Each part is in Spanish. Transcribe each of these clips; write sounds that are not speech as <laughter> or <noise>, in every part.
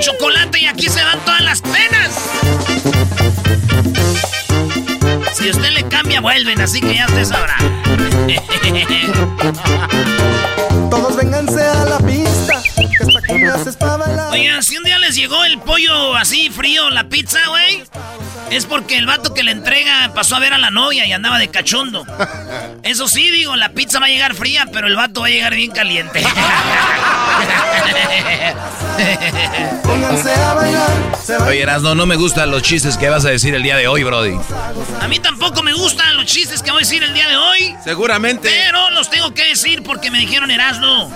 chocolate y aquí se van todas las penas. Si usted le cambia, vuelven, así que ya usted sabrá. <laughs> Todos vénganse a la pista. Oigan, si un día les llegó el pollo así frío, la pizza, güey, es porque el vato que le entrega pasó a ver a la novia y andaba de cachondo. Eso sí, digo, la pizza va a llegar fría, pero el vato va a llegar bien caliente. Oye, Erasno, no me gustan los chistes que vas a decir el día de hoy, Brody. A mí tampoco me gustan los chistes que voy a decir el día de hoy. Seguramente. Pero los tengo que decir porque me dijeron Erasno.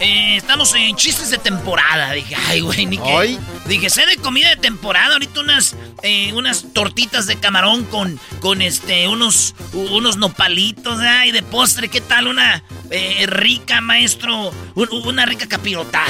Eh, estamos en chistes de temporada. Dije, ay, güey, ni. ¿Hoy? Dije, sé de comida de temporada. Ahorita unas, eh, unas tortitas de camarón con, con este, unos, unos nopalitos, ¿verdad? Y de postre, ¿qué tal? Una eh, rica, maestro. un- una rica capirotada.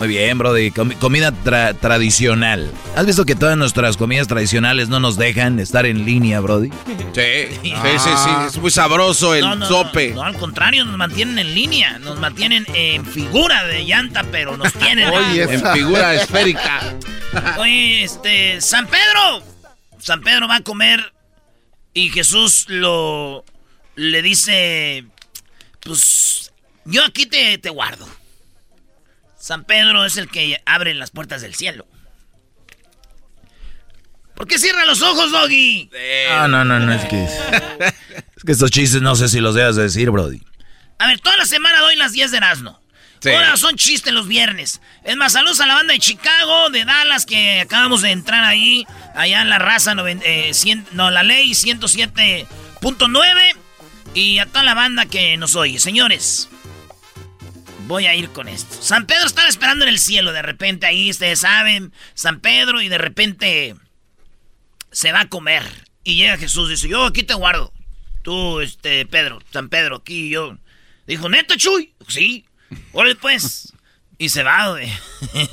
Muy bien, Brody. Comi- comida tra- tradicional. ¿Has visto que todas nuestras comidas tradicionales no nos dejan estar en línea, Brody? Sí, sí, sí, sí. Es muy sabroso el No, no, sope. No, no, al contrario, nos mantienen en línea. Nos mantienen en figura de llanta, pero nos <laughs> tienen. Oye, en figura esférica. <laughs> Oye, este, San Pedro. San Pedro va a comer y Jesús lo le dice, pues, yo aquí te, te guardo. San Pedro es el que abre las puertas del cielo. ¿Por qué cierra los ojos, Doggy? No, no, no, no, es que... <laughs> Es que estos chistes no sé si los debas de decir, Brody. A ver, toda la semana doy las 10 de Erasmo. Sí. Ahora son chistes los viernes. Es más, saludos a la banda de Chicago, de Dallas, que acabamos de entrar ahí, allá en la raza, noven- eh, cien- no, la ley 107.9. Y a toda la banda que nos oye. Señores, voy a ir con esto. San Pedro estaba esperando en el cielo, de repente ahí, ustedes saben, San Pedro, y de repente se va a comer. Y llega Jesús y dice, yo aquí te guardo. Tú, este, Pedro, San Pedro, aquí yo. Dijo, ¿neta, Chuy? Sí. Órale, pues. Y se va,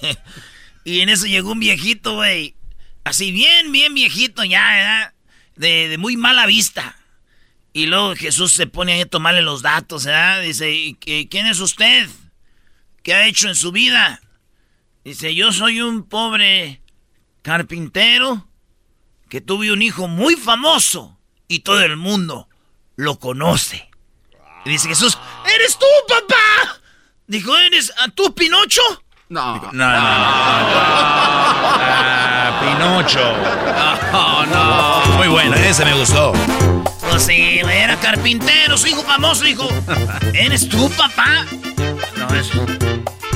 <laughs> y en eso llegó un viejito, güey. Así bien, bien viejito ya, ¿verdad? De, de muy mala vista. Y luego Jesús se pone ahí a tomarle los datos, ¿verdad? Dice, ¿y qué- quién es usted? ¿Qué ha hecho en su vida? Dice, yo soy un pobre carpintero que tuve un hijo muy famoso y todo el mundo lo conoce. Y dice Jesús, ¿eres tú, papá? Dijo, ¿eres a tú, Pinocho? No. No, no, no. Ah, Pinocho. No, no. Muy bueno, ese me gustó. Pues sí, era carpintero, su hijo famoso, dijo, ¿eres tú, papá? No, es...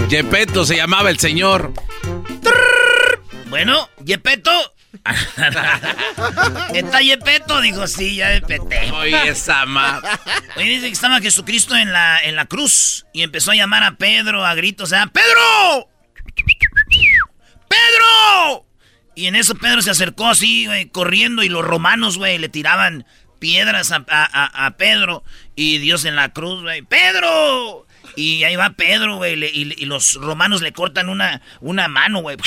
Gepetto se llamaba el señor. Bueno, Yepeto. <laughs> ¿Está Yepeto? Dijo, sí, ya Yepete. Oye, esa ma... Oye, dice que estaba Jesucristo en la, en la cruz y empezó a llamar a Pedro a gritos, ¿eh? ¡Pedro! ¡Pedro! Y en eso Pedro se acercó así, güey, corriendo y los romanos, güey, le tiraban piedras a, a- a Pedro y Dios en la cruz, güey. ¡Pedro! Y ahí va Pedro, güey, y, y los romanos le cortan una, una mano, güey.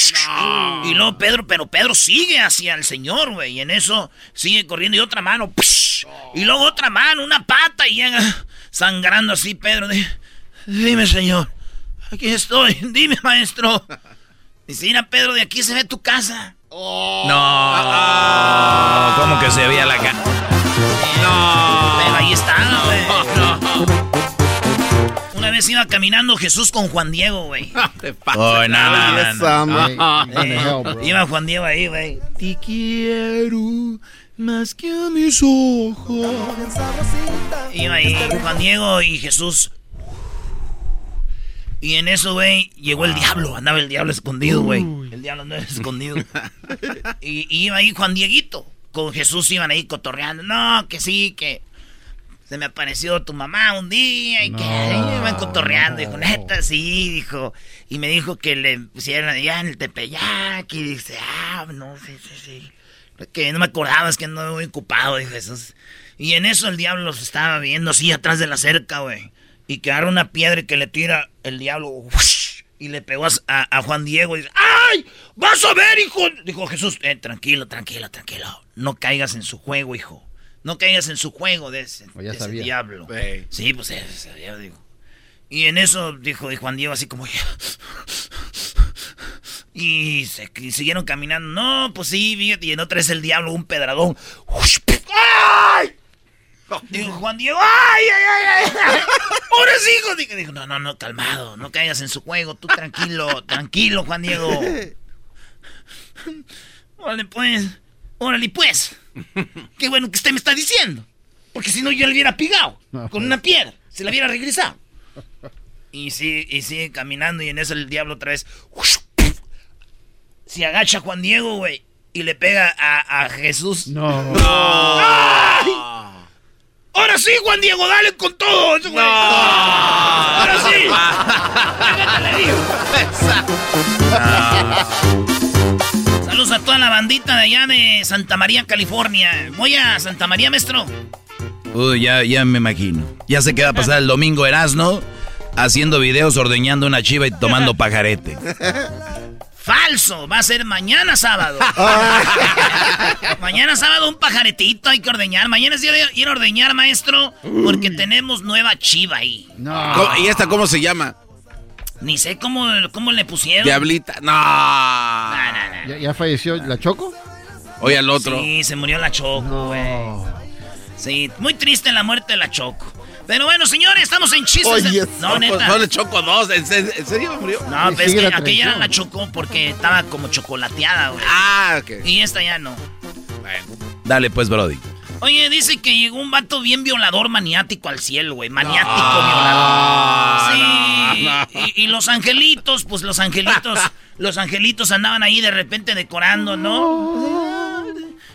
Y luego Pedro, pero Pedro sigue hacia el Señor, güey. Y en eso sigue corriendo y otra mano. Y luego otra mano, una pata y llega sangrando así Pedro. Di- Dime, Señor, aquí estoy. <laughs> Dime, maestro. Dice, mira, Pedro, de aquí se ve tu casa. No. ¿Cómo que se veía la cara? Pero vez iba caminando Jesús con Juan Diego, güey. <laughs> Oh, no, no, Eh, iba Juan Diego ahí, güey. Te quiero más que a mis ojos. Iba ahí Juan Diego y Jesús. Y en eso, güey, llegó el diablo. Andaba el diablo escondido, güey. El diablo andaba escondido. <laughs> y, y iba ahí Juan Dieguito. Con Jesús iban ahí cotorreando. No, que sí, que se me apareció tu mamá un día y que ahí iban cotorreando. Dijo, neta, sí, dijo. Y me dijo que le pusieran allá en el Tepeyac. Y dice, ah, no, sí, sí, sí. Que no me acordaba, es que no muy ocupado, dijo Jesús. Y en eso el diablo los estaba viendo así atrás de la cerca, güey. Y que agarra una piedra y que le tira el diablo. y le pegó a Juan Diego y dice, ¡ay! ¡Vas a ver, hijo! Dijo Jesús, eh, tranquilo, tranquilo, tranquilo. No caigas en su juego, hijo. No caigas en su juego de ese, O ya de ese sabía. diablo. Sí. Sí, pues eh, sabía, digo. Y en eso dijo y Juan Diego así como... Y, se, y siguieron caminando. No, pues sí, fíjate. Y en otra es el diablo, un pedradón. ¡Ay! Dijo Juan Diego, ¡ay, ay, ay! ay! ¡Ahora sí, hijo! Dijo, no, no, no, calmado. No caigas en su juego. Tú tranquilo, tranquilo, Juan Diego. <laughs> Órale, pues. Órale, pues. <laughs> Qué bueno que usted me está diciendo. Porque si no, yo le hubiera pegado con una piedra. Se la hubiera regresado. <laughs> Y sigue, y sigue caminando y en eso el diablo otra vez... Se agacha Juan Diego, güey. Y le pega a, a Jesús. No. ¡Ay! Ahora sí, Juan Diego, dale con todo. Ahora sí. <laughs> Digo. Toda la bandita de allá de Santa María, California. Voy a Santa María, maestro. Uy, ya, ya me imagino. Ya sé qué va a pasar el domingo Erasno haciendo videos ordeñando una chiva y tomando <laughs> pajarete. Falso, va a ser mañana sábado. <laughs> mañana sábado un pajaretito hay que ordeñar. Mañana es día de ir a ordeñar, maestro, porque tenemos nueva chiva ahí. No. ¿Cómo- ¿Y esta cómo se llama? Ni sé cómo, cómo le pusieron. Diablita. No. No, no, no. ¿Ya, ya falleció la Choco? Oye, al otro. Sí, se murió la Choco, güey. Sí, muy triste la muerte de la Choco. Pero bueno, señores, estamos en chistes. de- Oye, no, Pues neta. no le choco dos. ¿En serio, murió? No, Sí, pues es que la aquella tradición. la chocó porque estaba como chocolateada, güey. Ah, ok. Y esta ya no. Bueno. Dale pues, Brody. Oye, dice que llegó un vato bien violador maniático al cielo, güey. Maniático Ah, violador. Sí. no, no. Y, y los angelitos, pues los angelitos, <laughs> los angelitos andaban ahí de repente decorando, ¿no?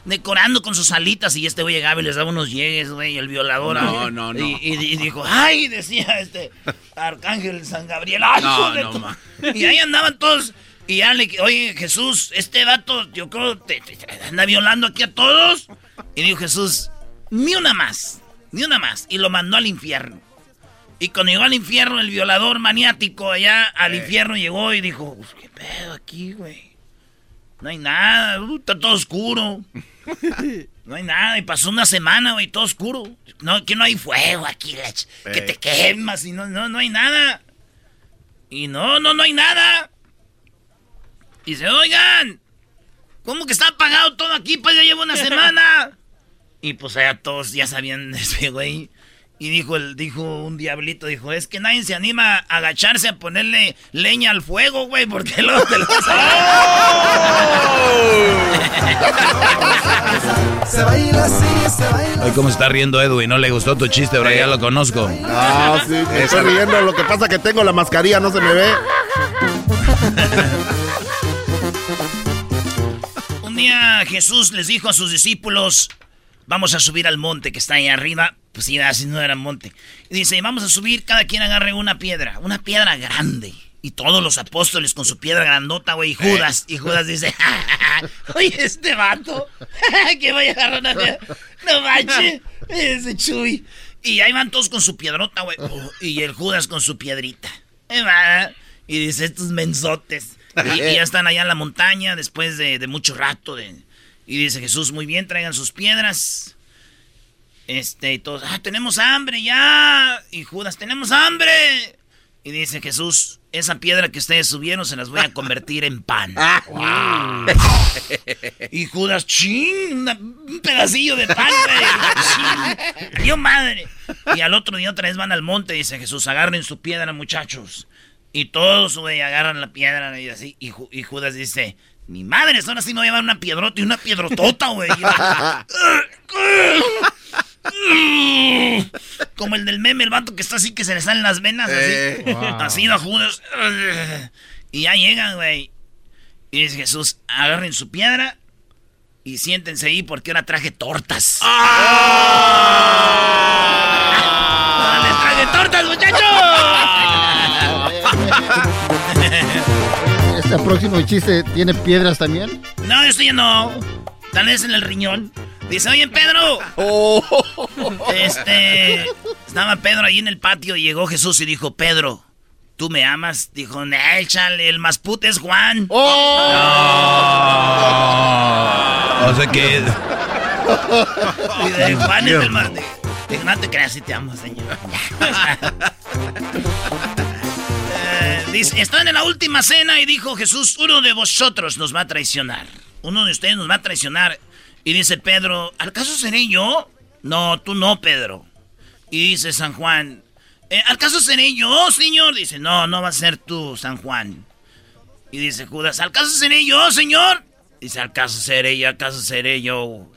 Decorando con sus alitas y este güey llegaba y les daba unos llegues, güey, el violador. No, no, no. Y, y- y dijo, ay, decía este Arcángel San Gabriel. ay, No, no, tu-". ma. Y ahí andaban todos. Y ya le, oye, Jesús, este vato, yo creo, te, te- te anda violando aquí a todos. Y dijo Jesús, ni una más, ni una más. Y lo mandó al infierno. Y cuando llegó al infierno, el violador maniático allá al infierno llegó y dijo, "Pues, ¿qué pedo aquí, güey? No hay nada, uh, está todo oscuro. <laughs> No hay nada, y pasó una semana, güey, todo oscuro. No, que no hay fuego aquí, que te quemas y no, no, no hay nada. Y no, no, no hay nada. Y dice, oigan, ¿cómo que está apagado todo aquí? Pues ya llevo una <laughs> semana. y pues allá todos ya sabían de ese güey. Y dijo, el, dijo un diablito, dijo, es que nadie se anima a agacharse a ponerle leña al fuego, güey, porque luego te lo vas a... <laughs> Se baila así, se baila Hoy cómo se está riendo Edwin, no le gustó tu chiste, bro, ya lo conozco. Ah, sí, me estoy riendo. Lo que pasa que tengo la mascarilla, no se me ve. <laughs> Día Jesús les dijo a sus discípulos, vamos a subir al monte que está ahí arriba. Pues sí, así no era monte. Y dice, vamos a subir, cada quien agarre una piedra, una piedra grande. Y todos los apóstoles con su piedra grandota, güey, y Judas. Y Judas dice, <laughs> oye, este vato, <laughs> que voy a agarrar una piedra. No manches, ese chuy. Y ahí van todos con su piedrota, güey. Y el Judas con su piedrita. Va. Y dice, estos mensotes. Y, y ya están allá en la montaña después de, de mucho rato. De, y dice Jesús, muy bien, traigan sus piedras. Este, y todos, ah, tenemos hambre ya. Y Judas, tenemos hambre. Y dice Jesús, esa piedra que ustedes subieron se las voy a convertir en pan. <laughs> y Judas, ching, una- un pedacillo de pan, güey. Dios madre. Y al otro día otra vez van al monte, dice Jesús, agarren su piedra, muchachos. Y todos, güey, agarran la piedra y así. Y, Ju- y Judas dice, mi madre, ahora sí me voy a llevar una piedrota y una piedrotota, güey. <laughs> Como el del meme, el vato que está así que se le salen las venas, así. Eh. Wow. Así a Judas. Y ya llegan, güey. Y dice Jesús, agarren su piedra y siéntense ahí porque ahora traje tortas. ¡Ah! <laughs> ¡Les traje tortas, muchachos! <laughs> ¿Este próximo chiste tiene piedras también? No, esto ya no. Tal vez en el riñón. Dice, oye, Pedro. Este. Estaba Pedro ahí en el patio y llegó Jesús y dijo, Pedro, ¿tú me amas? Dijo, "Nah, échale, el más puto es Juan. O sea que. Y de Juan es el más. Dijo, no te creas si te amo, señor. <laughs> Dice, están en la última cena y dijo Jesús, uno de vosotros nos va a traicionar. Uno de ustedes nos va a traicionar. Y dice Pedro, ¿acaso seré yo? No, tú no, Pedro. Y dice San Juan, "Eh, ¿acaso seré yo, señor? Dice, no, no va a ser tú, San Juan. Y dice Judas, ¿acaso seré yo, señor? Dice, ¿acaso seré yo, acaso seré yo,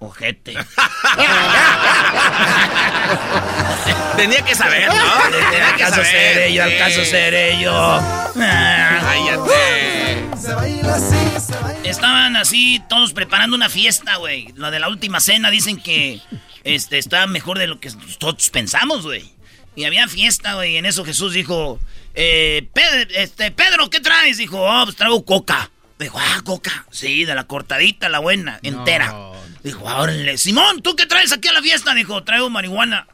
ojete? <laughs> Tenía que saber, ¿no? Tenía que ¿Acaso saber. seré yo, acaso sí. seré yo? Cállate. Estaban así todos preparando una fiesta, güey. Lo de la última cena dicen que este estaba mejor de lo que todos pensamos, güey. Y había fiesta, güey. Y en eso Jesús dijo, eh, Pedro, este, Pedro, ¿qué traes? Dijo, oh, pues traigo coca. Dijo, ah, coca. Sí, de la cortadita, la buena, entera. Dijo, órale. Simón, ¿tú qué traes aquí a la fiesta? Dijo, traigo marihuana.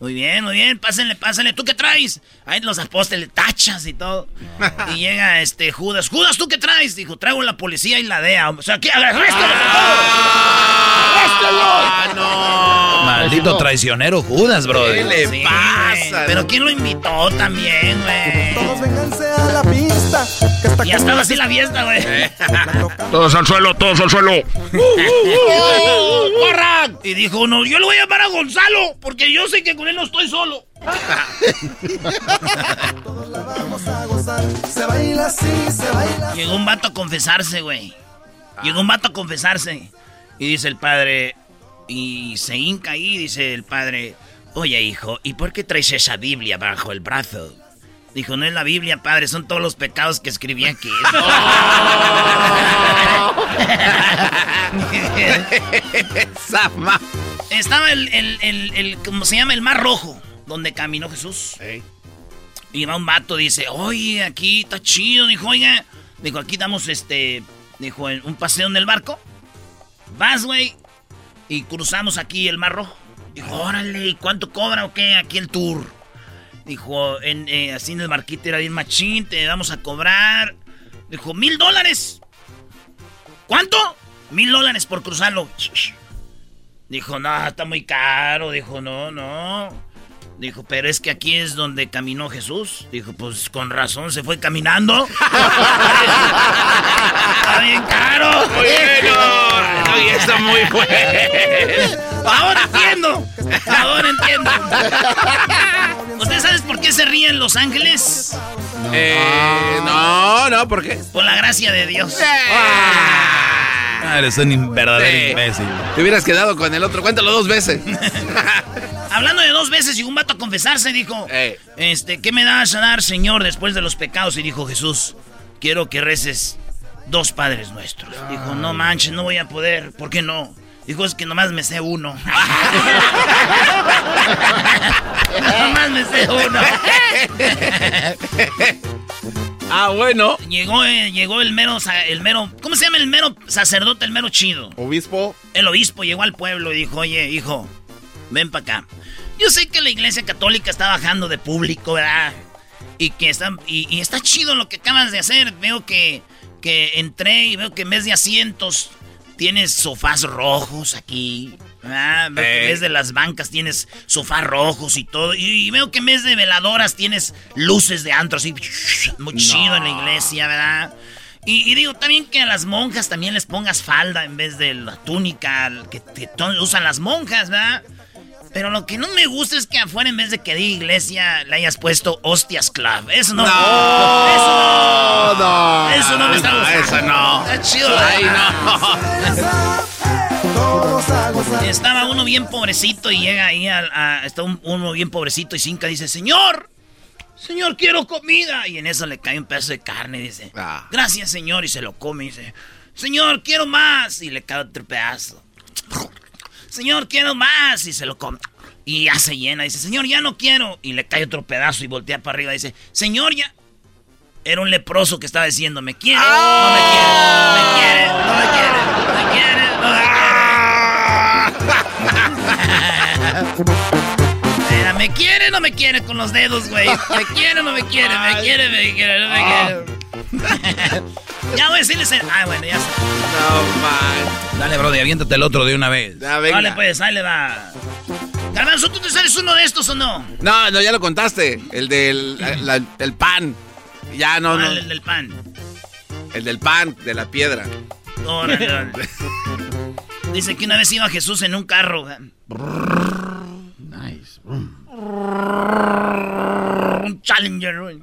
Muy bien, muy bien, pásenle, pásenle. ¿Tú qué traes? Ahí los apóstoles, tachas y todo. Y llega este Judas. Judas, ¿tú qué traes? Dijo, traigo la policía y la DEA. O sea, ¿qué? ¡Arréstalo! Ah, no. Maldito traicionero Judas, bro. ¿Qué le Sí, pasa? Pero ¿quién lo invitó también, güey? Todos vénganse a la pista. Que está Ya estaba así la fiesta, güey. Todos al suelo, todos al suelo. ¡Corran! Y dijo uno, yo le voy a llamar a Gonzalo, porque yo sé que con no estoy solo. A. Llegó un vato a confesarse, güey. Llegó un vato a confesarse. Y dice el padre, y se hinca ahí, dice el padre, oye hijo, ¿y por qué traes esa Biblia bajo el brazo? Dijo, no es la Biblia, padre, son todos los pecados que escribí aquí. <laughs> Estaba el, el, el, el- ¿cómo se llama? El mar rojo, donde caminó Jesús. Y va un vato, dice, oye, aquí está chido. Dijo, oiga, dijo, aquí damos este, dijo, un paseo en el barco. Vas, güey, y cruzamos aquí el mar rojo. Dijo, órale, ¿y cuánto cobra o qué? Aquí el tour. Dijo, en, eh, así en el barquito era bien machín, te vamos a cobrar. Dijo, mil dólares. ¿Cuánto? Mil dólares por cruzarlo. Dijo, no, está muy caro. Dijo, no, no. Dijo, pero es que aquí es donde caminó Jesús. Dijo, pues con razón se fue caminando. <laughs> está bien caro. Bueno. Oye, está muy bueno. <laughs> Ahora entiendo. Ahora entiendo. ¿Usted sabe por qué se ríen los ángeles? Eh, no, no, ¿por qué? Por la gracia de Dios. Ah, eres un verdadero imbécil. Te hubieras quedado con el otro. Cuéntalo dos veces. <laughs> Hablando de dos veces, llegó un vato a confesarse, dijo, Eh. este, ¿qué me das a dar, Señor, después de los pecados? Y dijo Jesús, quiero que reces dos padres nuestros. Dijo, no manches, no voy a poder. ¿Por qué no? Dijo, es que nomás me sé uno. <laughs> nomás me sé uno. ah, bueno. Llegó, eh, llegó el mero, el mero, ¿cómo se llama el mero sacerdote, el mero chido? Obispo. El obispo llegó al pueblo y dijo, oye, hijo, ven para acá. Yo sé que la iglesia católica está bajando de público, ¿verdad? Y que está, y, está chido lo que acabas de hacer. Veo que, que entré y veo que en vez de asientos tienes sofás rojos aquí. Ah, en vez de las bancas tienes sofás rojos y todo. Y, veo que en vez de veladoras tienes luces de antro así. <sniffs> Muy chido en la iglesia, ¿verdad? Y, digo también que a las monjas también les pongas falda en vez de la túnica que, que usan las monjas, ¿verdad? Pero lo que no me gusta es que afuera en vez de que diga iglesia le hayas puesto hostias club. Eso no. No. Eso no. No. Eso no me está gustando. Eso no. Está chido. Ay, no. Estaba uno bien pobrecito y llega ahí a, está uno bien pobrecito y Cinca dice, Señor, Señor, quiero comida. Y en eso le cae un pedazo de carne y dice, Ah. gracias, Señor. Y se lo come y dice, Señor, quiero más. Y le cae otro pedazo. Señor, quiero más. Y se lo come. Y ya se llena. Dice, Señor, ya no quiero. Y le cae otro pedazo y voltea para arriba. Dice, Señor, ya. Era un leproso que estaba diciendo, ¿me quiere? No me quiere. ¿Me quiere? No me quiere. ¿Me quiere? No me quiere. <laughs> ¿me quiere? No me quiere con los dedos, güey. ¿Me quiere? No me quiere. ¿Me quiere? Me quiere. No me quiere. <laughs> ya voy a decirles. Ah, bueno, ya está. No, man. Dale, Brody, aviéntate el otro de una vez. Ya, venga. Vale, pues, ahí le va. Garbanzo, ¿tú te sabes uno de estos o no? No, no, ya lo contaste. El del la- la- el pan. Ya, no, Ah, no. El del pan. El del pan, de la piedra. Órale, <laughs> órale. Dice que una vez iba Jesús en un carro. Nice. Un Challenger, güey.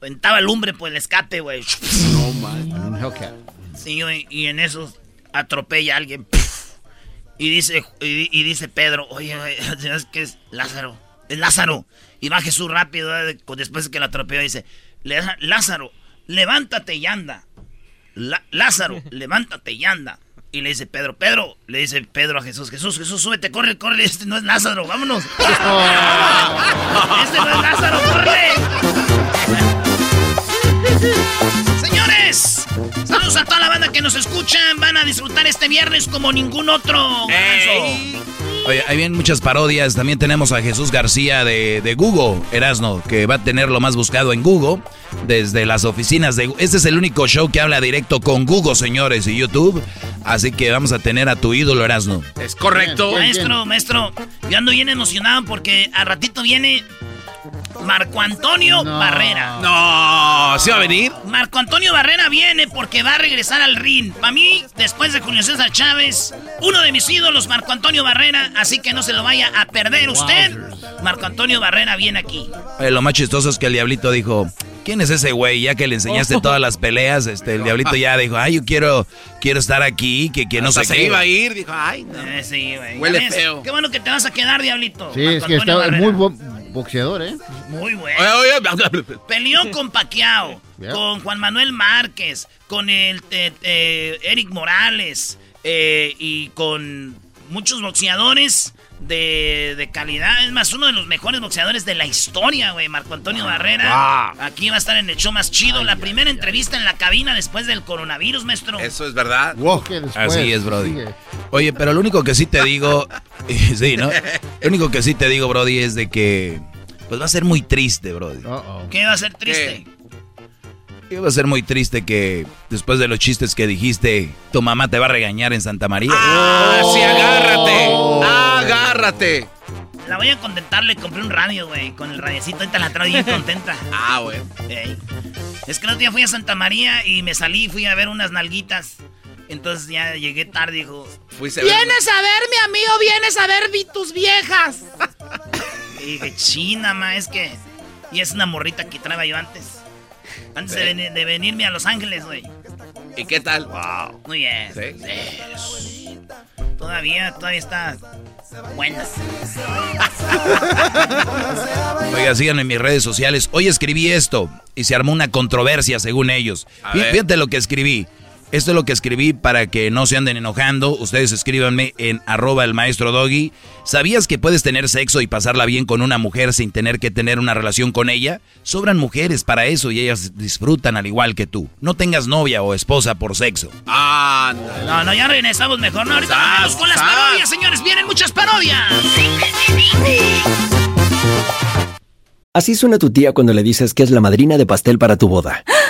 Aventaba lumbre por el escape, güey. No, man. Hellcat. Sí, güey. Y en eso atropella a alguien. Y dice, y, y dice Pedro, oye, güey, <laughs> ¿sabes qué es Lázaro? Es Lázaro. Y va Jesús rápido, después de que lo atropelló, dice, "Le- Lázaro, levántate y anda. La- Lázaro, <laughs> levántate y anda. Y le dice Pedro, Pedro, le dice Pedro a Jesús, Jesús, Jesús, súbete, corre, corre, este no es Lázaro, vámonos. <laughs> este no es Lázaro, corre. Señores, saludos a toda la banda que nos escuchan. Van a disfrutar este viernes como ningún otro. Oye, hay bien muchas parodias. También tenemos a Jesús García de, de Google, Erasno, que va a tener lo más buscado en Google desde las oficinas de Este es el único show que habla directo con Google, señores, y YouTube. Así que vamos a tener a tu ídolo, Erasno. Es correcto. Bien, Maestro, maestro, yo ando bien emocionado porque a ratito viene Marco Antonio No. Barrera. No, ¿sí va a venir? Marco Antonio Barrera viene porque va a regresar al ring. Para mí, después de Julio César Chávez, uno de mis ídolos, Marco Antonio Barrera, así que no se lo vaya a perder usted. Marco Antonio Barrera viene aquí. Oye, lo más chistoso es que el diablito dijo, ¿quién es ese güey? Ya que le enseñaste todas las peleas, este, el diablito ya dijo, ay, yo quiero, quiero estar aquí, que, que no Hasta sé se qué. iba a ir, dijo, ay, no. Eh, sí, güey. Huele feo. Qué bueno que te vas a quedar, diablito. Sí, Marco es que Antonio está Barrera. muy boxeador, ¿eh? Muy bueno. Oye, oye, Peleó con Paquiao, <laughs> Yeah. con Juan Manuel Márquez, con el eh, eh, Eric Morales eh, y con muchos boxeadores de, de calidad. Es más, uno de los mejores boxeadores de la historia, güey, Marco Antonio Barrera. Ah. Aquí va a estar en el show más chido. la primera entrevista en la cabina después del coronavirus, maestro. Eso es verdad. Wow. Así es, Brody. sigue. Oye, pero lo único que sí te digo, <laughs> sí, ¿no? Lo único que sí te digo, Brody, es de que, pues va a ser muy triste, Brody. ¿Qué va a ser triste? Va a ser muy triste que después de los chistes que dijiste, tu mamá te va a regañar en Santa María. Ah, sí, agárrate. Agárrate. La voy a contentar, le compré un radio, güey, con el radiecito. Ahorita la traigo bien <laughs> contenta. Ah, bueno. Ey. Es que el otro día fui a Santa María y me salí, fui a ver unas nalguitas. Entonces ya llegué tarde, dijo. Fuiste a ver- a verme a mí o vienes a ver vi- tus viejas? <laughs> y dije, china, ma, es que. Y es una morrita que traía yo antes. Antes de, venir- de venirme a Los Ángeles, güey. ¿Y qué tal? Muy bien. ¿Sí? Sí. Todavía, todavía está. Buena. <laughs> Oiga, síganme en mis redes sociales. Hoy escribí esto y se armó una controversia según ellos. Fíjate lo que escribí. Esto es lo que escribí para que no se anden enojando. Ustedes escríbanme en arroba el maestro doggy. ¿Sabías que puedes tener sexo y pasarla bien con una mujer sin tener que tener una relación con ella? Sobran mujeres para eso y ellas disfrutan al igual que tú. No tengas novia o esposa por sexo. Ah, no, no, ya regresamos mejor. No, ahorita vamos con las parodias, señores. Vienen muchas parodias. Así suena tu tía cuando le dices que es la madrina de pastel para tu boda. <laughs>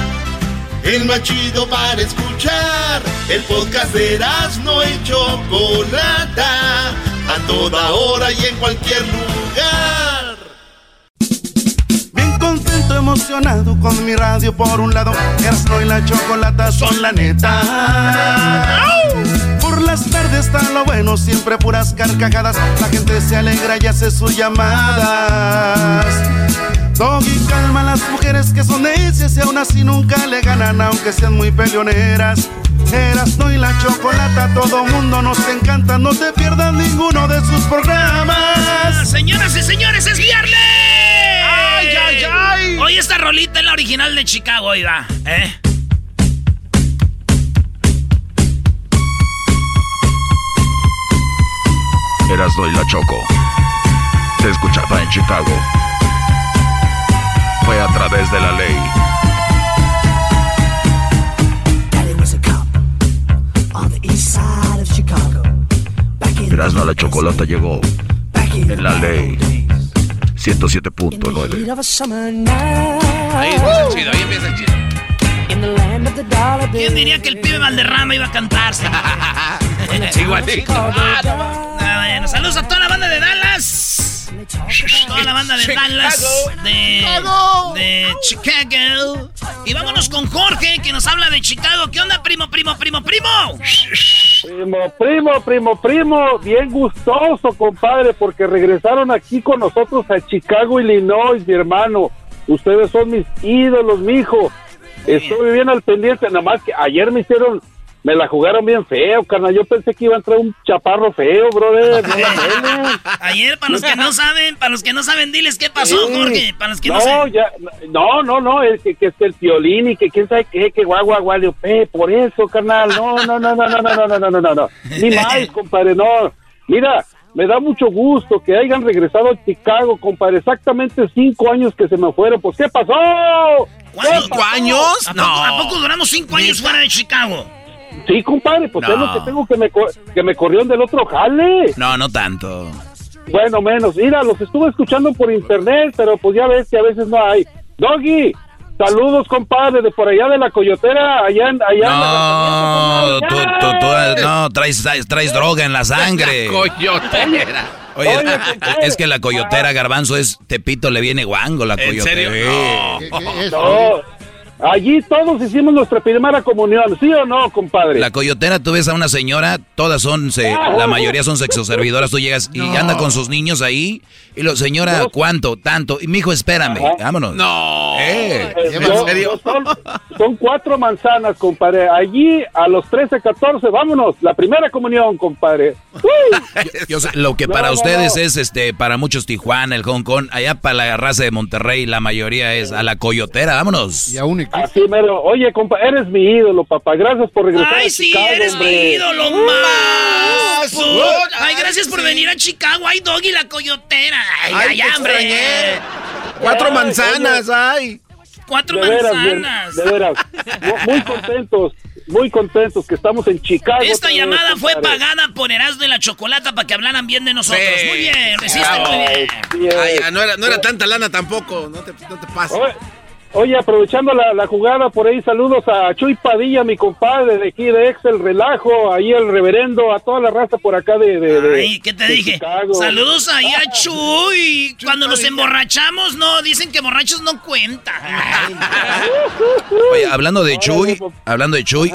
el más chido para escuchar. El podcast de no y Chocolata, a toda hora y en cualquier lugar. Bien contento, emocionado con mi radio por un lado. Erasmo y la Chocolata son la neta. Por las tardes está lo bueno, siempre puras carcajadas. La gente se alegra y hace sus llamadas. Doggy calma a las mujeres que son necias y aún así nunca le ganan, aunque sean muy peleoneras. Eras no y la chocolata, todo mundo nos encanta, no te pierdas ninguno de sus programas. Señoras y señores, es viernes. ¡Ay, ay, ay! Hoy esta rolita es la original de Chicago, oiga, ¿eh? Eras y la Choco. Se escuchaba en Chicago fue a través de la ley. Erasmo la chocolata llegó en la ley 107.9. Ahí empieza el chido, ahí empieza el chido. ¿Quién diría que el pibe Valderrama iba a cantarse? <laughs> <laughs> Igualito. Ah, bueno, saludos a toda la banda de Dallas. Toda la banda de Dallas, de, de Chicago. Y vámonos con Jorge, que nos habla de Chicago. ¿Qué onda, primo, primo, primo, primo? Primo, primo, primo, primo. Bien gustoso, compadre, porque regresaron aquí con nosotros a Chicago, Illinois, mi hermano. Ustedes son mis ídolos, mijo. Estoy bien al pendiente, nada más que ayer me hicieron me la jugaron bien feo, carnal. Yo pensé que iba a entrar un chaparro feo, brother. Ayer, para los que no saben, para los que no saben, diles qué pasó, Jorge. Para los que no, no Ya, no, no, no, es que, que es el violín y que quién sabe qué, que guagua, guagua. Eh, por eso, carnal. No, no, no, no, no, no, no, no, no, no, no. Ni más, compadre, no. Mira, me da mucho gusto que hayan regresado a Chicago, compadre. Exactamente cinco años que se me fueron. Pues, ¿qué pasó? ¿Cinco años? no. ¿A poco duramos cinco años fuera de Chicago? Sí, compadre, pues es lo que tengo que me, que me corrieron del otro jale. No, no tanto. Bueno, menos. Mira, los estuve escuchando por internet, pero pues ya ves que a veces no hay. Doggy, saludos, compadre, de por allá de la coyotera, allá, allá no, tú, tú, no, traes, traes, droga en la sangre. coyotera. Oye, es que la coyotera, garbanzo, es Tepito, le viene guango la coyotera. ¿En serio? No. Allí todos hicimos nuestra primera comunión, ¿sí o no, compadre? La coyotera, tú ves a una señora, todas son, se, la mayoría son sexoservidoras, tú llegas y anda con sus niños ahí, y lo, señora, ¿cuánto? Tanto. Y mi hijo, espérame, vámonos. No. Eh, Eh, no, no, son, son cuatro manzanas, compadre. Allí a los 13, 14, vámonos. La primera comunión, compadre. <laughs> Yo sé, lo que No, para no, ustedes no. es, este, para muchos Tijuana, el Hong Kong, allá para la raza de Monterrey, la mayoría es a la coyotera, vámonos. Y aún Así mero. Oye, compa, eres mi ídolo, papá. Gracias por regresar Ay, a sí, Chicago, eres mi ídolo más. Ay, gracias por venir a Chicago. Ay, Doggy, la coyotera. Ay, Ay, hombre. Cuatro Ay, manzanas, ay. Cuatro De veras, bien, manzanas. de veras. Mu- Muy contentos, muy contentos que estamos en Chicago. Esta llamada fue pagada por Erasmo de la Chocolata para que hablaran bien de nosotros. Sí. Muy bien, Bravo. muy bien. Ay, no era, no era tanta lana tampoco, no te, no te pases. Oye, aprovechando la, la jugada por ahí, saludos a Chuy Padilla, mi compadre de aquí de Excel Relajo, ahí el reverendo, a toda la raza por acá de. de- de- Ay, ¿qué te de dije? Chicago. Saludos ahí a <laughs> Chuy. Cuando nos emborrachamos, no, dicen que borrachos no cuentan. Oye, hablando de Chuy, hablando de Chuy,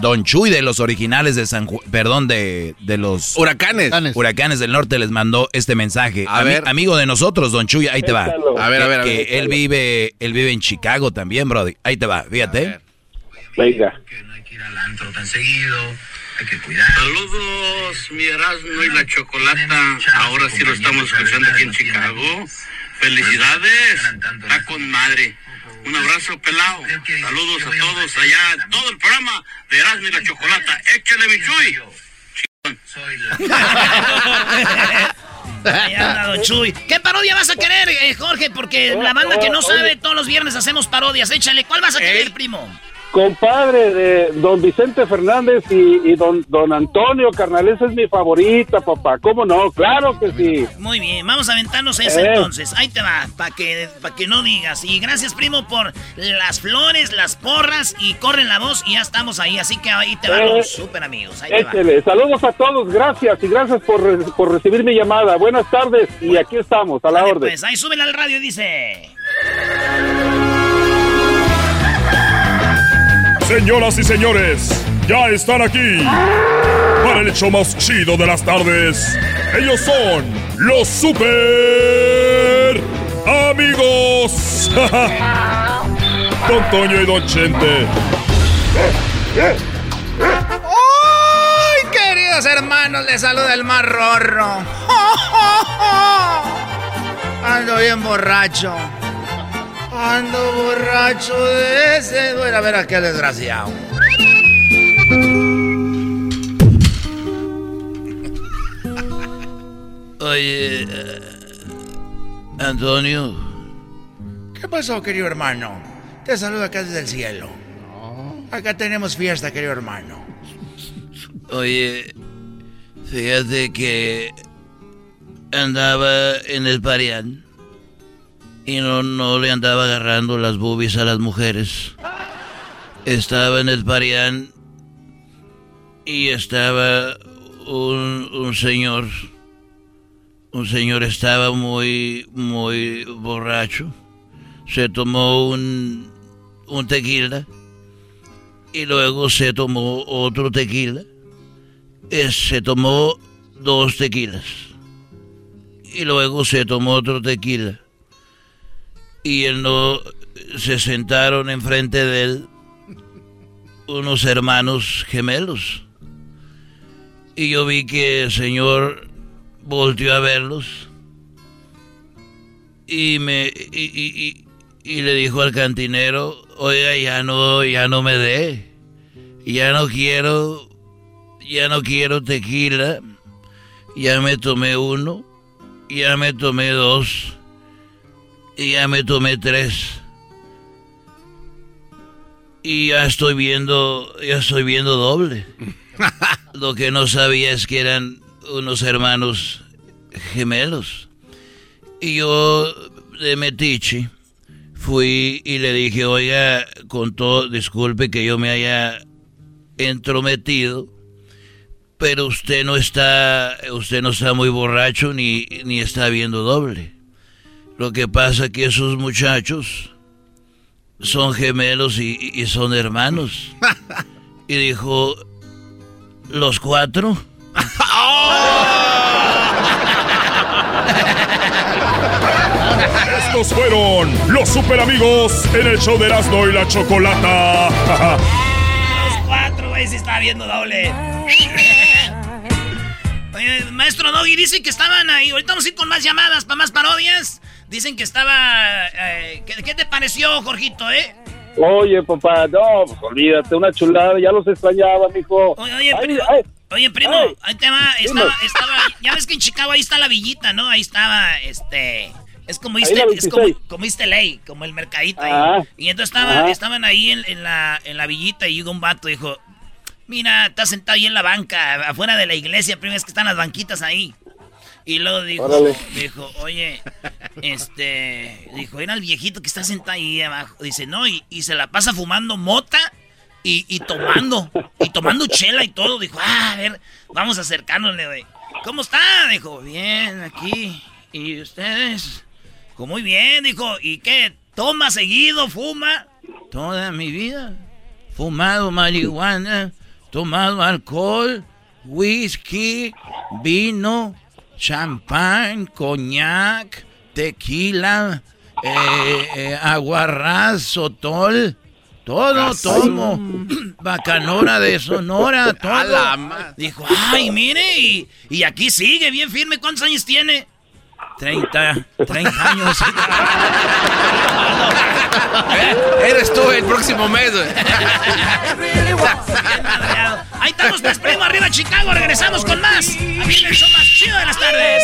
Don Chuy de los originales de San Ju- perdón, de, de los Huracanes. huracanes del norte les mandó este mensaje. A Ami- ver. amigo de nosotros, Don Chuy, ahí te va. Échalo. A ver, a ver, a Que ver. él vive, él vive en Chicago también, Brody. Ahí te va, fíjate. Venga. Saludos, mi Erasmo y la Chocolata. Ahora sí lo estamos escuchando aquí en Chicago. Felicidades. Está con madre. Un abrazo pelado. Saludos a todos allá, todo el programa de Erasmo y la Chocolata. Échale mi chuy. <laughs> Anda Don Chuy. ¿Qué parodia vas a querer, eh, Jorge? Porque la banda que no sabe, todos los viernes hacemos parodias. Échale, ¿cuál vas a querer, primo? Compadre de don Vicente Fernández y, y don, don Antonio Carnal, esa es mi favorita, papá. ¿Cómo no? Claro que sí. Muy bien, vamos a aventarnos esa Eh. entonces. Ahí te va, para que, pa' que no digas. Y gracias, primo, por las flores, las porras y corren la voz y ya estamos ahí. Así que ahí te van Eh. los super amigos. Ahí te va. Échele. Saludos a todos, gracias y gracias por, por recibir mi llamada. Buenas tardes y aquí estamos, a la Dale, orden. Pues ahí súbela al radio y dice. Señoras y señores, ya están aquí para el hecho más chido de las tardes. Ellos son los super amigos. <laughs> Don Toño y Don Chente. ¡Ay, queridos hermanos! Les saluda el más rorro. <laughs> Ando bien borracho. Ando borracho de ese. Voy a ver a qué desgraciado. Oye, eh, Antonio, ¿Qué pasó, querido hermano? Te saludo acá desde el cielo. Acá tenemos fiesta, querido hermano. oye, fíjate que andaba en el Parián y no, no le andaba agarrando las boobies a las mujeres. Estaba en el Parián y estaba un, señor, un señor estaba muy, muy borracho. Se tomó un, un tequila y luego se tomó otro tequila. Eh, se tomó dos tequilas y luego se tomó otro tequila. Y él no se sentaron enfrente de él unos hermanos gemelos. Y yo vi que el señor volteó a verlos y me y, y- y- le dijo al cantinero, oiga, ya no, ya no me dé, ya no quiero, ya no quiero tequila, ya me tomé uno, ya me tomé dos, y ya me tomé tres. Y ya estoy viendo, ya estoy viendo doble. <laughs> Lo que no sabía es que eran unos hermanos gemelos. Y yo de Metiche fui y le dije, oiga, con todo, disculpe que yo me haya entrometido, pero usted no está, usted no está muy borracho ni, ni está viendo doble. Lo que pasa que esos muchachos son gemelos y, y son hermanos. <laughs> y dijo, ¿los cuatro? <laughs> Estos fueron los super amigos en el show de Erasmo y la Chocolata. <laughs> Los cuatro, güey, si estaba viendo doble. Oye, maestro Doggy, dice que estaban ahí. Ahorita vamos a ir con más llamadas para más parodias. Dicen que estaba. eh, ¿qué, qué te pareció, Jorgito, eh? Oye, papá, no, pues olvídate, una chulada, ya los extrañaba, mijo. Oye, oye, Ay, primo, ay, oye, primo, ay. ahí te va, estaba, estaba, ya ves que en Chicago ahí está la villita, ¿no? Ahí estaba, este, es como East, es como, 26. como East LA, como el mercadito ahí. Ah. Y entonces estaban, Ajá. estaban ahí en, en la, en la villita y llegó un vato y dijo, mira, está sentado ahí en la banca, afuera de la iglesia, primo, es que están las banquitas ahí. Y luego dijo, Órale. dijo, oye, este, dijo, era el viejito que está sentado ahí abajo. Dice, no, y, y se la pasa fumando mota y, y tomando, y tomando chela y todo. Dijo, ah, a ver, vamos a acercárnosle, güey. ¿Cómo está? Dijo, bien, aquí. ¿Y ustedes? Dijo, muy bien, dijo, ¿y qué? ¿Toma seguido, fuma? Toda mi vida. Fumado marihuana, tomado alcohol, whisky, vino, champán, coñac, tequila, eh, eh, aguarrás, sotol, todo tomo. <clears throat> Bacanora de Sonora, <laughs> todo. Dijo, ay, mire, y, y aquí sigue bien firme. ¿Cuántos años tiene? 30, 30 años. <laughs> Eres tú el próximo mes. <laughs> Ahí estamos, pues, primo, arriba Chicago. Regresamos con más. Aquí viene el show más chido de las tardes.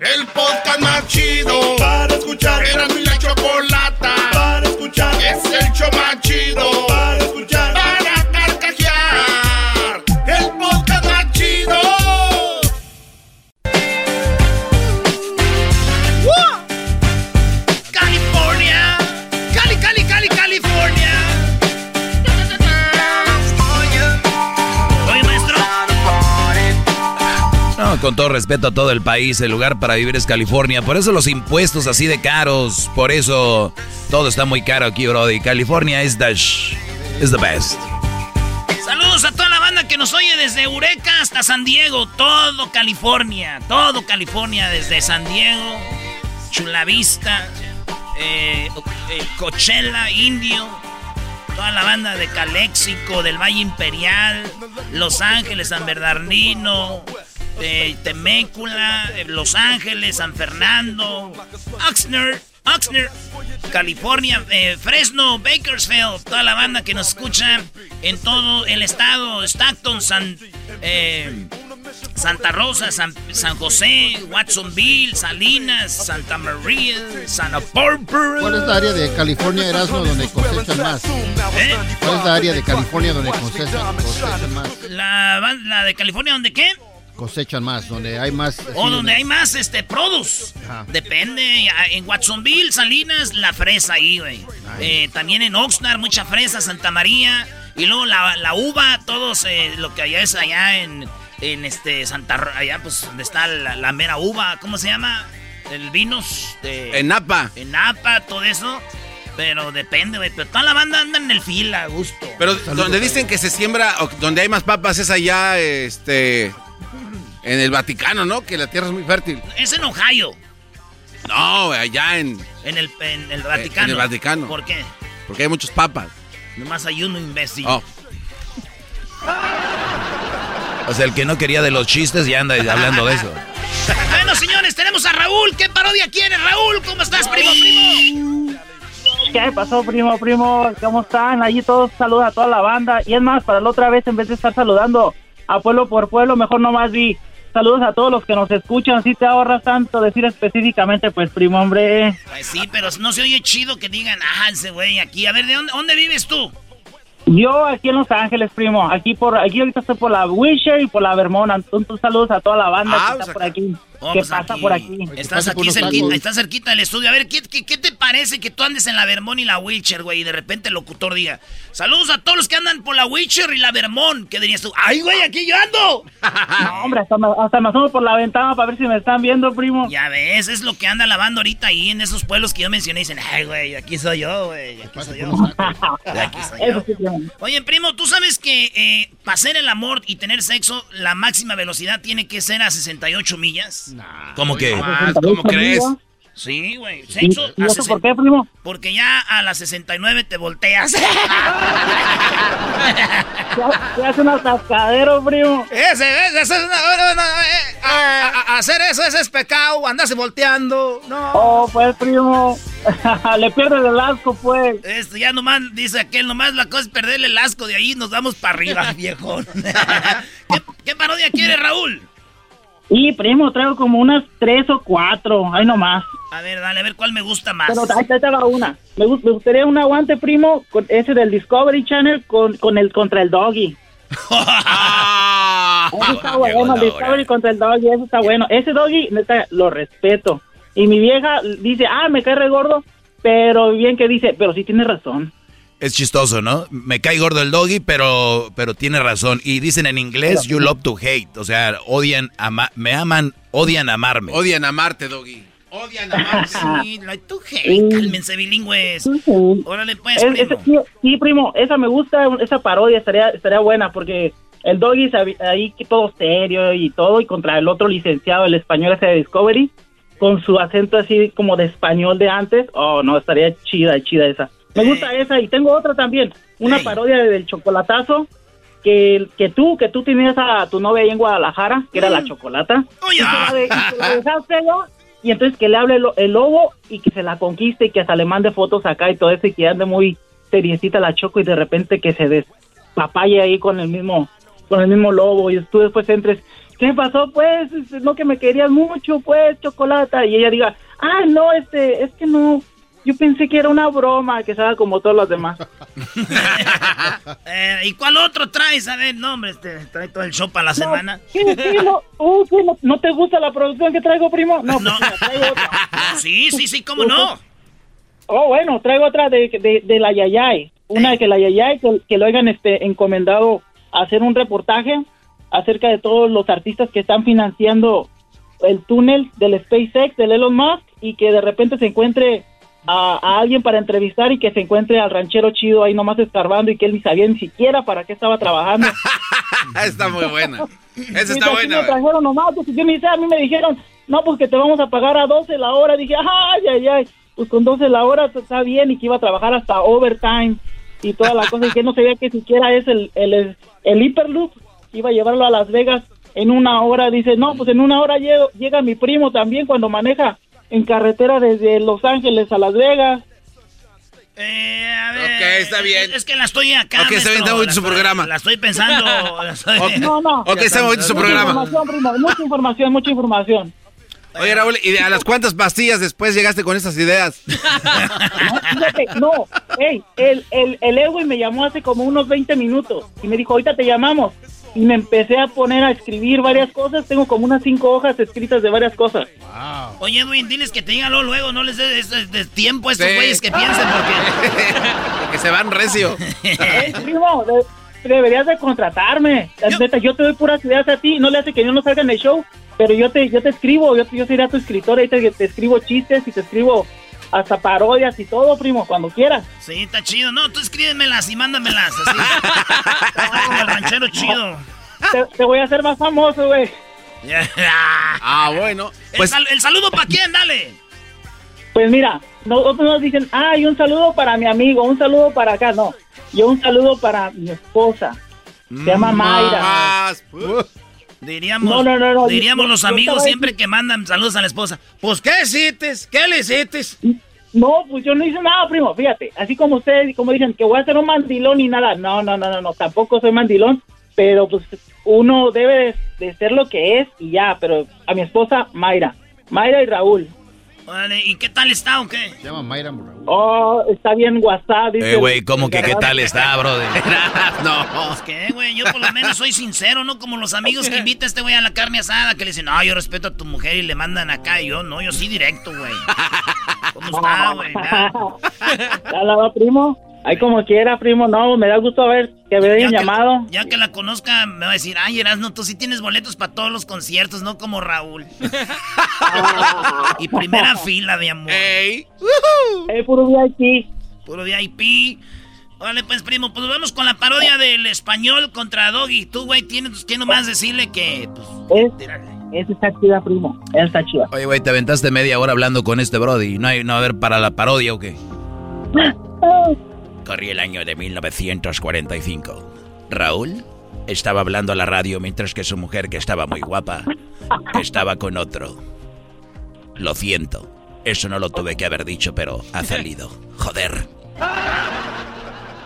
El podcast más chido para escuchar. Era mi la chocolata para escuchar. Es el show más chido con todo respeto a todo el país, el lugar para vivir es California. Por eso los impuestos así de caros. Por eso todo está muy caro aquí, Brody. California es the, is the best. Saludos a toda la banda que nos oye desde Eureka hasta San Diego. Todo California. Todo California desde San Diego, Chula Vista, eh, eh, Coachella, Indio. Toda la banda de Calexico, del Valle Imperial, Los Ángeles, San Bernardino, eh, Temécula, Los Ángeles, San Fernando, Oxnard, Oxnard, California, eh, Fresno, Bakersfield, toda la banda que nos escucha en todo el estado, Stockton, San, eh, Santa Rosa, San, San José, Watsonville, Salinas, Santa María, Santa Barbara. ¿Cuál es la área de California, Erasmo, donde cosechan más? ¿Eh? ¿Cuál es la área de California donde cosechan, cosechan más? La, la de California, ¿dónde qué? Cosechan más, donde hay más... O donde hay más este produce. Ajá. Depende. En Watsonville, Salinas, la fresa ahí, güey. Eh, también en Oxnard, mucha fresa, Santa María. Y luego la, la uva, todos eh, lo que allá es allá en, en este Santa allá pues donde está la, la mera uva, ¿cómo se llama? El vinos de En Napa. en Napa, todo eso. Pero depende, güey. Pero toda la banda anda en el fila, a gusto. Pero donde dicen que se siembra, o donde hay más papas es allá, este, en el Vaticano, ¿no? Que la tierra es muy fértil. Es en Ohio, No, allá en, en el, en el Vaticano. en el Vaticano. ¿Por qué? porque hay muchos papas. Nomás hay uno imbécil. Oh. O sea, el que no quería de los chistes ya anda hablando de eso. <laughs> Bueno, señores, tenemos a Raúl. ¿Qué parodia quieres, Raúl? ¿Cómo estás, primo, primo? ¿Qué pasó, primo, primo? ¿Cómo están? Allí todos saludan a toda la banda. Y es más, para la otra vez, en vez de estar saludando a pueblo por pueblo, mejor nomás vi saludos a todos los que nos escuchan. Si te ahorras tanto decir específicamente, pues, primo, hombre. Ay, sí, pero no se oye chido que digan, ah, ese güey aquí. A ver, ¿de dónde, dónde vives tú? Yo aquí en Los Ángeles, primo. Aquí por aquí ahorita estoy por la Wisher y por la Vermont. Entonces, saludos a toda la banda Ah, que pues está por aquí. Oh, que pues pasa aquí. por aquí. Estás aquí cerquita, estás cerquita del estudio. A ver, ¿qué, qué, qué te parece que tú andes en la Vermont y la Wheelchair, güey? Y de repente el locutor diga, saludos a todos los que andan por la Wheelchair y la Vermont. ¿Qué dirías tú? ¡Ay, güey, aquí yo ando! <laughs> No, hombre, hasta me, hasta me asomo por la ventana para ver si me están viendo, primo. Ya ves, es lo que anda lavando ahorita ahí en esos pueblos que yo mencioné. Dicen, ay, güey, aquí soy yo, güey, aquí soy yo. <laughs> Aquí soy yo. Eso sí. Oye, primo, ¿tú sabes que eh, para hacer el amor y tener sexo, la máxima velocidad tiene que ser a 68 millas? ¿Cómo que? Más, ¿Cómo crees? Sí, güey. ¿Y, Sexo y a eso 60 por qué, primo? Porque ya a las 69 te volteas. <laughs> <laughs> Se hace un atascadero, primo. Ese, ese, ese, no, no, no, eh, a- a- a- hacer eso, ese es pecado, andarse volteando. No. Oh, pues, primo. <laughs> Le pierdes el asco, pues. Esto ya nomás, dice aquel, nomás la cosa es perderle el asco. De ahí nos vamos para arriba, viejo. ¿Qué, qué parodia quiere, Raúl? Y, primo, traigo como unas tres o cuatro. Ahí nomás. A ver, dale, a ver cuál me gusta más. Pero ahí va una. Me, me gustaría un aguante, primo, con ese del Discovery Channel con, con el contra el Doggy. <laughs> Eso está bueno, el Discovery contra el Doggy, eso está bueno. Ese Doggy, neta, lo respeto. Y mi vieja dice, ah, me cae re gordo, pero bien que dice, pero sí tiene razón. Es chistoso, ¿no? Me cae gordo el doggy, pero, pero tiene razón. Y dicen en inglés, you love to hate. O sea, odian, ama- me aman, odian amarme. Odian amarte, Doggy. Odian amarte. Sí, like to hate. Cálmense, bilingües. Órale, pues, Es- primo. ese- sí, sí, primo, esa me gusta, esa parodia estaría, estaría buena porque el Doggy ahí todo serio y todo y contra el otro licenciado, el español ese de Discovery, con su acento así como de español de antes. Oh, no, estaría chida, chida esa. Me gusta esa y tengo otra también, una parodia del chocolatazo que, que tú, que tú tenías a tu novia ahí en Guadalajara, que era la chocolata. y, que la de- y que la <laughs> dejaste allá, y entonces que le hable el, el lobo y que se la conquiste y que hasta le mande fotos acá y todo eso y que ande muy seriecita la choco y de repente que se despapalle ahí con el mismo con el mismo lobo y tú después entres ¿qué pasó pues? no que me querías mucho pues chocolata y ella diga ah no este es que no yo pensé que era una broma que se haga como todos los demás <laughs> Eh, ¿Y cuál otro traes? A ver, no, hombre, este, trae todo el show para la semana. ¿Qué, qué, no, uh, ¿qué, no, ¿no te gusta la producción que traigo primo? no, pues, mira, traigo otra. <laughs> Sí, sí, sí, cómo no. Oh, bueno, traigo otra de, de, de la Yayay. Una de que la Yayay, que, que lo hayan este, encomendado a hacer un reportaje acerca de todos los artistas que están financiando el túnel del SpaceX, del Elon Musk, y que de repente se encuentre a, a alguien para entrevistar y que se encuentre al ranchero chido ahí nomás escarbando y que él ni sabía ni siquiera para qué estaba trabajando. <laughs> está muy buena. Esa está buena. Me trajeron nomás, pues yo ni sé, a mí me dijeron, no, pues que te vamos a pagar a 12 la hora. Dije, ay, ay, ay, pues con 12 la hora pues, está bien y que iba a trabajar hasta overtime y toda la cosa y que no sabía que siquiera es el, el, el Hyperloop, que iba a llevarlo a Las Vegas en una hora. Dice, no, pues en una hora llego- llega mi primo también cuando maneja en carretera desde Los Ángeles a Las Vegas. ok, está bien. Es que la estoy acá. Ok, está bien, está bonito su programa. La estoy pensando. <laughs> la estoy- No, no. Ok, está bonito su Mucha programa. información, primo, mucha información, mucha información. Oye, Raúl, ¿y a las cuántas pastillas después llegaste con esas ideas? <laughs> Fíjate, no, ey, el, el, el Edwin me llamó hace como unos 20 minutos y me dijo, ahorita te llamamos. Y me empecé a poner a escribir varias cosas, tengo como unas cinco hojas escritas de varias cosas. Oye, Edwin, diles que te digan luego, no les des tiempo a estos Sí. güeyes que piensen porque... <laughs> que se van recio. <laughs> Ey, primo, de- deberías de contratarme. La neta, yo te doy puras ideas a ti, no le hace que yo no salga en el show, pero yo te, yo te escribo, yo, yo sería tu escritor, ahí te, te escribo chistes y te escribo hasta parodias y todo, primo, cuando quieras. Sí, está chido. No, tú escríbemelas y mándamelas así. <laughs> El ranchero chido. Te, te voy a hacer más famoso, güey. <laughs> Ah, bueno. el, sal- el saludo para quién, dale. Pues mira, nosotros nos dicen, ay, un saludo para mi amigo, un saludo para acá, no. Yo un saludo para mi esposa. Se llama Mayra. Más. Diríamos, No, no, no, no, diríamos los amigos siempre que mandan saludos a la esposa. Pues, ¿qué hiciste? ¿Qué le hiciste? No, pues yo no hice nada, primo, fíjate. Así como ustedes, como dicen, que voy a ser un mandilón y nada. No, no, no, no, no, tampoco soy mandilón. Pero pues uno debe de, de ser lo que es y ya. Pero a mi esposa, Mayra. Mayra y Raúl. Órale, ¿y qué tal está o qué? Se llama Mayra Raúl. Oh, está bien WhatsApp. dice Eh, güey, ¿cómo que qué tal está, brother? <laughs> <laughs> no. Pues qué, güey, yo por lo menos soy sincero, ¿no? Como los amigos que invita a este güey a la carne asada, que le dicen, no, yo respeto a tu mujer y le mandan acá, y yo no, yo sí directo, güey. ¿Cómo está, güey? Ya. <laughs> ¿Ya la va, primo? Ahí como quiera, primo. No, me da gusto ver que me hayan llamado. Ya que la conozca, me va a decir, ay, Erasno, tú sí tienes boletos para todos los conciertos, no como Raúl. <laughs> y primera fila, mi amor. ¡Ey! Eh, puro VIP. Puro VIP. Vale, pues, primo, pues vamos con la parodia del español contra Doggy. Tú, güey, tienes que nomás decirle que, pues, Es, esa está chida, primo. Esa está chida. Oye, güey, te aventaste media hora hablando con este brody. ¿No hay, no va a haber para la parodia o qué? <laughs> Corría el año de 1945. Raúl estaba hablando a la radio mientras que su mujer, que estaba muy guapa, estaba con otro. Lo siento. Eso no lo tuve que haber dicho, pero ha salido. Joder.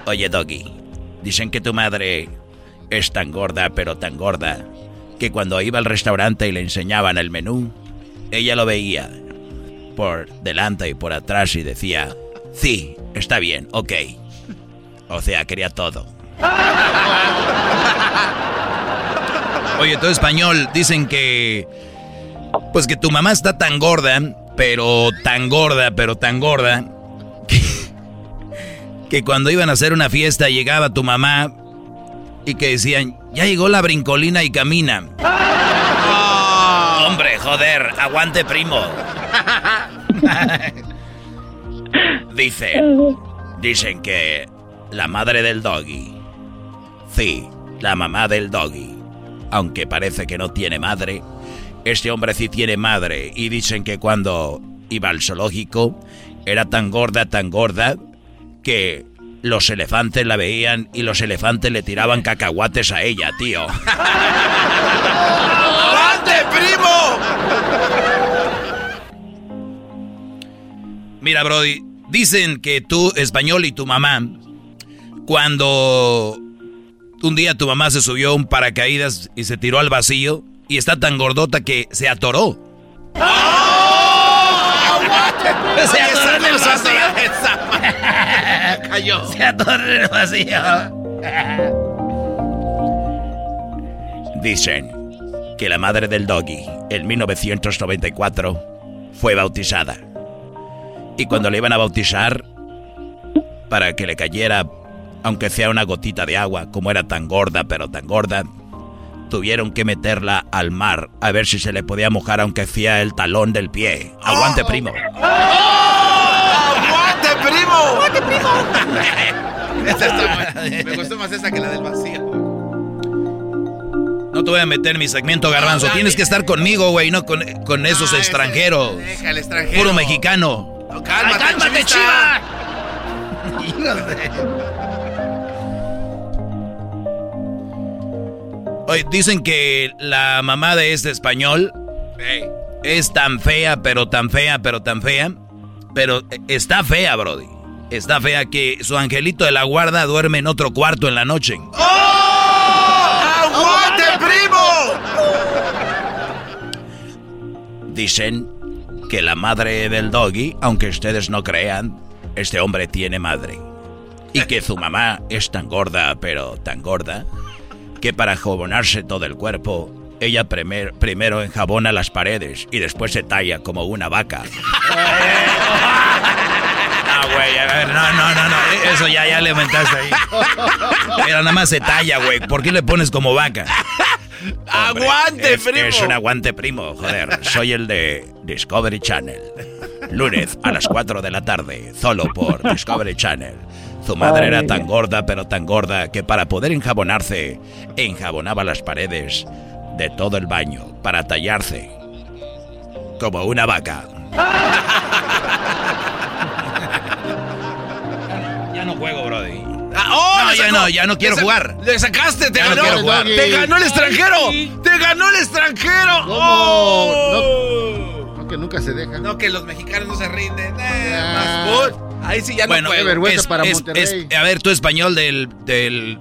Oye, Doggy, dicen que tu madre es tan gorda, pero tan gorda, que cuando iba al restaurante y le enseñaban el menú, ella lo veía por delante y por atrás y decía, sí, está bien, ok. O sea, quería todo. Oye, todo español, dicen que... Pues que tu mamá está tan gorda, pero tan gorda, pero tan gorda, que, que cuando iban a hacer una fiesta llegaba tu mamá y que decían, ya llegó la brincolina y camina. Hombre, joder, aguante primo. <laughs> Dicen, dicen que la madre del doggy, sí, la mamá del doggy, aunque parece que no tiene madre, este hombre sí tiene madre y dicen que cuando iba al zoológico era tan gorda, tan gorda, que los elefantes la veían y los elefantes le tiraban cacahuates a ella, tío. ¡Avante, primo! Mira, Brody, dicen que tú, español, y tu mamá, cuando un día tu mamá se subió a un paracaídas y se tiró al vacío y está tan gordota que se atoró. Se atoró en el vacío. <laughs> Cayó. Se atoró en el vacío. Dicen que la madre del doggy, en 1994, fue bautizada. Y cuando le iban a bautizar, para que le cayera, aunque sea una gotita de agua, como era tan gorda, pero tan gorda, tuvieron que meterla al mar a ver si se le podía mojar, aunque sea el talón del pie. Aguante, primo. ¡Aguante, primo! ¡Aguante, primo! <laughs> Esa está buena. Me gustó más esa que la del vacío. No te voy a meter en mi segmento, garbanzo. No, Tienes que estar conmigo, güey, no con, con esos extranjeros. Deja el extranjero. Puro mexicano. No, cálmate, ¡Ay, cálmate, chivista. <laughs> Oye, dicen que la mamá de este español es tan fea, pero tan fea, pero tan fea. Pero está fea, Brody. Está fea que su angelito de la guarda duerme en otro cuarto en la noche. ¡Aguante, primo! Dicen que la madre del doggy, aunque ustedes no crean, este hombre tiene madre. Y que su mamá es tan gorda, pero tan gorda, que para jabonarse todo el cuerpo, ella primer- primero enjabona las paredes y después se talla como una vaca. <laughs> Ah, güey, a ver, no, no, no, no, eso ya, ya le aumentaste ahí. Mira, nada más se talla, güey. ¿Por qué le pones como vaca? <laughs> Hombre, ¡Aguante, es, primo! Es un aguante, primo, joder. Soy el de Discovery Channel. Lunes a las 4 de la tarde, solo por Discovery Channel. Su madre era tan gorda, pero tan gorda, que para poder enjabonarse, enjabonaba las paredes de todo el baño para tallarse. Como una vaca. <laughs> Ya no juego, Brody. Ah, ¡oh, No, ya no, ya no quiero jugar. Le sacaste, te Ya no ganó. quiero jugar. Te ganó el extranjero. Te ganó el extranjero. ¿Cómo? ¡Oh! No, que nunca se dejan. No, que los mexicanos no se rinden. Eh, Ah. más. Ahí sí ya no bueno. Qué vergüenza es- para es- Monterrey. es- a ver, tú español del, del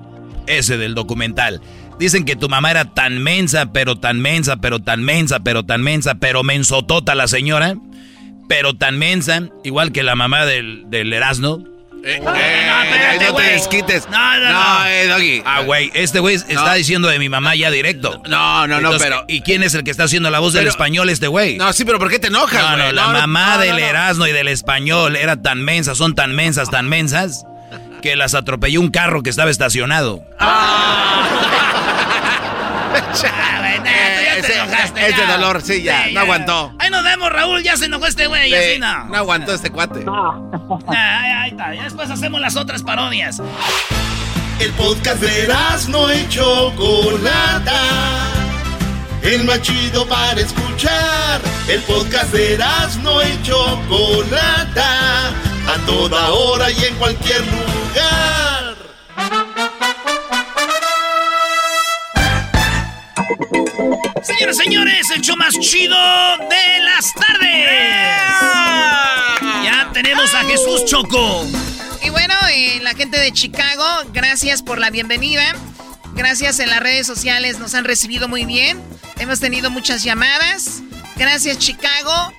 ese del documental. Dicen que tu mamá era tan mensa, pero tan mensa, pero tan mensa, pero tan mensa, pero mensotota la señora, pero tan mensa, igual que la mamá del, del Erasmo. Eh, eh, no, no te desquites. No, no, no. eh, Doggy. Ah, güey, este güey está diciendo de mi mamá ya directo. No, no, no, Entonces, pero. ¿Y quién es el que está haciendo la voz del español este güey? No, sí, pero ¿por qué te enojas, No, no, la No, no, mamá no, del no, no. Erasmo y del español era tan mensa, son tan mensas, tan mensas, que las atropelló un carro que estaba estacionado. <laughs> Eh, ese, ese dolor, sí, ya, no aguantó. Ahí nos vemos, Raúl. Ya se enojó este güey. Sí, así no. no aguantó este cuate. Ahí, <laughs> ahí está. Ya después hacemos las otras parodias. El podcast de no y Chocolata. El más chido para escuchar. El podcast de no y Chocolata. A toda hora y en cualquier lugar. Señoras y señores, el show más chido de las tardes. Ya tenemos a Jesús Choco. Y bueno, eh, la gente de Chicago, gracias por la bienvenida. Gracias en las redes sociales, nos han recibido muy bien. Hemos tenido muchas llamadas. Gracias Chicago.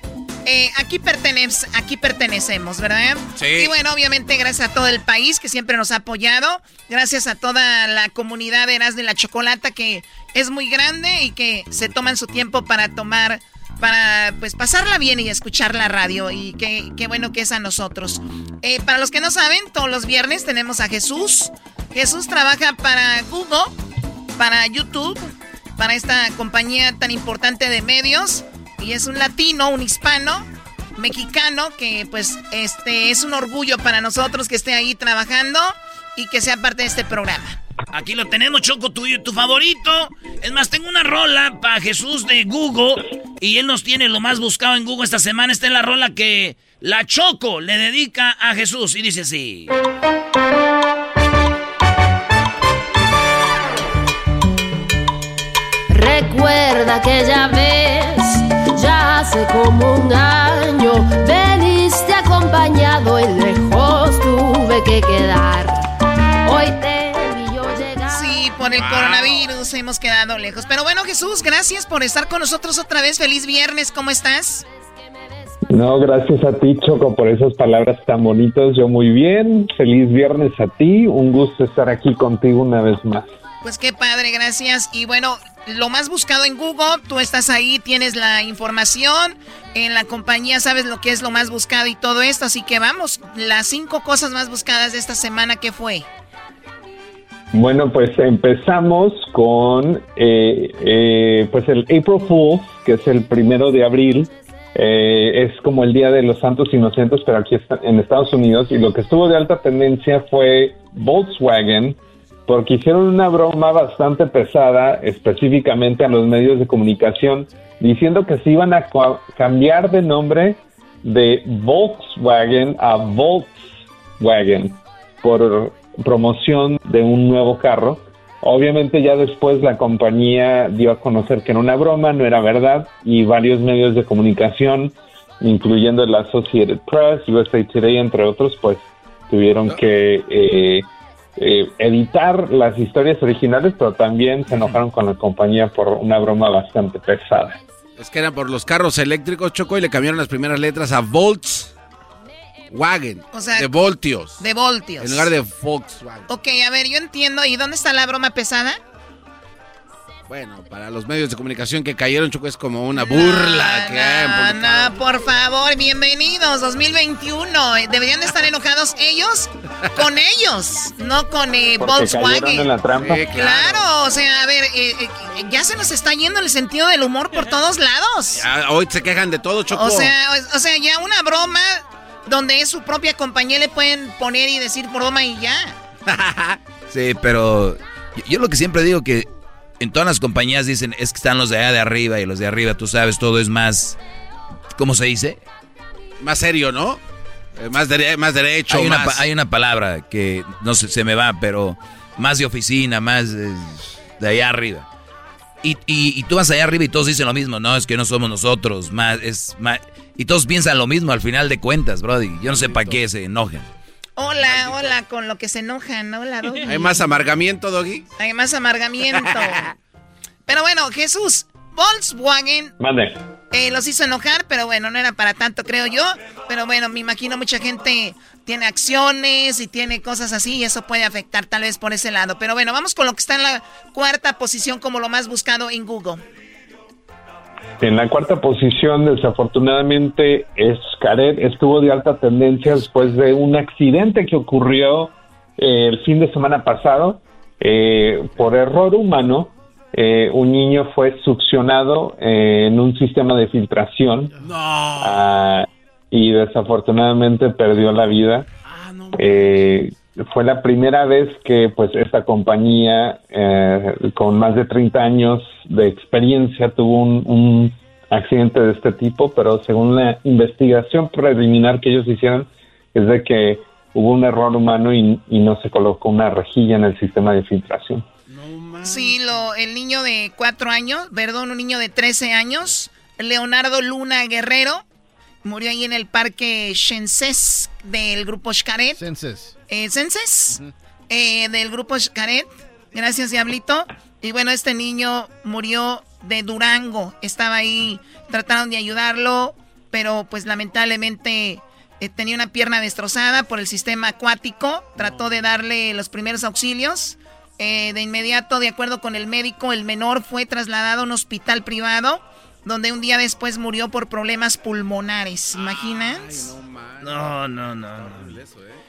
Eh, aquí, pertenec- aquí pertenecemos, ¿verdad? Sí. Y bueno, obviamente gracias a todo el país que siempre nos ha apoyado. Gracias a toda la comunidad de Eras de la Chocolata que es muy grande y que se toman su tiempo para tomar, para pues pasarla bien y escuchar la radio. Y qué, qué bueno que es a nosotros. Eh, para los que no saben, todos los viernes tenemos a Jesús. Jesús trabaja para Google, para YouTube, para esta compañía tan importante de medios. Y es un latino, un hispano, mexicano, que pues este es un orgullo para nosotros que esté ahí trabajando y que sea parte de este programa. Aquí lo tenemos, Choco, tu, tu favorito. Es más, tengo una rola para Jesús de Google. Y él nos tiene lo más buscado en Google esta semana. Está en la rola que la Choco le dedica a Jesús. Y dice así. Recuerda vez, ya hace como un año, veniste acompañado y lejos tuve que quedar. Hoy te vi yo llegar. Sí, por el coronavirus hemos quedado lejos. Pero bueno, Jesús, gracias por estar con nosotros otra vez. Feliz viernes, ¿cómo estás? No, gracias a ti, Choco, por esas palabras tan bonitas. Yo muy bien. Feliz viernes a ti. Un gusto estar aquí contigo una vez más. Pues qué padre, gracias. Y bueno, lo más buscado en Google, tú estás ahí, tienes la información, en la compañía sabes lo que es lo más buscado y todo esto, así que vamos, las cinco cosas más buscadas de esta semana, ¿qué fue? Bueno, pues empezamos con eh, eh, pues el April Fool's, que es el primero de abril. Eh, es como el Día de los Santos Inocentes, pero aquí está, en Estados Unidos. Y lo que estuvo de alta tendencia fue Volkswagen, porque hicieron una broma bastante pesada, específicamente a los medios de comunicación, diciendo que se iban a cambiar de nombre de Volkswagen a Volkswagen por promoción de un nuevo carro. Obviamente ya después la compañía dio a conocer que era una broma, no era verdad, y varios medios de comunicación, incluyendo la Associated Press, USA Today, entre otros, pues tuvieron que eh, eh, editar las historias originales, pero también se enojaron con la compañía por una broma bastante pesada. Es que eran por los carros eléctricos, Choco, y le cambiaron las primeras letras a Volkswagen. O sea, de voltios. De voltios. En lugar de Volkswagen. Ok, a ver, yo entiendo, ¿y dónde está la broma pesada? Bueno, para los medios de comunicación que cayeron, Choco, es como una burla que Ah, publicado. no, por favor, bienvenidos, 2021. Eh, Deberían de estar enojados ellos con ellos, no con eh, Volkswagen. en la trampa. Sí, Claro, o sea, a ver, eh, eh, ya se nos está yendo el sentido del humor por todos lados. Hoy se quejan de todo, Choco. O sea, o, o sea, ya una broma donde es su propia compañía le pueden poner y decir broma y ya. <laughs> Sí, pero yo, yo lo que siempre digo que en todas las compañías dicen es que están los de allá de arriba y los de arriba, tú sabes, todo es más, ¿cómo se dice? Más serio, ¿no? Eh, más, dere- más derecho, Hay una, más... hay una palabra que no sé, se me va, pero más de oficina, más eh, de allá arriba. Y, y- y tú vas allá arriba y todos dicen lo mismo, no, es que no somos nosotros, más, es más, y todos piensan lo mismo al final de cuentas, Brody. Yo no sé para qué se enojan. Hola, hola, con lo que se enojan, hola, Doggy. Hay más amargamiento, Doggy. Hay más amargamiento. <laughs> Pero bueno, Jesús, Volkswagen Mande. Eh, los hizo enojar, pero bueno, no era para tanto, creo yo. Pero bueno, me imagino mucha gente tiene acciones y tiene cosas así y eso puede afectar tal vez por ese lado. Pero bueno, vamos con lo que está en la cuarta posición como lo más buscado en Google. En la cuarta posición, desafortunadamente, Scaret estuvo de alta tendencia después de un accidente que ocurrió eh, el fin de semana pasado. Eh, por error humano, eh, un niño fue succionado en un sistema de filtración ah, y desafortunadamente perdió la vida. Fue la primera vez que pues esta compañía con más de 30 años de experiencia tuvo un, accidente de este tipo, pero según la investigación preliminar que ellos hicieron es de que hubo un error humano y, no se colocó una rejilla en el sistema de filtración. sí, lo, el niño de cuatro años, perdón, un niño de 13 años, Leonardo Luna Guerrero, murió ahí en el parque Shenses del grupo Xcaret. Senses. Eh, ¿Senses? Eh, del grupo Xcaret. Gracias, Diablito. Y bueno, este niño murió de Durango. Estaba ahí, trataron de ayudarlo, pero pues lamentablemente eh, tenía una pierna destrozada por el sistema acuático. Trató de darle los primeros auxilios. Eh, de inmediato, de acuerdo con el médico, el menor fue trasladado a un hospital privado, donde un día después murió por problemas pulmonares. ¿Imaginas? no, no, no.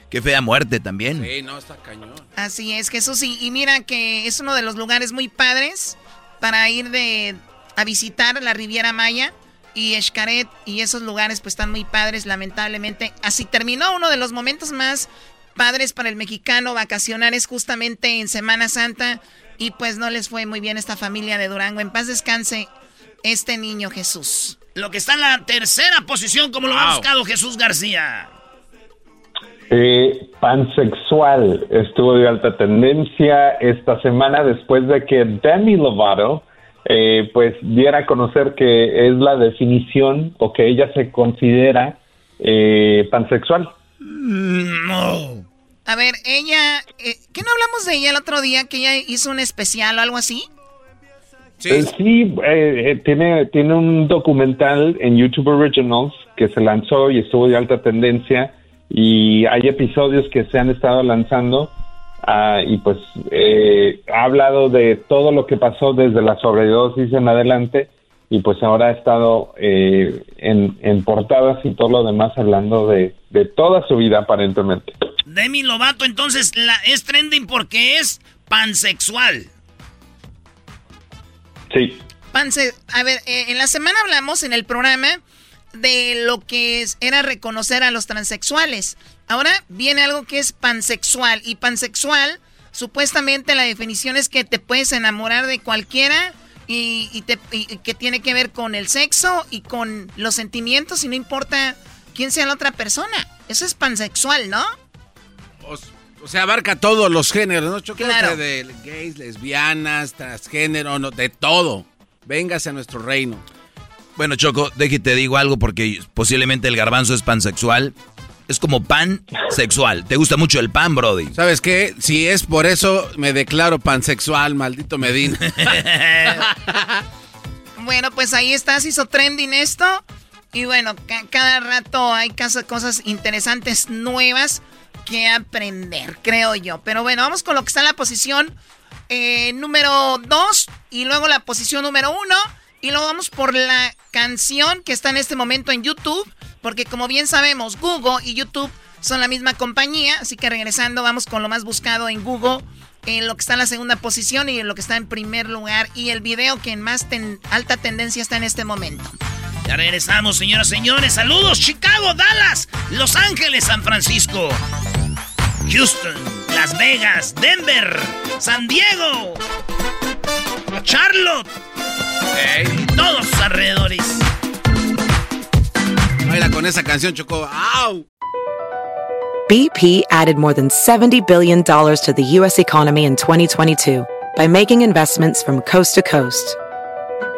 Qué fea muerte también. Sí, no, está cañón. Así es, Jesús. Y, y mira que es uno de los lugares muy padres para ir de, a visitar la Riviera Maya y Escaret y esos lugares pues están muy padres, lamentablemente. Así terminó uno de los momentos más padres para el mexicano vacacionar es justamente en Semana Santa y pues no les fue muy bien esta familia de Durango. En paz descanse este niño Jesús. Lo que está en la tercera posición como lo ha buscado Jesús García. Eh, pansexual estuvo de alta tendencia esta semana después de que Demi Lovato eh, pues diera a conocer que es la definición o que ella se considera eh, pansexual. No. A ver, ella, eh, ¿qué no hablamos de ella el otro día que ella hizo un especial o algo así? Sí, sí tiene, tiene un documental en YouTube Originals que se lanzó y estuvo de alta tendencia y hay episodios que se han estado lanzando Ah, y pues eh, ha hablado de todo lo que pasó desde la sobredosis en adelante y pues ahora ha estado eh, en, portadas y todo lo demás hablando de, toda su vida aparentemente. Demi Lovato entonces la, es trending porque es pansexual. Sí. Panse a ver, eh, en la semana hablamos en el programa de lo que era reconocer a los transexuales. Ahora viene algo que es pansexual. Y pansexual, supuestamente la definición es que te puedes enamorar de cualquiera y, que tiene que ver con el sexo y con los sentimientos y no importa quién sea la otra persona. Eso es pansexual, ¿no? O, sea, abarca todos los géneros, ¿no? claro. de gays, lesbianas, transgénero, no, de todo. Véngase a nuestro reino. Bueno, Choco, déjate te digo algo porque posiblemente el garbanzo es pansexual. Es como pan sexual. ¿Te gusta mucho el pan, Brody? ¿Sabes qué? Si es por eso, me declaro pansexual, maldito Medina. <laughs> bueno, pues ahí está, se hizo trending esto. Y bueno, cada rato hay cosas interesantes nuevas que aprender, creo yo. Pero bueno, vamos con lo que está en la posición eh, número 2 y luego la posición número 1. Y luego vamos por la canción que está en este momento en YouTube. Porque como bien sabemos, Google y YouTube son la misma compañía. Así que regresando, vamos con lo más buscado en Google. En lo que está en la segunda posición y en lo que está en primer lugar. Y el video que en más alta tendencia está en este momento. Ya regresamos, señoras y señores. Saludos, Chicago, Dallas, Los Ángeles, San Francisco, Houston, Las Vegas, Denver, San Diego, Charlotte. Todos sus alrededores. Baila con esa canción. BP added more than $70 billion to the U.S. economy in 2022 by making investments from coast to coast.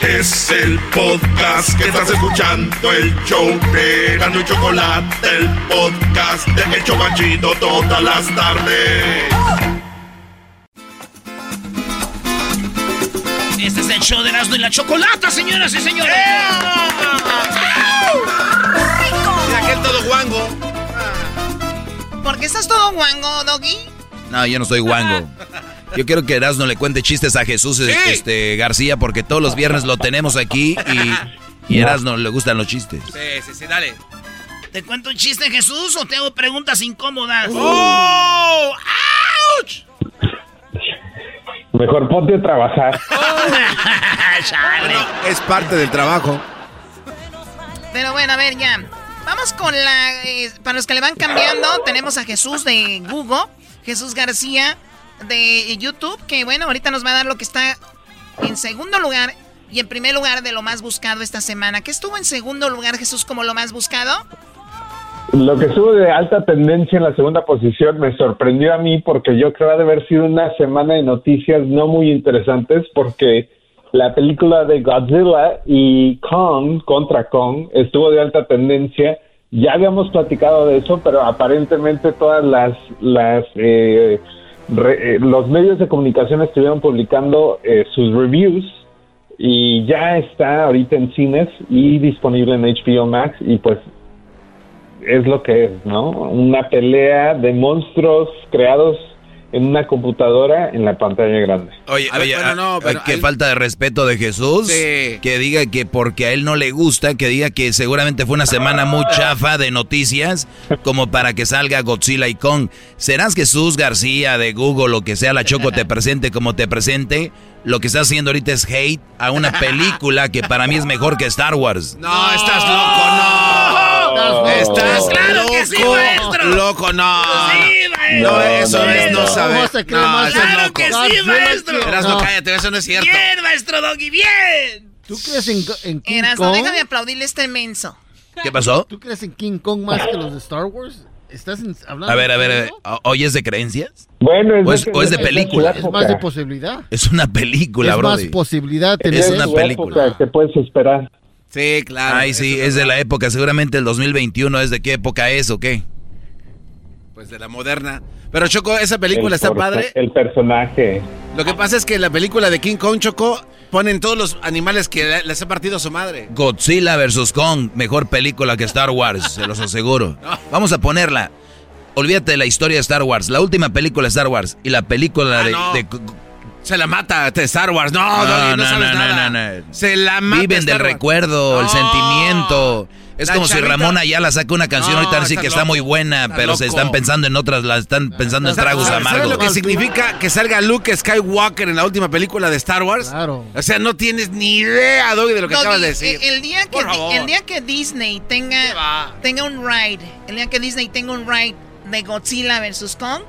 Es el podcast que estás escuchando, el show de Gano y Chocolate, el podcast de El Chobachito todas las tardes. Este es el show de Erasmo y la Chocolata, señoras y señores. Mira aquel todo guango. ¿Por qué estás todo guango, Doggy? No, yo no soy guango. <laughs> Yo quiero que Erasmo le cuente chistes a Jesús este, García porque todos los viernes lo tenemos aquí y, y Erasmo le gustan los chistes. Sí, sí, sí, dale. ¿Te cuento un chiste, Jesús, o te hago preguntas incómodas? ¡Oh! ¡Auch! Mejor ponte a trabajar. <laughs> Chale. Es parte del trabajo. Pero bueno, a ver, ya. Vamos con la... eh, para los que le van cambiando, tenemos a Jesús de Google, Jesús García de YouTube, que bueno, ahorita nos va a dar lo que está en segundo lugar y en primer lugar de lo más buscado esta semana. ¿Qué estuvo en segundo lugar, Jesús, como lo más buscado? Lo que estuvo de alta tendencia en la segunda posición me sorprendió a mí porque yo creo de haber sido una semana de noticias no muy interesantes porque la película de Godzilla y Kong contra Kong estuvo de alta tendencia. Ya habíamos platicado de eso, pero aparentemente todas las, las eh, re- eh, los medios de comunicación estuvieron publicando eh, sus reviews y ya está ahorita en cines y disponible en HBO Max y pues es lo que es, ¿no? Una pelea de monstruos creados en una computadora en la pantalla grande. Oye, A ver, oye, bueno, no, ah, pero qué él- falta de respeto de Jesús. Sí. Que diga que porque a él no le gusta, que diga que seguramente fue una semana muy chafa de noticias, como para que salga Godzilla y Kong. ¿Serás Jesús García de Google, lo que sea, la Choco te presente como te presente? Lo que está haciendo ahorita es hate a una película que para mí es mejor que Star Wars. No, estás loco, no. Estás ¡Claro loco. que sí, maestro! Loco, no. Sí, maestro. No, eso es no ¿Cómo saber. No, es ¡Claro loco. que sí, maestro! No. cállate, eso no es cierto. ¡Bien, maestro Doggy, bien! ¿Tú crees en, en King Erasmo, Kong? déjame aplaudirle este menso. ¿Qué pasó? ¿Tú crees en King Kong más que los de Star Wars? ¿Estás en- hablando A ver, a ver, serio? a ver, ¿hoy es de creencias? Bueno, O es- o es de película. Es más de posibilidad. Es una película, es bro. más posibilidad tener Es Es una película. época, ¿Qué puedes esperar? Sí, claro. Ay, sí, es de la época, seguramente el 2021 es de qué época es o qué. Pues de la moderna. Pero Choco, esa película El está por- padre. El personaje. Lo que pasa es que la película de King Kong, Choco, ponen todos los animales que le- les ha partido su madre. Godzilla vs. Kong, mejor película que Star Wars, se los aseguro. <laughs> Vamos a ponerla. Olvídate de la historia de Star Wars, la última película de Star Wars y la película Ah, de, no. de- Se la mata de Star Wars. No, No, Doggy, no, no, sabes no, no, nada. no, no. Se la mata Viven del recuerdo, el sentimiento. Es La como si chavita- Ramón Ayala saca una canción No, ahorita estás que está muy buena, pero se están pensando en otras, la están pensando en ¿Sabes- tragos ¿Sabes amargos. lo que significa que salga Luke Skywalker en la última película de Star Wars? Claro. O sea, no tienes ni idea, Doggy, de lo que Doggy, acabas de decir. eh, El día, que, el día que Disney tenga, tenga un ride, el día que Disney tenga un ride de Godzilla versus Kong,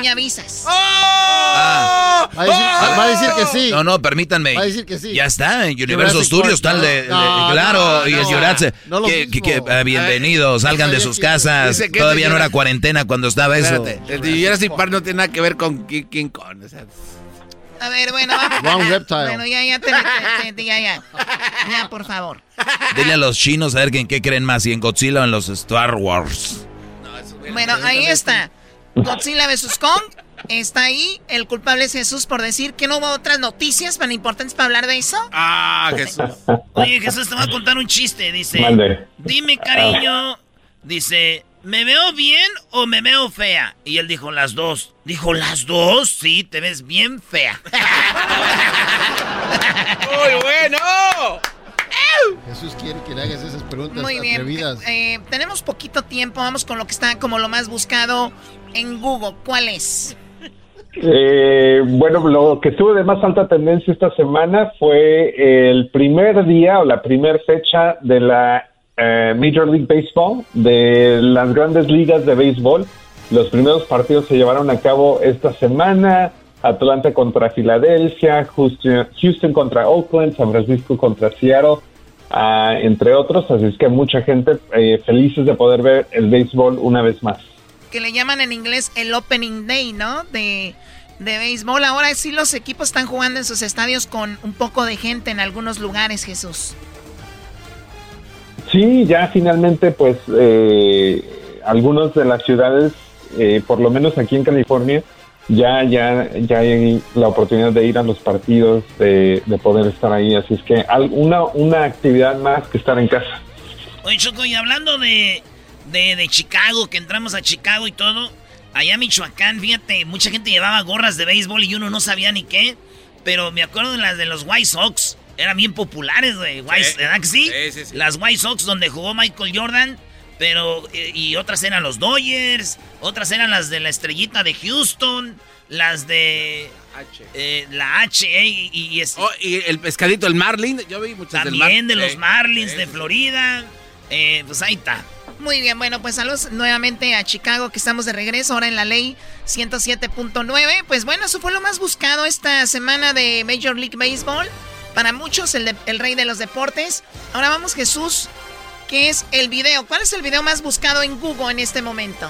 me avisas. <laughs> ¡Oh! Va a decir, va a decir que sí. No, no, permítanme. Va a decir que sí. Ya está, en Universo Studios Park, tal de, no, claro, no, y el no. Jurassic. No lo que, que- que, mismo. ah, bienvenidos, salgan de sus casas. Todavía es no era cuarentena cuando estaba eso. El de Jurassic Park no tiene nada que ver con King, Kong. o sea, A ver, bueno, vamos. Wrong reptile. Bueno, ya, ya, te, te- te- ya, ya. Ya, por favor. Dile a los chinos a ver en qué creen más, si en Godzilla o en los Star Wars. Bueno, ahí está. Godzilla vs. Kong. está ahí. El culpable es Jesús por decir que no hubo otras noticias tan importantes para hablar de eso. Ah, Jesús. Oye, Jesús, te voy a contar un chiste. Dice, dime, cariño, dice, ¿me veo bien o me veo fea? Y él dijo, las dos. Dijo, ¿las dos? Sí, te ves bien fea. <laughs> ¡Muy bueno! Jesús quiere que le hagas esas preguntas Muy bien. atrevidas. Eh, tenemos poquito tiempo. Vamos con lo que está como lo más buscado en Google. ¿Cuál es? Eh, bueno, lo que estuvo de más alta tendencia esta semana fue el primer día o la primera fecha de la eh, Major League Baseball, de las grandes ligas de béisbol. Los primeros partidos se llevaron a cabo esta semana. Atlanta contra Filadelfia, Houston, Houston contra Oakland, San Francisco contra Seattle, ah, entre otros. Así es que mucha gente eh, felices de poder ver el béisbol una vez más. Que le llaman en inglés el Opening Day, ¿no? De, de béisbol. Ahora sí los equipos están jugando en sus estadios con un poco de gente en algunos lugares, Jesús. Sí, ya finalmente, pues, eh, algunas de las ciudades, eh, por lo menos aquí en California, ya, ya, ya hay la oportunidad de ir a los partidos, de, de poder estar ahí. Así es que una, una actividad más que estar en casa. Oye, Choco, y hablando de, de, de Chicago, que entramos a Chicago y todo, allá en Michoacán, fíjate, mucha gente llevaba gorras de béisbol y uno no sabía ni qué, pero me acuerdo de las de los White Sox, eran bien populares, güey, White- Sí. ¿verdad que sí? Sí, sí, sí. Las White Sox donde jugó Michael Jordan, pero, eh, y otras eran los Dodgers, otras eran las de la estrellita de Houston, las de... eh, la H, eh, y, y es- Oh, y el pescadito, el Marlin. Yo vi muchas del también Mar- de los Sí. Marlins de. Florida. Eh, pues ahí está. Muy bien, bueno, pues saludos nuevamente a Chicago, que estamos de regreso ahora en la ley 107.9. Pues bueno, eso fue lo más buscado esta semana de Major League Baseball. Para muchos, el, de- el rey de los deportes. Ahora vamos, Jesús, ¿qué es el video? ¿Cuál es el video más buscado en Google en este momento?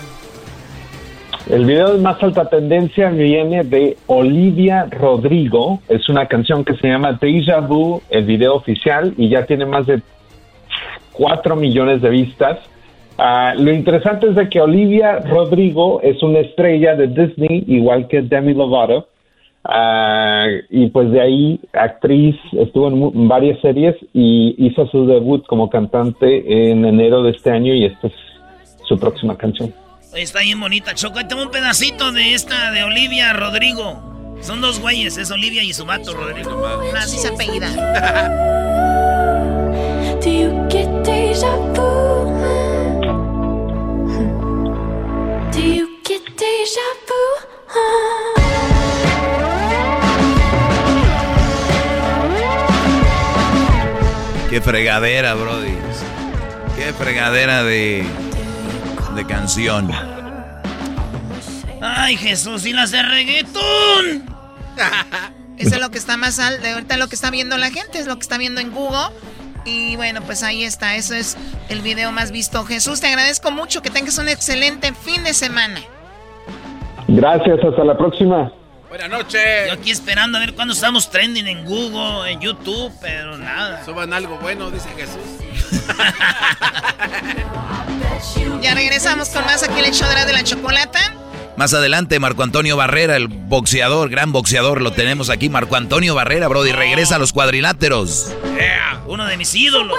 El video de más alta tendencia viene de Olivia Rodrigo. Es una canción que se llama Deja el video oficial, y ya tiene más de 4 millones de vistas. Ah, lo interesante es de que Olivia Rodrigo es una estrella de Disney, igual que Demi Lovato. Ah, y pues de ahí, actriz, estuvo en, varias series y hizo su debut como cantante en enero de este año y esta es su próxima canción. Está bien bonita, Choco. Ahí tengo un pedacito de esta de Olivia Rodrigo. Son dos güeyes, es Olivia y su vato Rodrigo. No, así se apellida. <laughs> Do you get deja vu? <laughs> Qué fregadera, Brody. Qué fregadera de, de canción. Ay, Jesús, y las de reggaetón. <laughs> Eso es lo que está más alto. Ahorita lo que está viendo la gente es lo que está viendo en Google. Y bueno, pues ahí está. Eso es el video más visto. Jesús, te agradezco mucho. Que tengas un excelente fin de semana. Gracias, hasta la próxima. Buenas noches. Yo aquí esperando a ver cuándo estamos trending en Google, en YouTube, pero nada. Suban algo bueno, dice Jesús. <laughs> Ya regresamos con más aquí en el show de la, de la chocolata. Más adelante, Marco Antonio Barrera, el boxeador, gran boxeador, lo tenemos aquí. Marco Antonio Barrera, Brody, regresa a los cuadriláteros. Yeah, uno de mis ídolos.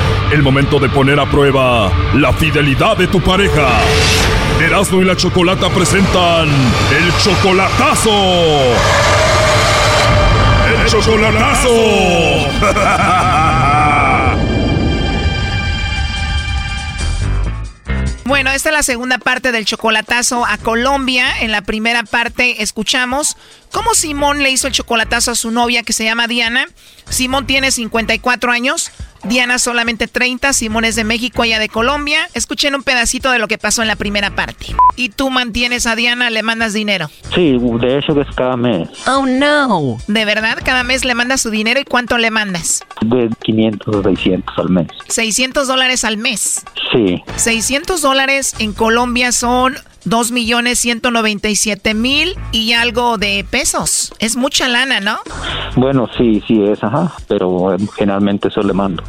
El momento de poner a prueba la fidelidad de tu pareja. Erasmo y la Chocolata presentan el chocolatazo. El chocolatazo. <laughs> Bueno, esta es la segunda parte del chocolatazo a Colombia. En la primera parte escuchamos cómo Simón le hizo el chocolatazo a su novia que se llama Diana. Simón tiene 54 años. Diana solamente 30, Simón es de México, ella de Colombia. Escuchen un pedacito de lo que pasó en la primera parte. ¿Y tú mantienes a Diana, le mandas dinero? Sí, de hecho que es cada mes. Oh no. ¿De verdad? ¿Cada mes le mandas su dinero y cuánto le mandas? De 500 o 600 al mes. 600 dólares al mes. Sí. 600 dólares en Colombia son 2 millones 197 mil y algo de pesos. Es mucha lana, ¿no? Bueno, sí, sí es, ajá, pero eh, generalmente eso le mando.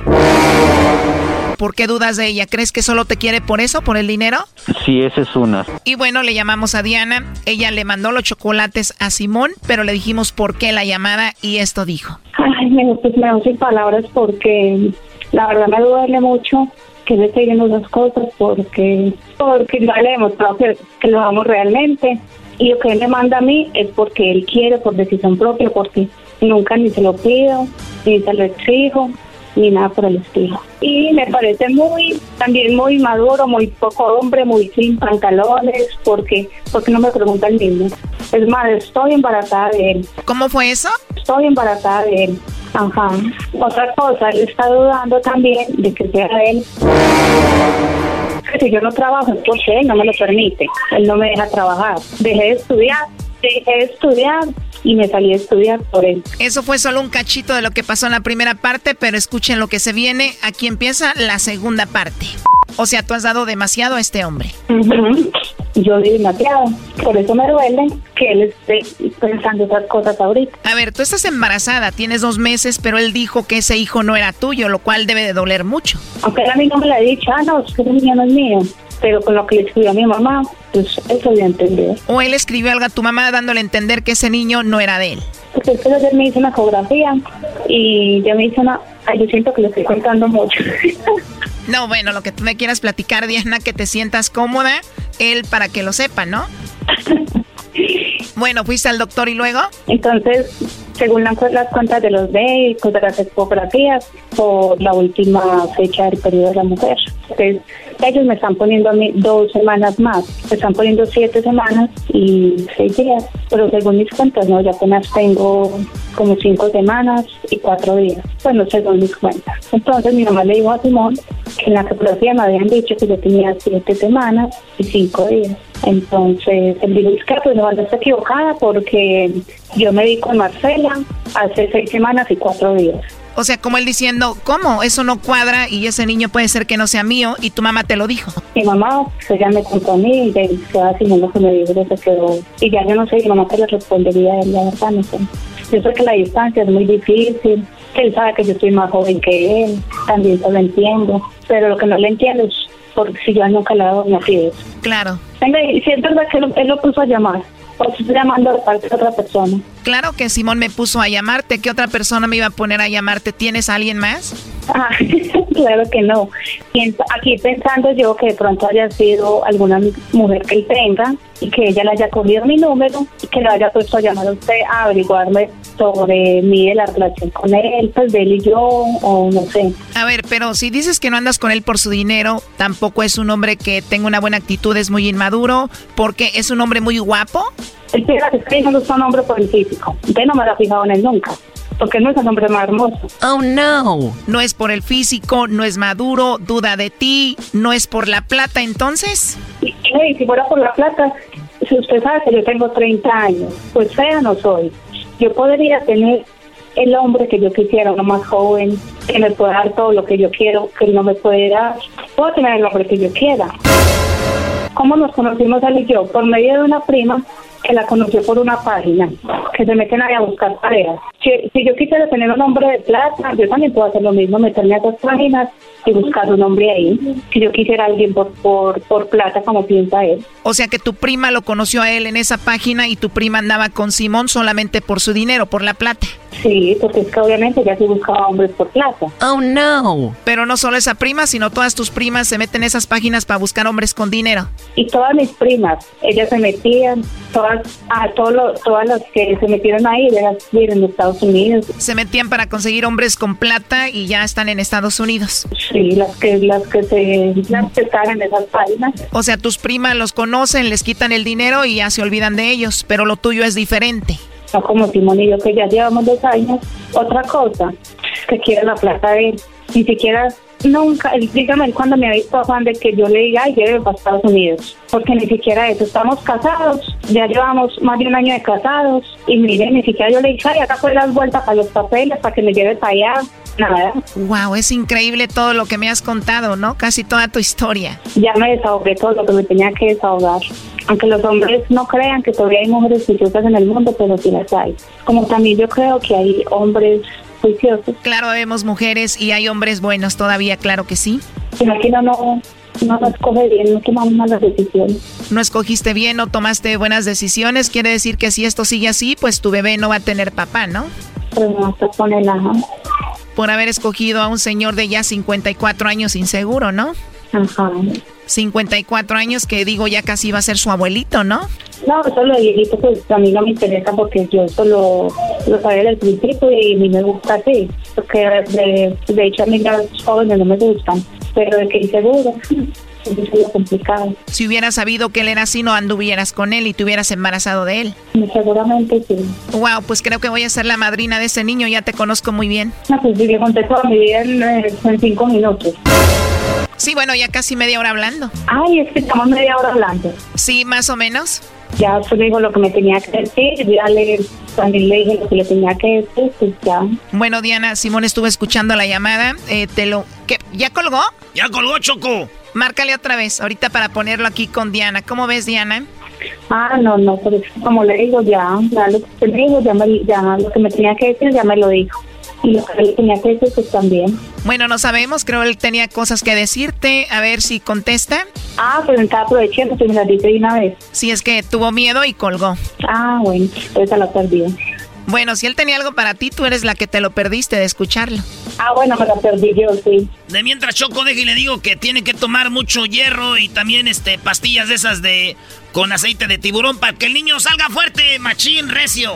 ¿Por qué dudas de ella? ¿Crees que solo te quiere por eso, por el dinero? Sí, esa es una. Y bueno, le llamamos a Diana. Ella le mandó los chocolates a Simón, pero le dijimos por qué la llamada y esto dijo. Ay, me, pues me sin palabras porque la verdad me duele mucho que le yendo esas cosas porque porque ya le demostrado que, que lo amo realmente. Y lo que él me manda a mí es porque él quiere por decisión propia porque nunca ni se lo pido ni se lo exijo ni nada por el estilo y me parece muy también muy maduro muy poco hombre muy sin pantalones porque porque no me pregunta el niño es más estoy embarazada de él ¿cómo fue eso? estoy embarazada de él Ajá. Otra cosa, él está dudando también de que sea él. Si yo no trabajo es porque él no me lo permite. Él no me deja trabajar. Dejé de estudiar, dejé de estudiar y me salí a estudiar por él. Eso fue solo un cachito de lo que pasó en la primera parte, pero escuchen lo que se viene. Aquí empieza la segunda parte. O sea, tú has dado demasiado a este hombre. Yo di demasiado. Por eso me duele que él esté pensando esas cosas ahorita. A ver, tú estás embarazada, tienes dos meses, pero él dijo que ese hijo no era tuyo, lo cual debe de doler mucho. Aunque a mí no me lo ha dicho, ah, no, es que ese niño no es mío pero con lo que le escribió a mi mamá, pues eso voy a entender. O él escribió algo a tu mamá dándole a entender que ese niño no era de él. Porque después ayer me hizo una ecografía y yo me hizo una... Ay, yo siento que le estoy contando mucho. <laughs> no, bueno, lo que tú me quieras platicar, Diana, que te sientas cómoda, él para que lo sepa, ¿no? <laughs> bueno, fuiste al doctor y luego. Entonces, según las, cuentas de los médicos, de las ecografías, por la última fecha del periodo de la mujer. Entonces, ellos me están poniendo a mí dos semanas más, me están poniendo siete semanas y seis días, pero según mis cuentas, no, ya apenas tengo como cinco semanas y cuatro días, bueno, según mis cuentas. Entonces mi mamá le dijo a Simón que en la ecografía me habían dicho que yo tenía siete semanas y cinco días. Entonces dijo, es que pues no, está equivocada porque yo me di con Marcela hace seis semanas y cuatro días. O sea, como él diciendo, ¿cómo? Eso no cuadra y ese niño puede ser que no sea mío y tu mamá te lo dijo. Mi mamá, pues ya me contó a mí y se así lo que me dijo, se quedó. Y ya yo no sé, mi mamá te le respondería, la verdad, no sé. Yo sé que la distancia es muy difícil, él sabe que yo soy más joven que él, también se lo entiendo, pero lo que no le entiendo es porque si yo nunca le he dado eso. Claro. Venga, y si es verdad que él lo puso a llamar, o llamando de parte de otra persona. Claro que Simón me puso a llamarte. ¿Qué otra persona me iba a poner a llamarte? ¿Tienes a alguien más? Ah, <laughs> claro que no. Aquí pensando yo que de pronto haya sido alguna mujer que él tenga y que ella le haya cogido mi número y que le haya puesto a llamar a usted a averiguarme sobre mí de la relación con él, pues de él y yo, o no sé. A ver, pero si dices que no andas con él por su dinero, tampoco es un hombre que tenga una buena actitud, es muy inmaduro, porque es un hombre muy guapo. El que es no es un hombre por el físico. Usted no me lo ha fijado en él nunca porque no es el hombre más hermoso. Oh, no. No es por el físico, no es maduro, duda de ti, no es por la plata, entonces. Y, si fuera por la plata, si usted sabe que yo tengo 30 años, pues fea no soy. Yo podría tener el hombre que yo quisiera, uno más joven, que me pueda dar todo lo que yo quiero, que no me puede dar. Puedo tener el hombre que yo quiera. ¿Cómo nos conocimos él y yo? Por medio de una prima que la conoció por una página, que se meten ahí a buscar parejas. Si, yo quisiera tener un hombre de plata, yo también puedo hacer lo mismo, meterme a esas páginas y buscar un hombre ahí. Si yo quisiera alguien por, por, por plata, como piensa él. O sea que tu prima lo conoció a él en esa página y tu prima andaba con Simón solamente por su dinero, por la plata. Sí, porque es que obviamente ya sí buscaba hombres por plata. Oh, no. Pero no solo esa prima, sino todas tus primas se meten en esas páginas para buscar hombres con dinero. Y todas mis primas, ellas se metían, todas, a todos todas las que se metieron ahí, viven en Estados Unidos. Se metían para conseguir hombres con plata y ya están en Estados Unidos. Sí, las que, las que se las en esas páginas. O sea, tus primas los conocen, les quitan el dinero y ya se olvidan de ellos, pero lo tuyo es diferente no como Simón y yo que ya llevamos dos años. Otra cosa, que quiere la plata de él. Ni siquiera, nunca, él- dígame él cuando me ha visto afán de que yo le diga, ay, lléveme para Estados Unidos. Porque ni siquiera eso, estamos casados, ya llevamos más de un año de casados. Y mire, ni siquiera yo le dije, ay, acá fue las vueltas para los papeles, para que me lleve para allá. Nada. Wow, es increíble todo lo que me has contado, ¿no? Casi toda tu historia. Ya me desahogué todo lo que me tenía que desahogar. Aunque los hombres no crean que todavía hay mujeres juiciosas en el mundo, pero sí las hay. Como también yo creo que hay hombres juiciosos. Claro, vemos mujeres y hay hombres buenos todavía, claro que sí. Sino que uno no, no lo escoge bien, no tomamos malas decisiones. No escogiste bien, no tomaste buenas decisiones, quiere decir que si esto sigue así, pues tu bebé no va a tener papá, ¿no? Pero no se pone la... Por haber escogido a un señor de ya 54 años inseguro, ¿no? Ajá. 54 años que digo ya casi va a ser su abuelito, ¿no? No, eso lo de viejito, pues a mí no me interesa porque yo eso lo, sabía desde el principio y a mí me gusta así. Porque de, de hecho a mí los jóvenes no me gustan, pero de que inseguro, <laughs> complicado. Si hubieras sabido que él era así, no anduvieras con él y te hubieras embarazado de él. Seguramente sí. Wow, pues creo que voy a ser la madrina de ese niño, ya te conozco muy bien. No, pues sí, le conté toda mi vida en, en cinco minutos. Sí, bueno, ya casi media hora hablando. Ay, es que estamos media hora hablando. Sí, más o menos. Ya le dijo lo que me tenía que decir, ya le, también le dije lo que le tenía que decir, pues ya. Bueno, Diana, Simón estuvo escuchando la llamada. eh, te lo. ¿qué? ¿Ya colgó? Ya colgó, Choco. Márcale otra vez, ahorita para ponerlo aquí con Diana. ¿Cómo ves, Diana? Ah, no, no, pues como le digo, ya, ya lo que me dijo, ya, me, ya lo que me tenía que decir, ya me lo dijo. Y lo que le tenía que decir, pues también. Bueno, no sabemos, creo él tenía cosas que decirte. A ver si contesta. Ah, pues me estaba aprovechando, pues me la dice de una vez. Si es que tuvo miedo y colgó. Ah, bueno, pues se la perdí. Bueno, si él tenía algo para ti, tú eres la que te lo perdiste de escucharlo. Ah, bueno, me la perdí yo, sí. De mientras Choco deje y le digo que tiene que tomar mucho hierro y también este pastillas de esas de con aceite de tiburón para que el niño salga fuerte, machín, recio.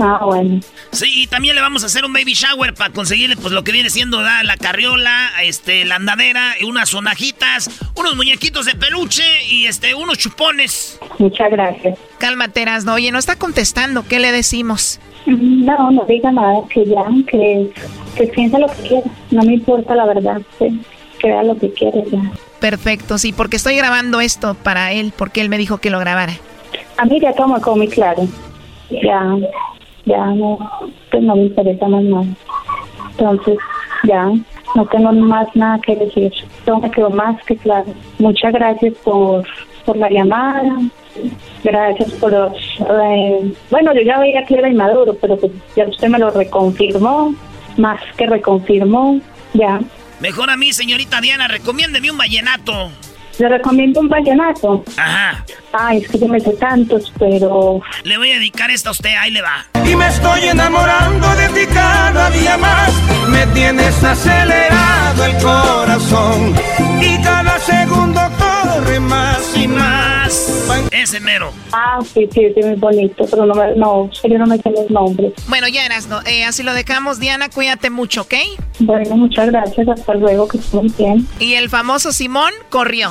Ah, bueno. Sí, y también le vamos a hacer un baby shower para conseguirle pues lo que viene siendo ¿da? la carriola, este, la andadera, unas sonajitas, unos muñequitos de peluche y este, unos chupones. Muchas gracias. Cálmate, Erasno. Oye, no está contestando. ¿Qué le decimos? No, no diga nada, que ya, que, que piensa lo que quiera. No me importa la verdad, que, que vea lo que quiere ya. Perfecto, sí, porque estoy grabando esto para él, porque él me dijo que lo grabara. A mí ya como quedó muy claro. Ya, ya no, pues no me interesa más nada. Entonces, ya, no tengo más nada que decir. Todo me quedó más que claro. Muchas gracias por, por la llamada. Gracias por eh, bueno, yo ya veía que era inmaduro, pero pues ya usted me lo reconfirmó. Más que reconfirmó. Ya. Mejor a mí, señorita Diana, recomiéndeme un vallenato. Le recomiendo un vallenato. Ajá. Ay, es que yo me sé tantos, pero... Le voy a dedicar esta a usted, ahí le va. Y me estoy enamorando de ti cada día más. Me tienes acelerado el corazón. Y cada segundo más y más. Ese mero. Ah, sí, sí, sí, muy bonito, pero no, no, yo no me sé los nombres. Bueno, ya Erasno, eh, así lo dejamos. Diana, cuídate mucho, ¿ok? Bueno, muchas gracias, hasta luego, que estén bien. Y el famoso Simón corrió.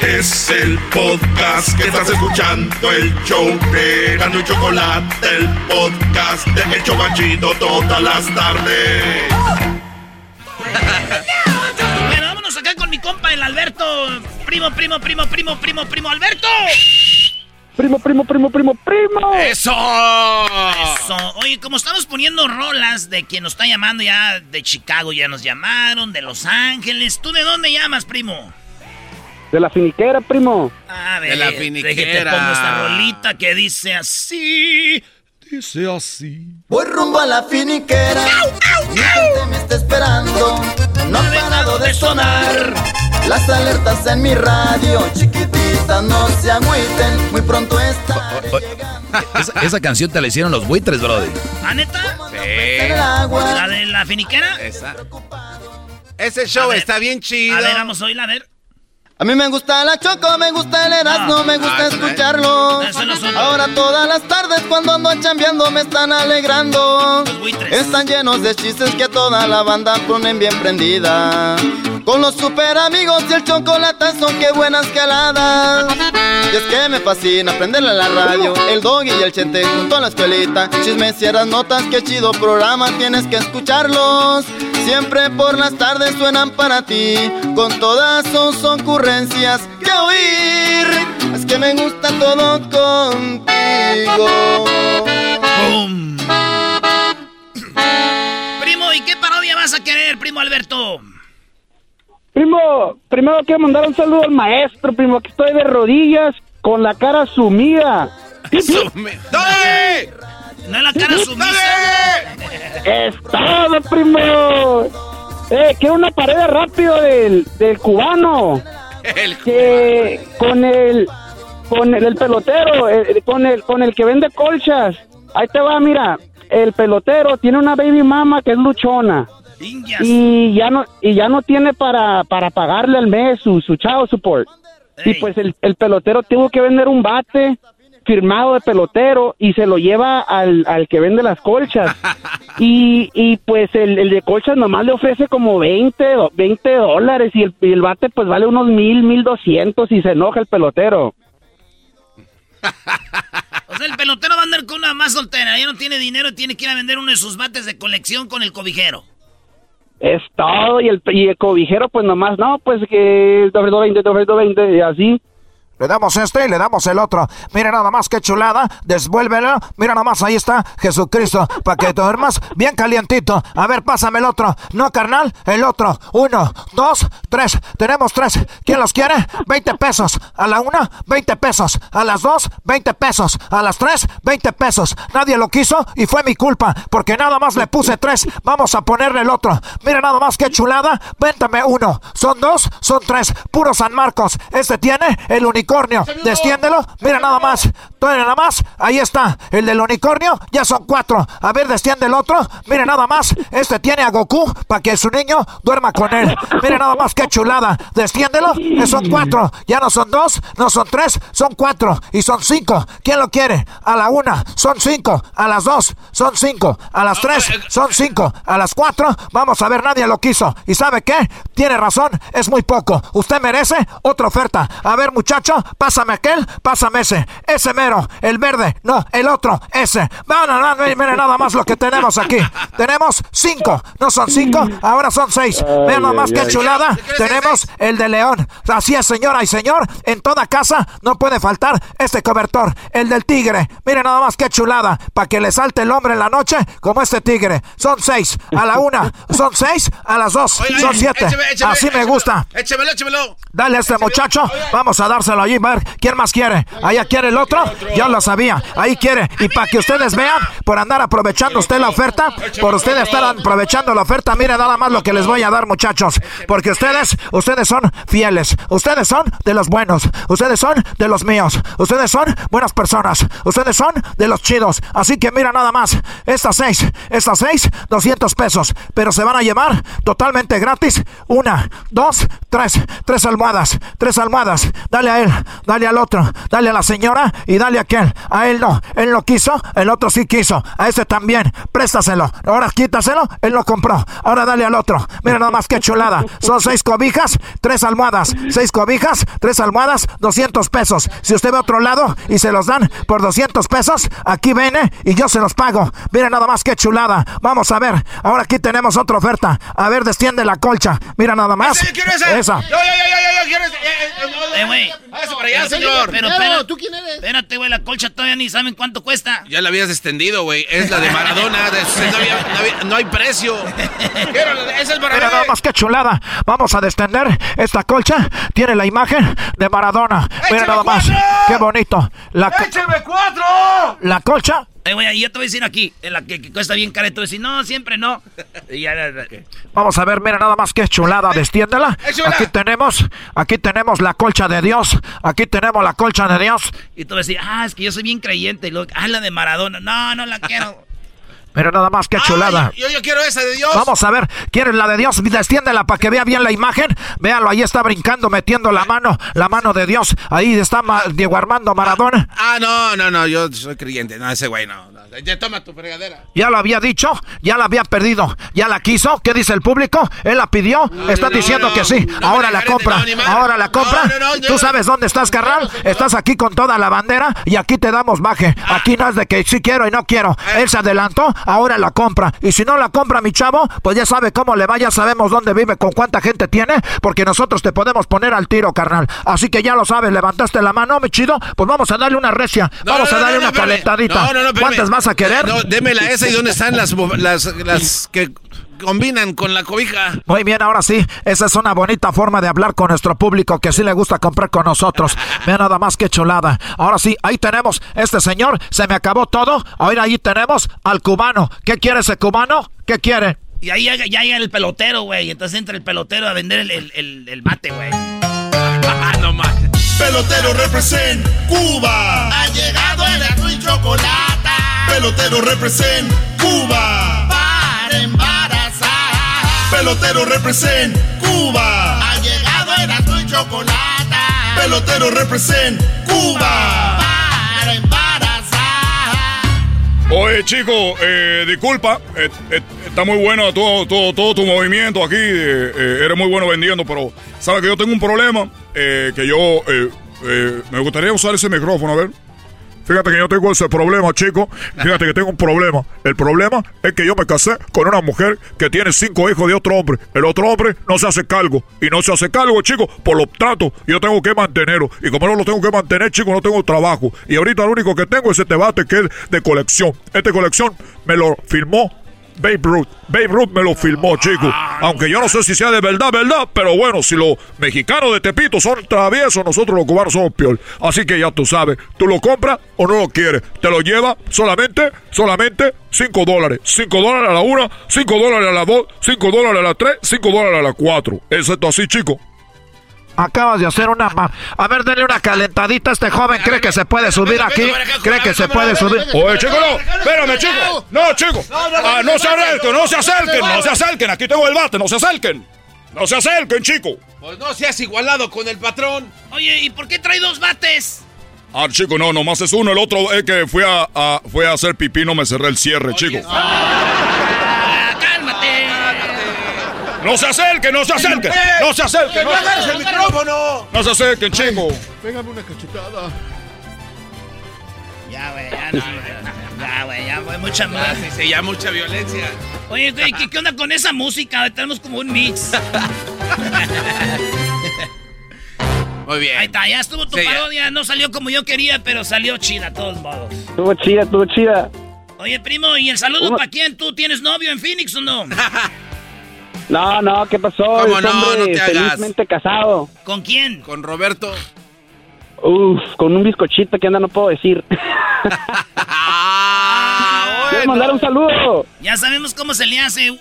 Es el podcast que estás escuchando, el show de Gano y Chocolate, el podcast de El Chocachito todas las tardes. Bueno, vámonos acá con mi compa, el Alberto. Primo, primo, primo, primo, primo, primo, Alberto. Primo, primo, primo, primo, primo. ¡Eso! Eso. Oye, como estamos poniendo rolas de quien nos está llamando ya de Chicago, ya nos llamaron, de Los Ángeles. ¿Tú de dónde llamas, primo? De la finiquera, primo. A ver, De la deje, te finiquera. pongo esta rolita que dice así. Dice así. Voy rumbo a la finiquera. Mi gente me está esperando. No ha parado de sonar. Las alertas en mi radio. Chiquititas, no se agüiten. Muy pronto estaré Esa, esa canción te la hicieron los buitres, brother. ¿Ah, neta? el agua. ¿La de la finiquera? Esa. Ese show ver, está bien chido. A ver, vamos a oírla, a ver. A mí me gusta la choco, me gusta el erasmo, me gusta Ah, escucharlo. Ahora todas las tardes cuando ando chambeando me están alegrando. Están llenos de chistes que a toda la banda ponen bien prendida. Con los super amigos y el chocolate son que buenas caladas. Y es que me fascina aprenderle a la radio, el doggy y el chente junto a la escuelita. Chismes y eras notas, qué chido programa, tienes que escucharlos. Siempre por las tardes suenan para ti, con todas sus ocurrencias que oír. Es que me gusta todo contigo. Primo, ¿y qué parodia vas a querer, primo Alberto? Primo, primero quiero mandar un saludo al maestro, primo, que estoy de rodillas con la cara sumida. ¡Dale! No es la cara sumisa. Es todo, primo. Eh, quiero una pared rápido del, del cubano. Que con el con el, el pelotero, eh, con el con el que vende colchas. Ahí te va, mira. El pelotero tiene una baby mama que es luchona. Y ya no y ya no tiene para, para pagarle al mes su, su child support. Y pues el, el pelotero tuvo que vender un bate firmado de pelotero y se lo lleva al, al que vende las colchas. <laughs> Y, y pues el, el de colchas nomás le ofrece como 20, do- 20 dólares y el, y el bate pues vale unos mil, mil doscientos y se enoja el pelotero. <laughs> O sea, el pelotero va a andar con una más soltera. Ya no tiene dinero y tiene que ir a vender uno de sus bates de colección con el cobijero. Es todo y el, y el cobijero pues nomás, no, pues que 220, 220 y así. Le damos este y le damos el otro. Mira nada más qué chulada. Desvuélvelo. Mira nada más, ahí está Jesucristo. Para que duermas bien calientito. A ver, pásame el otro. No, carnal, el otro. Uno, dos, tres. Tenemos tres. ¿Quién los quiere? 20 pesos. A la una, 20 pesos. A las dos, 20 pesos. A las tres, 20 pesos. Nadie lo quiso y fue mi culpa. Porque nada más le puse tres. Vamos a ponerle el otro. Mira nada más qué chulada. Véntame uno. Son dos, son tres. Puro San Marcos. Este tiene el unicornio. Destiéndelo. Mira nada más. Todavía nada más. Ahí está. El del unicornio. Ya son cuatro. A ver, destiende el otro. Mira nada más. Este tiene a Goku para que su niño duerma con él. Mira nada más qué chulada. Destiéndelo. Eh, Son cuatro. Ya no son dos. No son tres. Son cuatro. Y son cinco. ¿Quién lo quiere? A la una. Son cinco. A las dos. Son cinco. A las tres. Son cinco. A las cuatro. Vamos a ver. Nadie lo quiso. ¿Y sabe qué? Tiene razón. Es muy poco. Usted merece otra oferta. A ver, muchacho. Pásame aquel. Pásame ese. Ese mero. El verde. No, el otro. Ese. No, no, no. Mire nada más lo que tenemos aquí. Tenemos cinco. No son cinco. Ahora son seis. Vean nada más ay. chulada. Tenemos el de león. Así es, señora y señor. En toda casa no puede faltar este cobertor. El del tigre. Mire nada más qué chulada. Para que le salte el hombre en la noche como este tigre. Son seis. A la una. Son seis. A las dos. Son siete. écheme, écheme, Así me gusta. Échemelo, échemelo. Dale a este muchacho. Vamos a dárselo ¿quién más quiere? Allá quiere el otro. Ya lo sabía. Ahí quiere. Y para que ustedes vean, por andar aprovechando usted la oferta, por ustedes estar aprovechando la oferta, mire nada más lo que les voy a dar, muchachos. Porque ustedes, ustedes son fieles. Ustedes son de los buenos. Ustedes son de los míos. Ustedes son buenas personas. Ustedes son de los chidos. Así que mira nada más. Estas seis, estas seis, 200 pesos. Pero se van a llevar totalmente gratis. Una, dos, tres. Tres almohadas. Tres almohadas. Dale a él. Dale al otro. Dale a la señora y dale a aquel. A él no. Él no quiso. El otro sí quiso. A ese también. Préstaselo. Ahora quítaselo. Él lo compró. Ahora dale al otro. Mira nada más que chulada. Son seis cobijas, tres almohadas. Seis cobijas, tres almohadas, 200 pesos. Si usted ve a otro lado y se los dan por 200 pesos, aquí viene y yo se los pago. Mira nada más que chulada. Vamos a ver. Ahora aquí tenemos otra oferta. A ver, desciende la colcha. Mira nada más. Esa. Yo, yo, yo, yo, yo quiero ese. Eh, güey. Hágase para allá, señor. Pero, pero, ¿tú quién eres? Espérate, güey, la colcha todavía ni saben cuánto cuesta. Ya la habías extendido, güey. Es la de Maradona. de- no, había- no había- no hay precio. Quiero es para Mira nada más que chulada. Vamos a descender esta colcha. Tiene la imagen de Maradona. Mira nada más. Qué bonito. La, ¡Écheme cuatro! la colcha Eh, güey, y yo te voy a decir aquí, en la que, que cuesta bien cara, y tú vas a decir, no, siempre no. <laughs> Y ya. Vamos a ver, mira nada más que chulada, <laughs> destiéndela. Aquí tenemos, aquí tenemos la colcha de Dios. Aquí tenemos la colcha de Dios. Y tú vas a decir, ah, es que yo soy bien creyente. Y luego, ah, la de Maradona. No, no la quiero. Mira nada más, qué chulada. yo, yo, quiero esa de Dios. Vamos a ver, ¿quieres la de Dios? Desciéndela para que vea bien la imagen. Véalo, ahí está brincando, metiendo la mano, la mano de Dios. Ahí está Diego Armando Maradona. Ah, no, no, no, yo soy creyente. No, ese güey no. Ya toma tu fregadera. Ya lo había dicho, ya la había perdido. ¿Ya la quiso? ¿Qué dice el público? ¿Él la pidió? Está diciendo que sí. ahora la compra. ahora la compra. ¿Tú sabes dónde estás, carnal? Estás aquí con toda la bandera y aquí te damos baje. Ah. Aquí no es de que sí quiero y no quiero. Eh. Él se adelantó, ahora la compra. Y si no la compra mi chavo, pues ya sabe cómo le va, ya sabemos dónde vive, con cuánta gente tiene, porque nosotros te podemos poner al tiro, carnal. Así que ya lo sabes, levantaste la mano, mi chido, pues vamos a darle una recia, vamos a darle una calentadita. ¿Cuántas vas a querer? No, démela esa y dónde están las, las, las que combinan con la cobija. Muy bien, ahora sí, esa es una bonita forma de hablar con nuestro público que sí le gusta comprar con nosotros. <laughs> Vean nada más que chulada. Ahora sí, ahí tenemos este señor, se me acabó todo. Ahora ahí tenemos al cubano. ¿Qué quiere ese cubano? ¿Qué quiere? Y ahí ya, llega el pelotero, güey. Entonces entra el pelotero a vender el, el, el, mate, güey. <laughs> no más. Pelotero represent Cuba. Ha llegado el azul y chocolate. Pelotero represent Cuba. Pelotero represent Cuba. Ha llegado el azul y chocolate. Pelotero represent Cuba. Para embarazar. Oye, chico, eh, disculpa, eh, eh, está muy bueno todo, todo, todo tu movimiento aquí, eres muy bueno vendiendo, pero sabes que yo tengo un problema, que yo me gustaría usar ese micrófono, a ver. Fíjate que yo tengo ese problema, chico. Fíjate que tengo un problema. El problema es que yo me casé con una mujer que tiene cinco hijos de otro hombre. El otro hombre no se hace cargo. Y no se hace cargo, chico. Por lo tanto, yo tengo que mantenerlo. Y como no lo tengo que mantener, chico, no tengo trabajo. Y ahorita lo único que tengo es este bate que es de colección. Esta colección me lo firmó Babe Ruth. Babe Ruth me lo filmó, chico. Aunque yo no sé si sea de verdad, verdad, pero bueno, si los mexicanos de Tepito son traviesos, nosotros los cubanos somos peor. Así que ya tú sabes, tú lo compras o no lo quieres. Te lo lleva solamente, solamente 5 dólares. 5 dólares a la una, 5 dólares a la dos, 5 dólares a la tres, 5 dólares a la cuatro. Es esto así, chico. Acabas de hacer una... A ver, denle una calentadita a este joven. ¿Cree que se puede subir aquí? ¿Cree que se puede subir? Oye, chico, no. Espérame, chico. No, chico. Ah, no se acerquen, no se acerquen, no se acerquen. Aquí tengo el bate, no se acerquen. No se acerquen, chico. Pues no seas igualado con el patrón. Oye, ¿y por qué trae dos bates? Ah, chico, no, nomás es uno. El otro es que fui a, fui a hacer pipí, no me cerré el cierre, chico. No se acerquen, no se acerquen. No se acerquen. No agarres el micrófono. No se acerquen, chingo. Pégame una cachetada. Ya, güey, ya no. Ya, güey, ya fue mucha más. Sí, ya mucha violencia. Oye, güey, ¿qué, ¿qué onda con esa música? Tenemos como un mix. <laughs> Muy bien. Ahí está, ya estuvo tu parodia. No salió como yo quería, pero salió chida, a todos modos. Estuvo chida, estuvo chida. Oye, primo, ¿y el saludo para quién? ¿Tú tienes novio en Phoenix o no? <laughs> No, no, ¿qué pasó? ¿Cómo no? No te hagas. Felizmente casado. ¿Con quién? Con Roberto. Uf, con un bizcochito que anda no puedo decir. <laughs> ah, bueno. mandar un saludo? Ya sabemos cómo se le hace.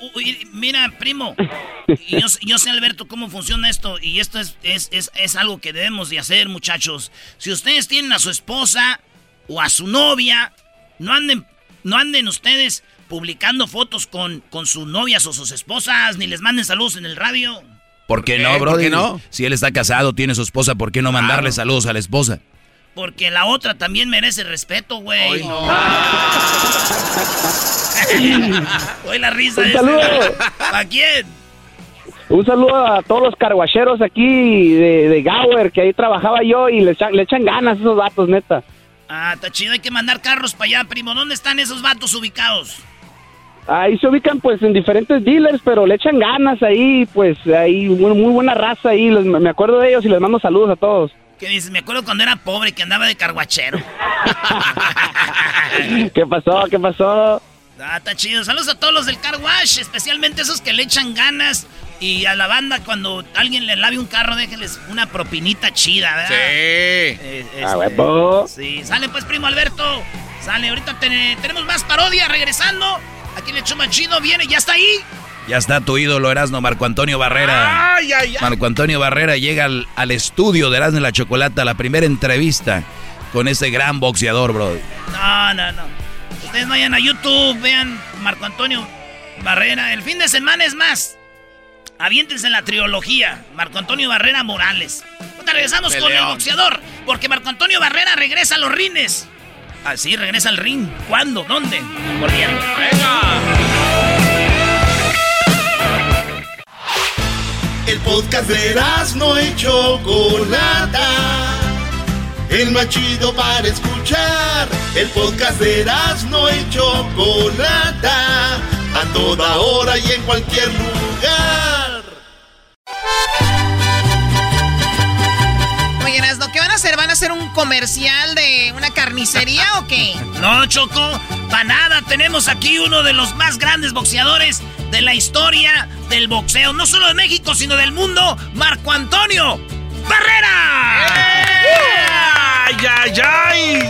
mira, primo, <laughs> yo, yo, sé, Alberto, cómo funciona esto. Y esto es, es, es, es algo que debemos de hacer, muchachos. Si ustedes tienen a su esposa o a su novia, no anden, no anden ustedes publicando fotos con, con sus novias o sus esposas, ni les manden saludos en el radio. ¿Por qué, no, bro? ¿Por qué no? Si él está casado, tiene su esposa, ¿por qué no mandarle saludos a la esposa? Porque la otra también merece respeto, güey. no. <laughs> Oye, la risa. Un saludo. ¿A quién? Un saludo a todos los carguacheros aquí de, de Gower, que ahí trabajaba yo y le echan, le echan ganas esos vatos, neta. Ah, está chido, hay que mandar carros para allá, primo. ¿Dónde están esos vatos ubicados? Ahí se ubican pues en diferentes dealers, pero le echan ganas ahí, pues ahí muy, muy buena raza ahí, me acuerdo de ellos y les mando saludos a todos. ¿Qué dices? Me acuerdo cuando era pobre que andaba de carguachero. <laughs> ¿Qué pasó? ¿Qué pasó? Ah, está chido. Saludos a todos los del car especialmente esos que le echan ganas. Y a la banda, cuando alguien le lave un carro, déjenles una propinita chida, ¿verdad? Sí. Eh, este, sí. Sale pues, primo Alberto. Sale, ahorita tenemos más parodia regresando. Aquí le más chido, viene, ya está ahí. Ya está tu ídolo Erasno, Marco Antonio Barrera. Ay, ay, ay. Marco Antonio Barrera llega al, estudio de Erasno y la Chocolata, la primera entrevista con ese gran boxeador, bro. No, no, no. Ustedes vayan a YouTube, vean Marco Antonio Barrera. El fin de semana es más. Aviéntense la trilogía. Marco Antonio Barrera Morales. Ahorita regresamos con el boxeador. Porque Marco Antonio Barrera regresa a los rines. Ah, sí, regresa al ring. ¿Cuándo? ¿Dónde? Corriendo. ¡Venga! El podcast de no y Chocolata. El más chido para escuchar. El podcast de no y Chocolata. A toda hora y en cualquier lugar. Hacer? ¿Van a hacer un comercial de una carnicería o qué? <laughs> No, Choco, para nada. Tenemos aquí uno de los más grandes boxeadores de la historia del boxeo, no solo de México, sino del mundo, Marco Antonio Barrera. ¡Ay, ay, ay!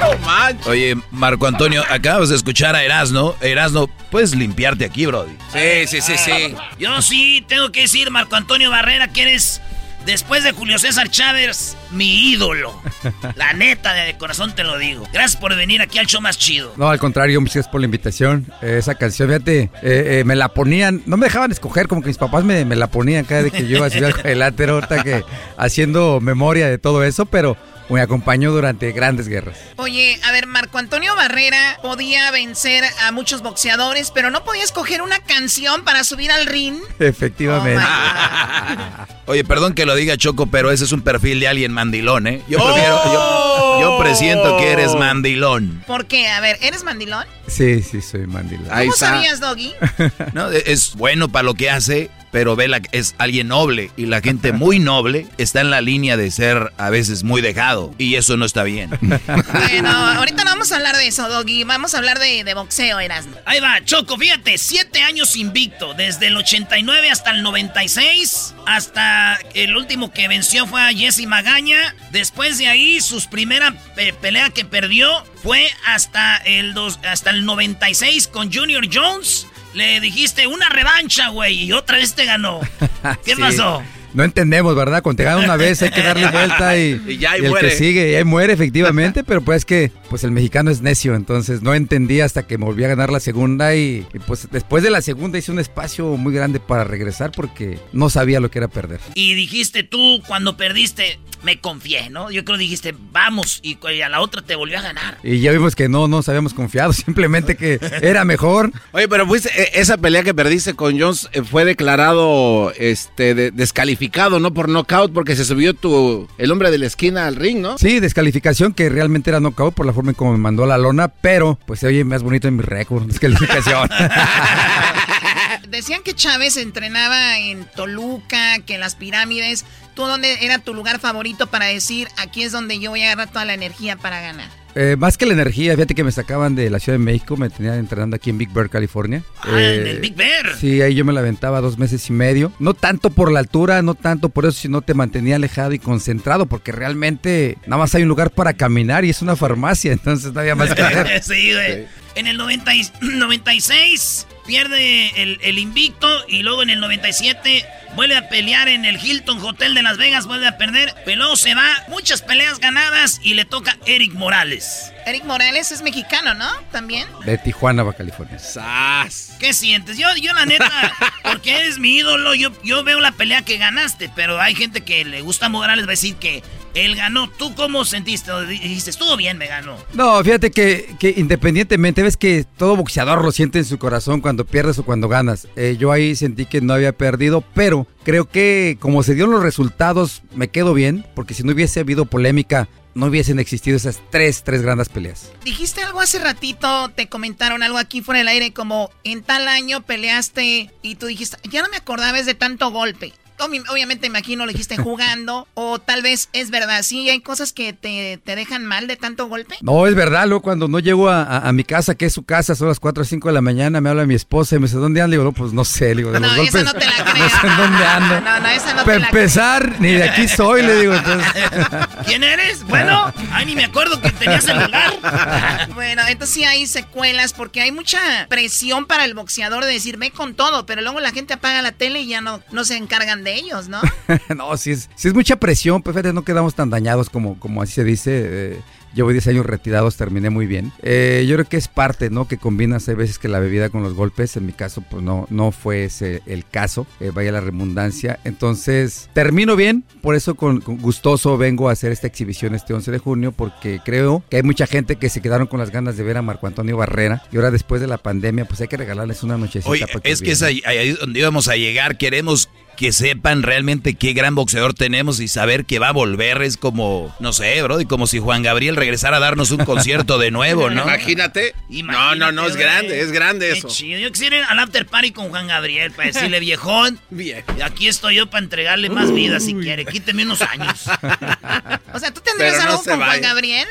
No Oye, Marco Antonio, acabas de escuchar a Erasno. Erasno, puedes limpiarte aquí, Brody. Sí, sí, sí, sí. Yo sí tengo que decir, Marco Antonio Barrera, que eres Después de Julio César Chávez, mi ídolo. <laughs> La neta, de corazón te lo digo. Gracias por venir aquí al show más chido. No, al contrario, muchas gracias por la invitación. Eh, esa canción, fíjate, eh, eh, me la ponían, no me dejaban escoger, como que mis papás me, me la ponían cada vez que yo iba a al cuadrilátero, ahorita que haciendo memoria de todo eso, pero me acompañó durante grandes guerras. Oye, a ver, Marco Antonio Barrera podía vencer a muchos boxeadores, pero no podía escoger una canción para subir al ring. Efectivamente. Oh, <laughs> Oye, perdón que lo diga Choco, pero ese es un perfil de alguien mandilón, ¿eh? Yo prefiero, yo, yo, presiento que eres mandilón. ¿Por qué? A ver, ¿eres mandilón? Sí, sí, soy mandilón. ¿Cómo sabías, Doggy? <laughs> no, es bueno para lo que hace, pero Vela es alguien noble y la gente <laughs> muy noble está en la línea de ser a veces muy dejado y eso no está bien. <laughs> Bueno, ahorita no vamos a hablar de eso, Doggy. Vamos a hablar de, boxeo, Erasmo. Ahí va, Choco, fíjate, siete años invicto, desde el 89 hasta el 96, hasta el último que venció fue a Jesse Magaña. Después de ahí, su primera pelea que perdió fue hasta el, dos, hasta el 96 con Junior Jones. Le dijiste una revancha, güey, y otra vez te ganó. <laughs> ¿Qué pasó? No entendemos, ¿verdad? Cuando te gana una vez hay que darle <laughs> vuelta y, y, ya, el que sigue, y ahí muere efectivamente, <laughs> pero pues que pues el mexicano es necio, entonces no entendí hasta que me volví a ganar la segunda y, pues después de la segunda hice un espacio muy grande para regresar porque no sabía lo que era perder. Y dijiste tú cuando perdiste, me confié, ¿no? Yo creo que dijiste, vamos, y a la otra te volvió a ganar. Y ya vimos que no nos habíamos confiado, <laughs> simplemente que era mejor. Oye, pero pues esa pelea que perdiste con Jones eh, fue declarado este descalificado, ¿no? Por knockout, porque se subió tu el hombre de la esquina al ring, ¿no? Sí, descalificación que realmente era knockout por la forma en cómo me mandó la lona, pero pues se oye más bonito en mi récord, descalificación. <laughs> Decían que Chávez entrenaba en Toluca, que en las pirámides. ¿Tú dónde era tu lugar favorito para decir, aquí es donde yo voy a agarrar toda la energía para ganar? Eh, más que la energía, fíjate que me sacaban de la Ciudad de México, me tenían entrenando aquí en Big Bear, California. Ah, en el Big Bear. Sí, ahí yo me la aventaba dos meses y medio. No tanto por la altura, no tanto por eso, sino te mantenía alejado y concentrado, porque realmente nada más hay un lugar para caminar y es una farmacia, <laughs> entonces no había más que hacer. <laughs> sí, güey. En el 90 96 pierde el, el, invicto y luego en el 97 vuelve a pelear en el Hilton Hotel de Las Vegas, vuelve a perder, pero se va, muchas peleas ganadas y le toca Eric Morales. Eric Morales es mexicano, ¿no? También. De Tijuana, Baja California. ¡Sas! ¿Qué sientes? Yo, yo la neta, porque eres mi ídolo, yo, yo veo la pelea que ganaste, pero hay gente que le gusta Morales, va a decir que él ganó. ¿Tú cómo sentiste? Dijiste, estuvo bien, me ganó. No, fíjate que, que, independientemente, ves que todo boxeador lo siente en su corazón cuando pierdes o cuando ganas. Eh, yo ahí sentí que no había perdido, pero creo que como se dieron los resultados, me quedo bien, porque si no hubiese habido polémica, no hubiesen existido esas tres, tres grandes peleas. Dijiste algo hace ratito, te comentaron algo aquí fuera del aire, como en tal año peleaste y tú dijiste, ya no me acordaba de tanto golpe obviamente imagino lo dijiste jugando o tal vez es verdad, sí, hay cosas que te, dejan mal de tanto golpe. No, es verdad, luego cuando no llego a, mi casa, que es su casa, son las 4 o 5 de la mañana, me habla mi esposa y me dice, ¿dónde andas? Digo, no, pues no sé, le digo, de no, los golpes. no te la creo. <laughs> No sé dónde ando. No, no, esa no Para empezar, ni de aquí soy, le digo, entonces. <laughs> ¿Quién eres? Bueno, ay, ni me acuerdo que tenías celular. <laughs> bueno, entonces sí hay secuelas porque hay mucha presión para el boxeador de decir, ve con todo, pero luego la gente apaga la tele y ya no, no se encargan de de ellos, ¿no? <laughs> no, sí es, sí es mucha presión, pues fíjate, no quedamos tan dañados como, como así se dice. eh, llevo 10 años retirados, terminé muy bien. Eh, yo creo que es parte, ¿no? Que combinas, hay veces que la bebida con los golpes. En mi caso, pues no, no fue ese el caso. eh, vaya la redundancia. Entonces, termino bien. Por eso con, con gustoso vengo a hacer esta exhibición este 11 de junio, porque creo que hay mucha gente que se quedaron con las ganas de ver a Marco Antonio Barrera. Y ahora después de la pandemia, pues hay que regalarles una nochecita. Oye, para es que es ahí, ahí donde íbamos a llegar. Queremos que sepan realmente qué gran boxeador tenemos y saber que va a volver. Es como, no sé, bro, y como si Juan Gabriel regresara a darnos un concierto de nuevo, ¿no? Imagínate. No, no, no, es grande, es grande Qué eso. chido. Yo quisiera ir al after party con Juan Gabriel para decirle, <laughs> viejón. Bien. Aquí estoy yo para entregarle más vida si quiere. Quíteme unos años. <laughs> O sea, ¿tú tendrías no algo con Juan. Gabriel?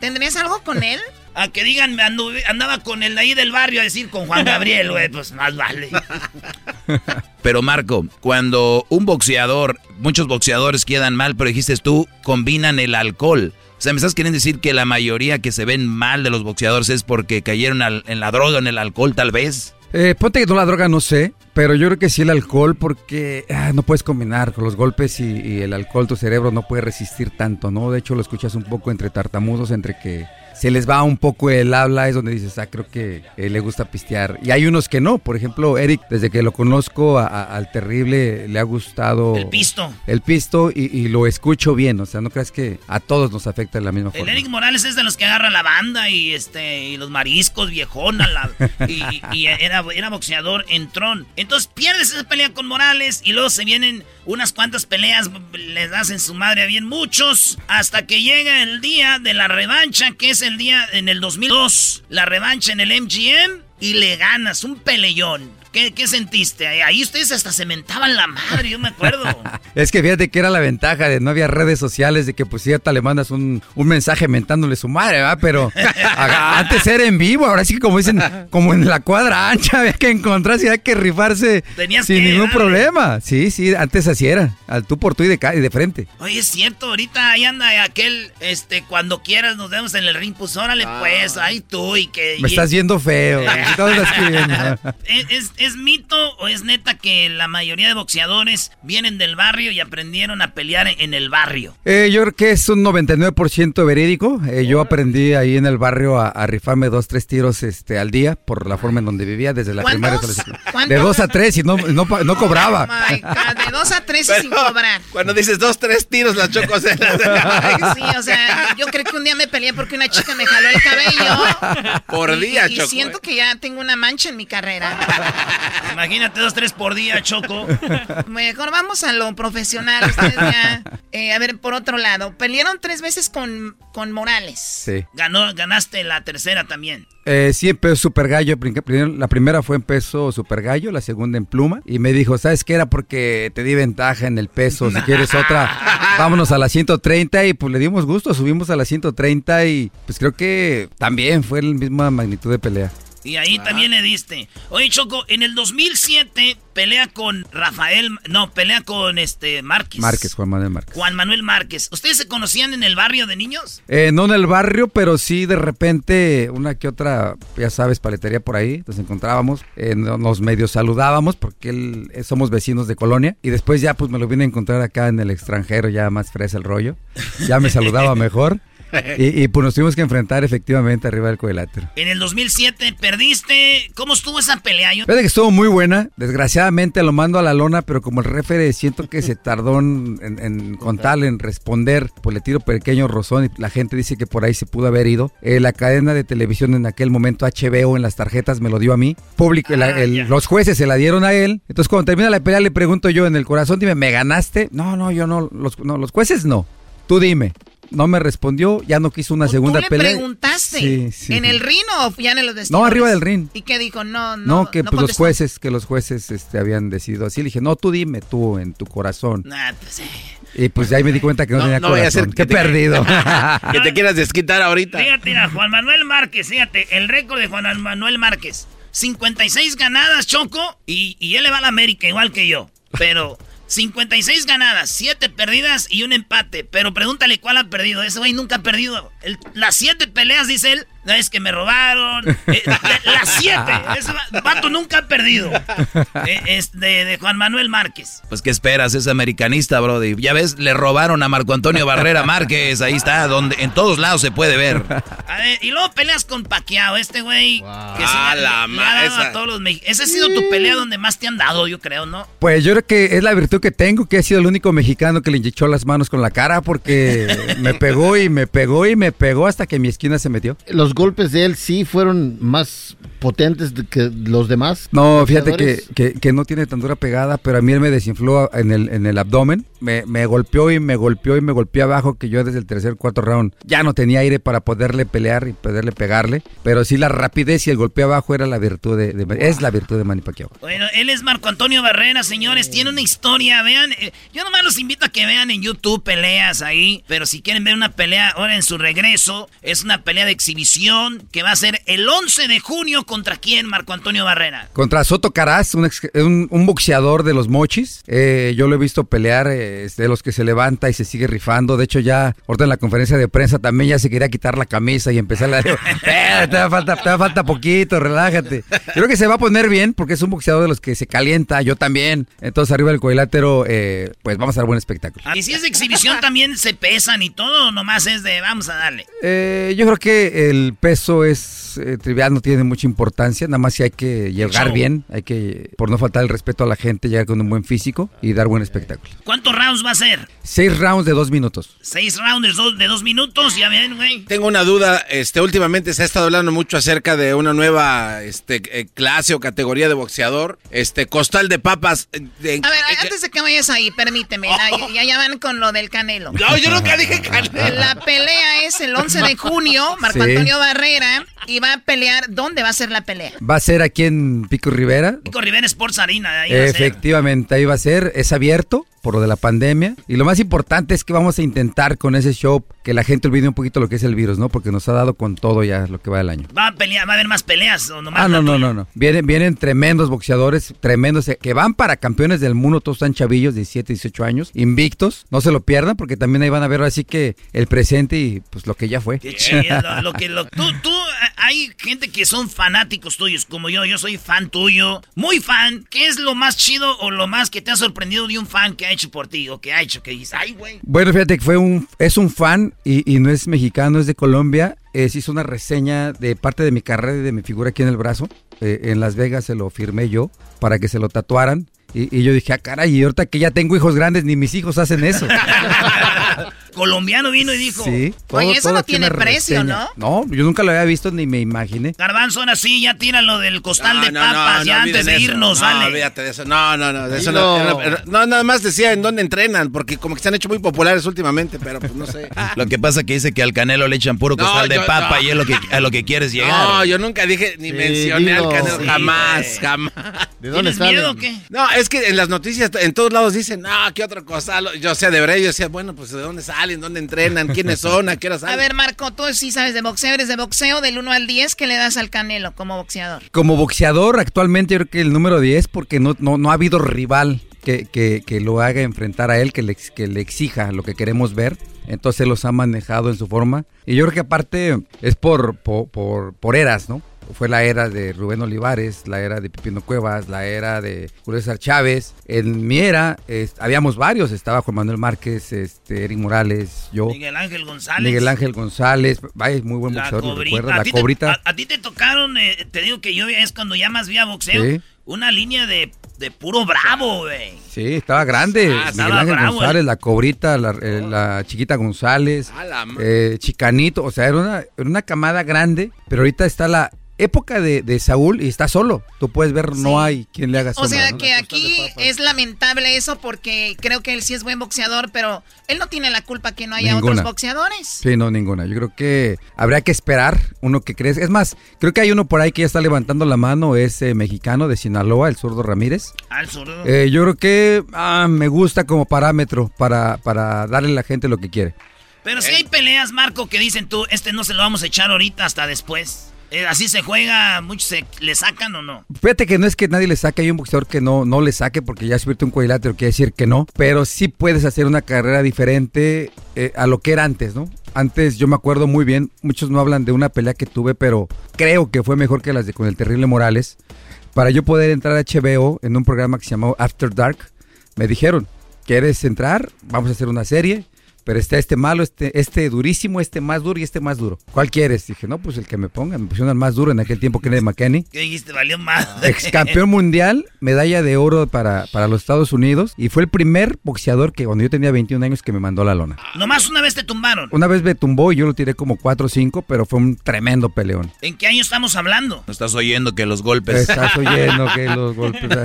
¿Tendrías algo con él? A que digan, me anduve- andaba con el de ahí del barrio a decir con Juan Gabriel, güey, pues más vale. <laughs> Pero Marco, cuando un boxeador, muchos boxeadores quedan mal, pero dijiste tú, combinan el alcohol. O sea, me estás queriendo decir que la mayoría que se ven mal de los boxeadores es porque cayeron al- en la droga, en el alcohol, tal vez. Eh, ponte que no la droga, no sé, pero yo creo que sí el alcohol porque ah, no puedes combinar con los golpes y, y el alcohol, tu cerebro no puede resistir tanto, ¿no? De hecho lo escuchas un poco entre tartamudos, entre que se les va un poco el habla, es donde dices, ah, creo que eh, le gusta pistear. Y hay unos que no, por ejemplo, Eric, desde que lo conozco a- a- al terrible le ha gustado... El pisto. El pisto y, y lo escucho bien, o sea, no creas que a todos nos afecta de la misma El forma. Eric Morales es de los que agarra la banda y este y los mariscos, viejona, la- <laughs> y, y era, era boxeador en Tron. Entonces pierdes esa pelea con Morales y luego se vienen unas cuantas peleas, les das en su madre a bien muchos, hasta que llega el día de la revancha, que es el día en el 2002, la revancha en el MGM, y le ganas un peleón. ¿Qué, qué sentiste? Ahí ustedes hasta se mentaban la madre, yo me acuerdo. <laughs> Es que fíjate que era la ventaja de no había redes sociales, de que pues cierta le mandas un, un mensaje mentándole su madre, ¿verdad? Pero <laughs> antes era en vivo, ahora sí que como dicen, como en la cuadra ancha, <laughs> había que encontrarse y había que rifarse Tenías sin que ningún darle. problema. Sí, sí, antes así era, al tú por tú y de, y de frente. Oye, es cierto, ahorita ahí anda aquel, este, cuando quieras nos vemos en el ring, pues órale, pues, ahí tú y que... Me y- estás viendo feo. ¿qué te estás escribiendo? ¿Es, es, es mito o es neta que la mayoría de boxeadores vienen del barrio y aprendieron a pelear en el barrio? Eh, yo creo que es un 99% verídico. Eh, yo aprendí ahí en el barrio a, a rifarme dos, tres tiros este, al día por la forma en donde vivía desde la ¿Cuántos? primaria. la. De dos a tres y no, no, no cobraba. My God, de dos a tres y sin cobrar. Cuando dices dos, tres tiros, la choco se Ay, sí, o sea, yo creo que un día me peleé porque una chica me jaló el cabello. Por Y- día, y, Choco, siento que ya tengo una mancha en mi carrera. Imagínate dos, tres por día, Choco. Mejor vamos a lo profesional. Ustedes ya, eh, a ver, por otro lado, pelearon tres veces con, con Morales. Sí. Ganó, ganaste la tercera también. Eh, sí, en peso super gallo. La primera fue en peso super gallo, la segunda en pluma. Y me dijo, ¿sabes qué era? Porque te di ventaja en el peso. Si <laughs> quieres otra, vámonos a la 130. Y pues le dimos gusto, subimos a la 130. Y pues creo que también fue la misma magnitud de pelea. Y ahí también le diste. Oye, Choco, en el 2007 pelea con Rafael, no, pelea con este Márquez. Márquez, Juan Manuel Márquez. Juan Manuel Márquez. ¿Ustedes se conocían en el barrio de niños? Eh, no en el barrio, pero sí de repente una que otra, ya sabes, paletería por ahí, nos encontrábamos, eh, no- nos medio saludábamos porque él, eh, somos vecinos de colonia y después ya pues me lo vine a encontrar acá en el extranjero, ya más fresa el rollo, ya me saludaba mejor <laughs> <laughs> y, y, pues nos tuvimos que enfrentar efectivamente arriba del cuadrilátero. En el 2007 perdiste. ¿Cómo estuvo esa pelea? Yo- que estuvo muy buena. Desgraciadamente lo mando a la lona, pero como el refere siento que se tardó en, en- en contarle, en responder, pues le tiro pequeño rozón y la gente dice que por ahí se pudo haber ido. Eh, la cadena de televisión en aquel momento, HBO, en las tarjetas me lo dio a mí. Público, la- el- los jueces se la dieron a él. Entonces cuando termina la pelea le pregunto yo en el corazón, dime, ¿me ganaste? No, no, yo no. Los, no, los jueces no. Tú dime. No me respondió, ya no quiso una segunda ¿Tú le pelea. preguntaste? Sí, sí. ¿En el ring o ya en los vestidores? No, arriba del ring. ¿Y qué dijo? No, no. No, que no pues los jueces, que los jueces este, habían decidido así. Le dije, no, tú dime, tú, en tu corazón. Nah, pues, eh. Y pues ahí me di cuenta que no, No, tenía no vaya a ser Qué te- perdido. <laughs> que te quieras desquitar ahorita. Fíjate, mira, Juan Manuel Márquez, fíjate, el récord de Juan Manuel Márquez. 56 ganadas, Choco, y, y él le va a la América igual que yo. Pero 56 ganadas, 7 perdidas y un empate. Pero pregúntale cuál ha perdido. Ese güey nunca ha perdido. Las 7 peleas, dice él, No, es que me robaron. <laughs> Eh, las siete. Ese va- vato nunca ha perdido. <laughs> Eh, es de, de Juan Manuel Márquez. Pues qué esperas, es americanista, Brody. Ya ves, le robaron a Marco Antonio Barrera Márquez, ahí está, donde en todos lados se puede ver. A ver, y luego peleas con Paquiao, este güey. Que sí Ah, le- la le ha ma- dado esa. a todos los mex- Esa ha sido tu pelea donde más te han dado, yo creo, ¿no? Pues yo creo que es la virtud que tengo, que he sido el único mexicano que le hinchó las manos con la cara porque <laughs> me pegó y me pegó y me pegó hasta que mi esquina se metió. Los golpes de él sí fueron más potentes que los demás. No, fíjate que, que, que no tiene tan dura pegada, pero a mí él me desinfló en el, en el abdomen, me, me golpeó y me golpeó y me golpeó abajo, que yo desde el tercer, cuarto round ya no tenía aire para poderle pelear y poderle pegarle, pero sí la rapidez y el golpe abajo era la virtud de, de- es la virtud de Manny Pacquiao. Bueno, él es Marco Antonio Barrera, señores. Tiene una historia, vean. eh, Yo nomás los invito a que vean en YouTube peleas ahí. Pero si quieren ver una pelea ahora en su regreso, es una pelea de exhibición que va a ser el 11 de junio. ¿Contra quién, Marco Antonio Barrera? Contra Soto Caraz, un, ex- un- un boxeador de los mochis. Eh, yo lo he visto pelear, eh, de los que se levanta y se sigue rifando. De hecho, ya ahorita en la conferencia de prensa también ya se quería quitar la camisa y empezar a... <laughs> Eh, te, va falta, te va falta poquito, relájate. Yo creo que se va a poner bien porque es un boxeador de los que se calienta, yo también. Entonces arriba del cuadrilátero, eh, pues vamos a dar buen espectáculo. Y si es de exhibición también se pesan y todo, o nomás es de vamos a darle. Eh, yo creo que el peso es eh, trivial, no tiene mucha importancia, nada más si hay que llegar bien, hay que, por no faltar el respeto a la gente, llegar con un buen físico y dar buen espectáculo. ¿Cuántos rounds va a ser? Seis rounds de dos minutos. Seis rounds de dos, de dos minutos, ya ven, güey. Tengo una duda, este, últimamente se ha estado hablando mucho acerca de una nueva, este, eh, clase o categoría de boxeador, este, costal de papas. eh, de- A ver, eh, antes de que vayas ahí, permíteme. la- ya, ya van con lo del Canelo. No, yo nunca dije Canelo. La pelea es el 11 de <laughs> junio. Marco Sí. Antonio Barrera. Y va a pelear. ¿Dónde va a ser la pelea? Va a ser aquí en Pico Rivera. Pico Rivera Sports Arena, ahí va a ser. Efectivamente, ahí va a ser, es abierto por lo de la pandemia. Y lo más importante es que vamos a intentar con ese show que la gente olvide un poquito lo que es el virus, ¿no? Porque nos ha dado con todo ya lo que va del año. Va a pelear, va a haber más peleas o nomás Ah, no, no, no, no. Vienen, vienen tremendos boxeadores, tremendos, eh, que van para campeones del mundo, todos están chavillos, 17, 18 años, invictos. No se lo pierdan porque también ahí van a ver así que el presente y pues lo que ya fue. Qué chido, <laughs> lo que lo, tú, tú, hay gente que son fanáticos tuyos, como yo, yo soy fan tuyo, muy fan. ¿Qué es lo más chido o lo más que te ha sorprendido de un fan que ha hecho por ti o que ha hecho que dices, ay, güey? Bueno, fíjate que fue un, es un fan y, y no es mexicano, es de Colombia. Eh, se hizo una reseña de parte de mi carrera y de mi figura aquí en el brazo. Eh, en Las Vegas se lo firmé yo para que se lo tatuaran. Y, y yo dije, ah, caray, y ahorita que ya tengo hijos grandes, ni mis hijos hacen eso. <laughs> Colombiano vino y dijo, Sí. Oye, eso no tiene precio, reseña. No, yo nunca lo había visto ni me imaginé. Garbanzo, ahora sí, ya tira lo del costal de No, no, papas, no, ya no antes de eso. irnos, no, vale. olvídate de eso. No, no, no, de eso no, no, no, nada más decía en dónde entrenan, porque como que se han hecho muy populares últimamente, pero pues no sé. <laughs> Lo que pasa que dice que al Canelo le echan puro No, costal de yo- papa no. y es lo que, a lo que quieres llegar. No, yo nunca dije ni Sí, mencioné al Canelo, Sí, jamás, jamás. ¿De dónde ¿Tienes miedo o qué? No, es que en las noticias, en todos lados dicen, no, ¿qué otra cosa? Yo, o sea, de verdad, yo decía, bueno, pues ¿de dónde salen? ¿Dónde entrenan? ¿Quiénes son? ¿A qué hora salen? A ver, Marco, tú sí sabes de boxeo. Eres de boxeo del 1 al 10. ¿Qué le das al Canelo como boxeador? Como boxeador, actualmente yo creo que el número 10, porque no, no, no ha habido rival que, que- que lo haga enfrentar a él, que le, que le exija lo que queremos ver. Entonces él los ha manejado en su forma. Y yo creo que aparte es por, por, por, por eras, ¿no? Fue la era de Rubén Olivares, la era de Pipino Cuevas, la era de Julio César Chávez. En mi era es- habíamos varios, estaba Juan Manuel Márquez, este, Eric Morales, yo, Miguel Ángel González. Miguel Ángel González, vaya, muy buen La boxeador, lo cobrita. ¿A la ti te- cobrita. a, a ti te tocaron, eh, te digo que yo es cuando ya más vi a boxeo, Sí. una línea de, de puro bravo, güey. Sí, estaba grande. Ah, estaba Miguel Ángel bravo, González, eh. la cobrita, la, eh, la chiquita González, A la ma- eh, Chicanito, o sea, era una, era una camada grande, pero ahorita está la época de, de Saúl y está solo. Tú puedes ver, no hay quien le haga O sombra. sea ¿no? que aquí es lamentable eso porque creo que él sí es buen boxeador, pero él no tiene la culpa que no haya Ninguna. otros boxeadores. Sí, no, ninguna. Yo creo que habría que esperar uno que crezca. Es más, creo que hay uno por ahí que ya está levantando la mano, es eh, mexicano de Sinaloa, el zurdo Ramírez. Al zurdo. Eh, yo creo que ah, me gusta como parámetro para, para darle a la gente lo que quiere. Pero si hay peleas, Marco, que dicen tú, este no se lo vamos a echar ahorita hasta después. Eh, así se juega, muchos se le sacan o no. Fíjate que no es que nadie le saque, hay un boxeador que no, no le saque porque ya subirte un cuadrilátero quiere decir que no, pero sí puedes hacer una carrera diferente eh, a lo que era antes, ¿no? Antes yo me acuerdo muy bien, muchos no hablan de una pelea que tuve, pero creo que fue mejor que las de con el terrible Morales. Para yo poder entrar a HBO en un programa que se llamó After Dark, me dijeron, ¿quieres entrar? Vamos a hacer una serie. Pero está este malo, este, este durísimo, este más duro y este más duro. ¿Cuál quieres? Dije, no, pues el que me ponga. Me pusieron al más duro en aquel tiempo, Kenneth McKenney. ¿Qué dijiste? Valió más. Ex campeón mundial, medalla de oro para, para los Estados Unidos. Y fue el primer boxeador que cuando yo tenía 21 años que me mandó la lona. Nomás una vez te tumbaron. Una vez me tumbó y yo lo tiré como 4 o 5, pero fue un tremendo peleón. ¿En qué año estamos hablando? No estás oyendo que los golpes. Estás oyendo que los golpes. <laughs>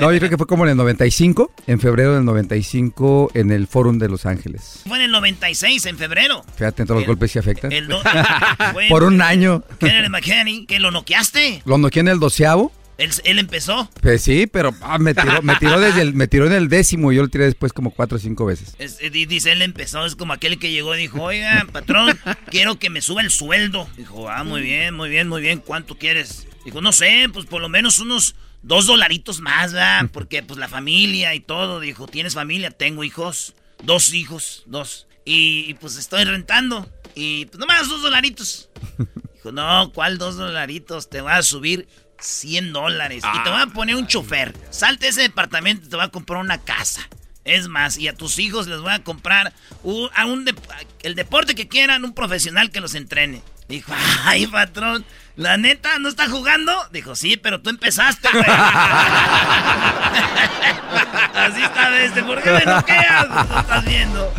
No, yo creo que fue como en el 95, en febrero del 95, en el Fórum de Los Ángeles. Fue en el 96, en febrero. Fíjate, todos los golpes se afectan. El do- <laughs> Bueno, Por un año. Kenneth McKinney, que lo noqueaste. Lo noqué en el doceavo. Él, él empezó. Pues sí, pero ah, me, tiró, me tiró desde el, me tiró en el décimo y yo lo tiré después como cuatro o cinco veces. Es- eh, di- dice, él empezó, es como aquel que llegó y dijo, oiga, patrón, quiero que me suba el sueldo. Dijo, ah, muy bien, muy bien, muy bien, ¿cuánto quieres? Dijo, no sé, pues por lo menos unos dos dolaritos más, ¿verdad? Porque pues la familia y todo. Dijo, ¿tienes familia? Tengo hijos, dos hijos, dos. Y, y, pues estoy rentando. Y pues nomás dos dolaritos. <laughs> Dijo, no, ¿cuál dos dolaritos? Te voy a subir 100 dólares. Y te voy a poner un chofer. Salte a ese departamento y te voy a comprar una casa. Es más, y a tus hijos les voy a comprar un, a un el deporte que quieran, un profesional que los entrene. Dijo, ay, patrón, la neta, ¿no está jugando? Dijo, sí, pero tú empezaste, güey. <laughs> Así está, este, ¿por qué me noqueas? Lo estás viendo.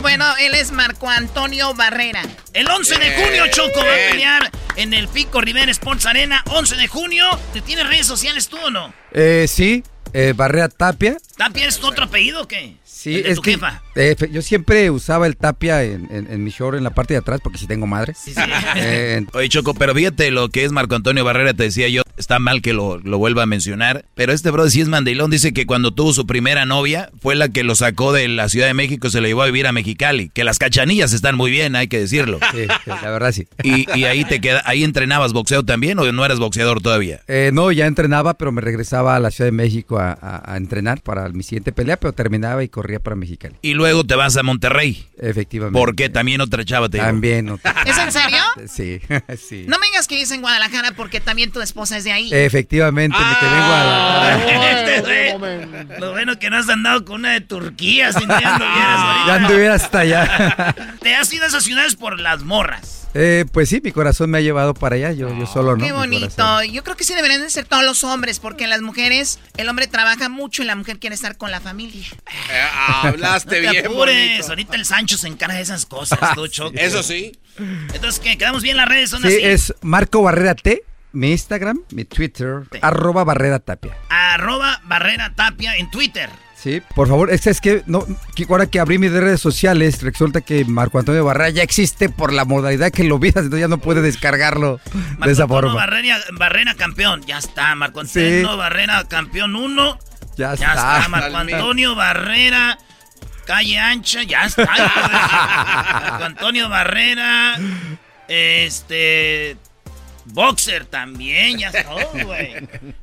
Bueno, él es Marco Antonio Barrera. El 11 de junio, Choco va a pelear en el Pico Rivera Sports Arena. 11 de junio. ¿Te tienes redes sociales tú o no? Eh, sí, eh, Barrea Tapia. ¿Tapia es tu otro apellido o qué? Sí, ¿El de es tu que jefa? eh, fe- yo siempre usaba el Tapia en, en- en mi show en la parte de atrás porque si tengo madre. <laughs> Eh, Oye, Choco, pero fíjate lo que es Marco Antonio Barrera, te decía yo, está mal que lo, lo vuelva a mencionar, pero este brother sí es mandilón, dice que cuando tuvo su primera novia fue la que lo sacó de la Ciudad de México y se lo llevó a vivir a Mexicali, que las cachanillas están muy bien, hay que decirlo. Sí, sí, la verdad sí. Y, y ahí te queda, ahí entrenabas boxeo también o no eras boxeador todavía? Eh, no, ya entrenaba, pero me regresaba a la Ciudad de México a, a- a entrenar para mi siguiente pelea, pero terminaba y corría para Mexicali. Y luego te vas a Monterrey. Efectivamente. Porque también otra chava te. También <laughs> otra. ¿Es en serio? <laughs> Sí, <laughs> sí. No me digas que vives en Guadalajara porque también tu esposa es de ahí. Efectivamente, me quedé en Guadalajara. Este Lo bueno que no has andado con una de Turquía, si no ya anduvieras ahorita. Ya anduviera hasta allá. Te has ido a esas ciudades por las morras. Eh, pues sí, mi corazón me ha llevado para allá, yo, yo solo no. Qué bonito. Yo creo que sí deberían de ser todos los hombres, porque las mujeres, el hombre trabaja mucho y la mujer quiere estar con la familia. hablaste <laughs> no te bien apures, bonito. ahorita el Sancho se encarga de esas cosas, tú, Choco. Eso sí. Entonces, ¿qué? ¿Quedamos bien las redes? Son Sí, así. es Marco Barrera T, mi Instagram, mi Twitter, arroba Barrera Tapia. Arroba Barrera Tapia en Twitter. Sí, por favor, es que, es que, no, ahora que abrí mis redes sociales, resulta que Marco Antonio Barrera ya existe por la modalidad que lo vidas, entonces ya no puede descargarlo de esa Antonio forma. Barrera, Barrera campeón. Ya está, Marco Antonio Sí. Barrera campeón 1. Ya, Ya está. está, Marco Antonio Barrera. Calle ancha, ya está. <laughs> Marco Antonio Barrera. Este. Boxer también, ya <laughs> está, güey.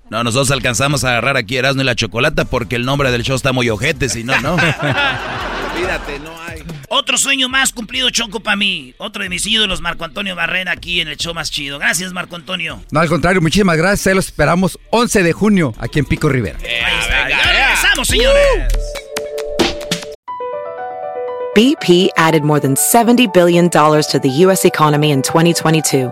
No, nosotros alcanzamos a agarrar aquí Erasmo y la Chocolata porque el nombre del show está muy ojete, si no, no. <laughs> Olvídate, no hay. Otro sueño más cumplido, Choco, para mí. Otro de mis ídolos, Marco Antonio Barrera, aquí en el show más chido. Gracias, Marco Antonio. No, al contrario, muchísimas gracias. Ahí los esperamos 11 de junio aquí en Pico Rivera. Ahí está. Ya regresamos, señores. BP added more than $70 billion to the U.S. economy in 2022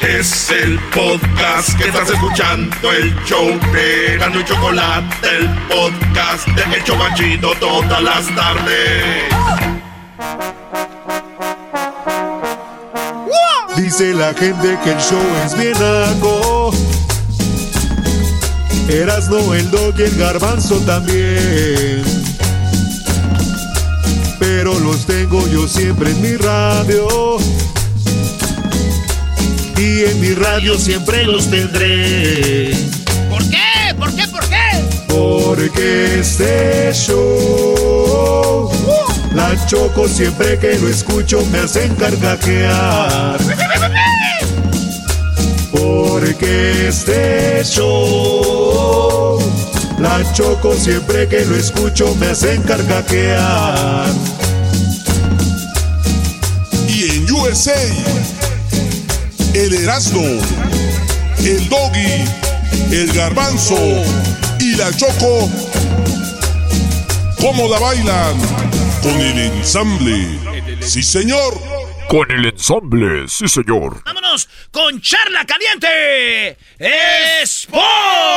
Es el podcast que estás escuchando, el show de Gano y Chocolate, el podcast de El Chobachito todas las tardes. Dice la gente que el show es bien naco. Erasno, el dog y el garbanzo también. Pero los tengo yo siempre en mi radio. Y en mi radio siempre los tendré. ¿Por qué? ¿Por qué? ¿Por qué? Porque este show, la choco siempre que lo escucho me hacen carcajear. Porque este show, la choco siempre que lo escucho me hacen carcajear. Y en USA, el Erasmo, el Doggy, el Garbanzo y la Choco, ¿cómo la bailan? Con el ensamble. Sí, señor. Con el ensamble, sí señor. Vámonos con Charla Caliente Sports.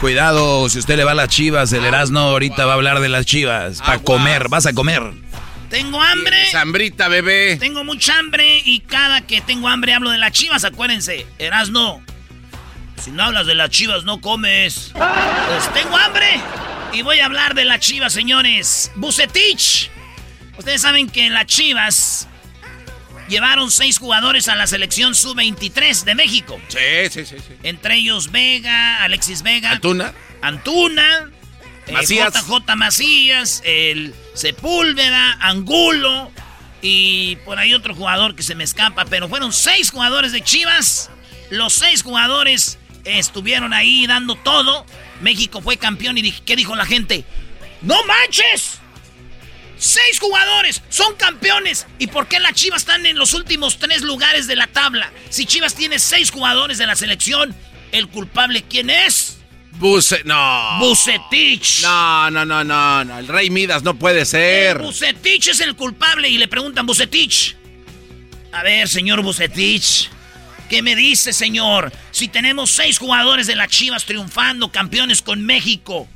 Cuidado, si usted le va a las chivas, el Erasmo ahorita va a hablar de las chivas. Para comer, vas a comer. Tengo hambre. Sambrita, bebé. Tengo mucha hambre y cada que tengo hambre hablo de las chivas, acuérdense. Erasno, si no hablas de las chivas no comes. Pues tengo hambre y voy a hablar de las chivas, señores. Bucetich. Ustedes saben que las chivas llevaron seis jugadores a la selección sub-23 de México. Sí, sí, sí, sí. Entre ellos Vega, Alexis Vega. Antuna. Antuna. eh, Macías. JJ Macías, el Sepúlveda, Angulo y por ahí otro jugador que se me escapa, pero fueron seis jugadores de Chivas. Los seis jugadores estuvieron ahí dando todo. México fue campeón y dije, ¿qué dijo la gente? ¡No manches! Seis jugadores son campeones. ¿Y por qué las Chivas están en los últimos tres lugares de la tabla? Si Chivas tiene seis jugadores de la selección, ¿el culpable quién es? Buce, no. Bucetich. No, no, no, no, no. El Rey Midas no puede ser. Bucetich es el culpable y le preguntan, Bucetich. A ver, señor Bucetich. ¿Qué me dice, señor? Si tenemos seis jugadores de las Chivas triunfando, campeones con México.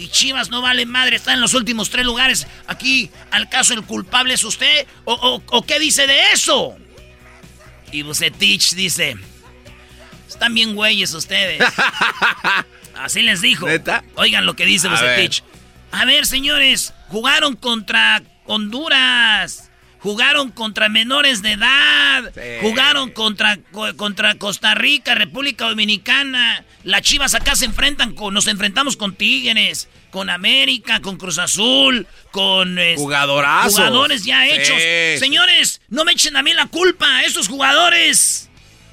Y Chivas no vale madre, está en los últimos tres lugares. Aquí, al caso, el culpable es usted. ¿O, o- o qué dice de eso? Y Bucetich dice: Están bien güeyes ustedes. <laughs> Así les dijo. Oigan lo que dice A Bucetich. A ver, señores, jugaron contra Honduras. Jugaron contra menores de edad. Jugaron contra, co- contra Costa Rica, República Dominicana. Las Chivas acá se enfrentan con, nos enfrentamos con Tigres, con América, con Cruz Azul, con Jugadorazos. jugadores ya hechos. sí. Señores, no me echen a mí la culpa, esos jugadores.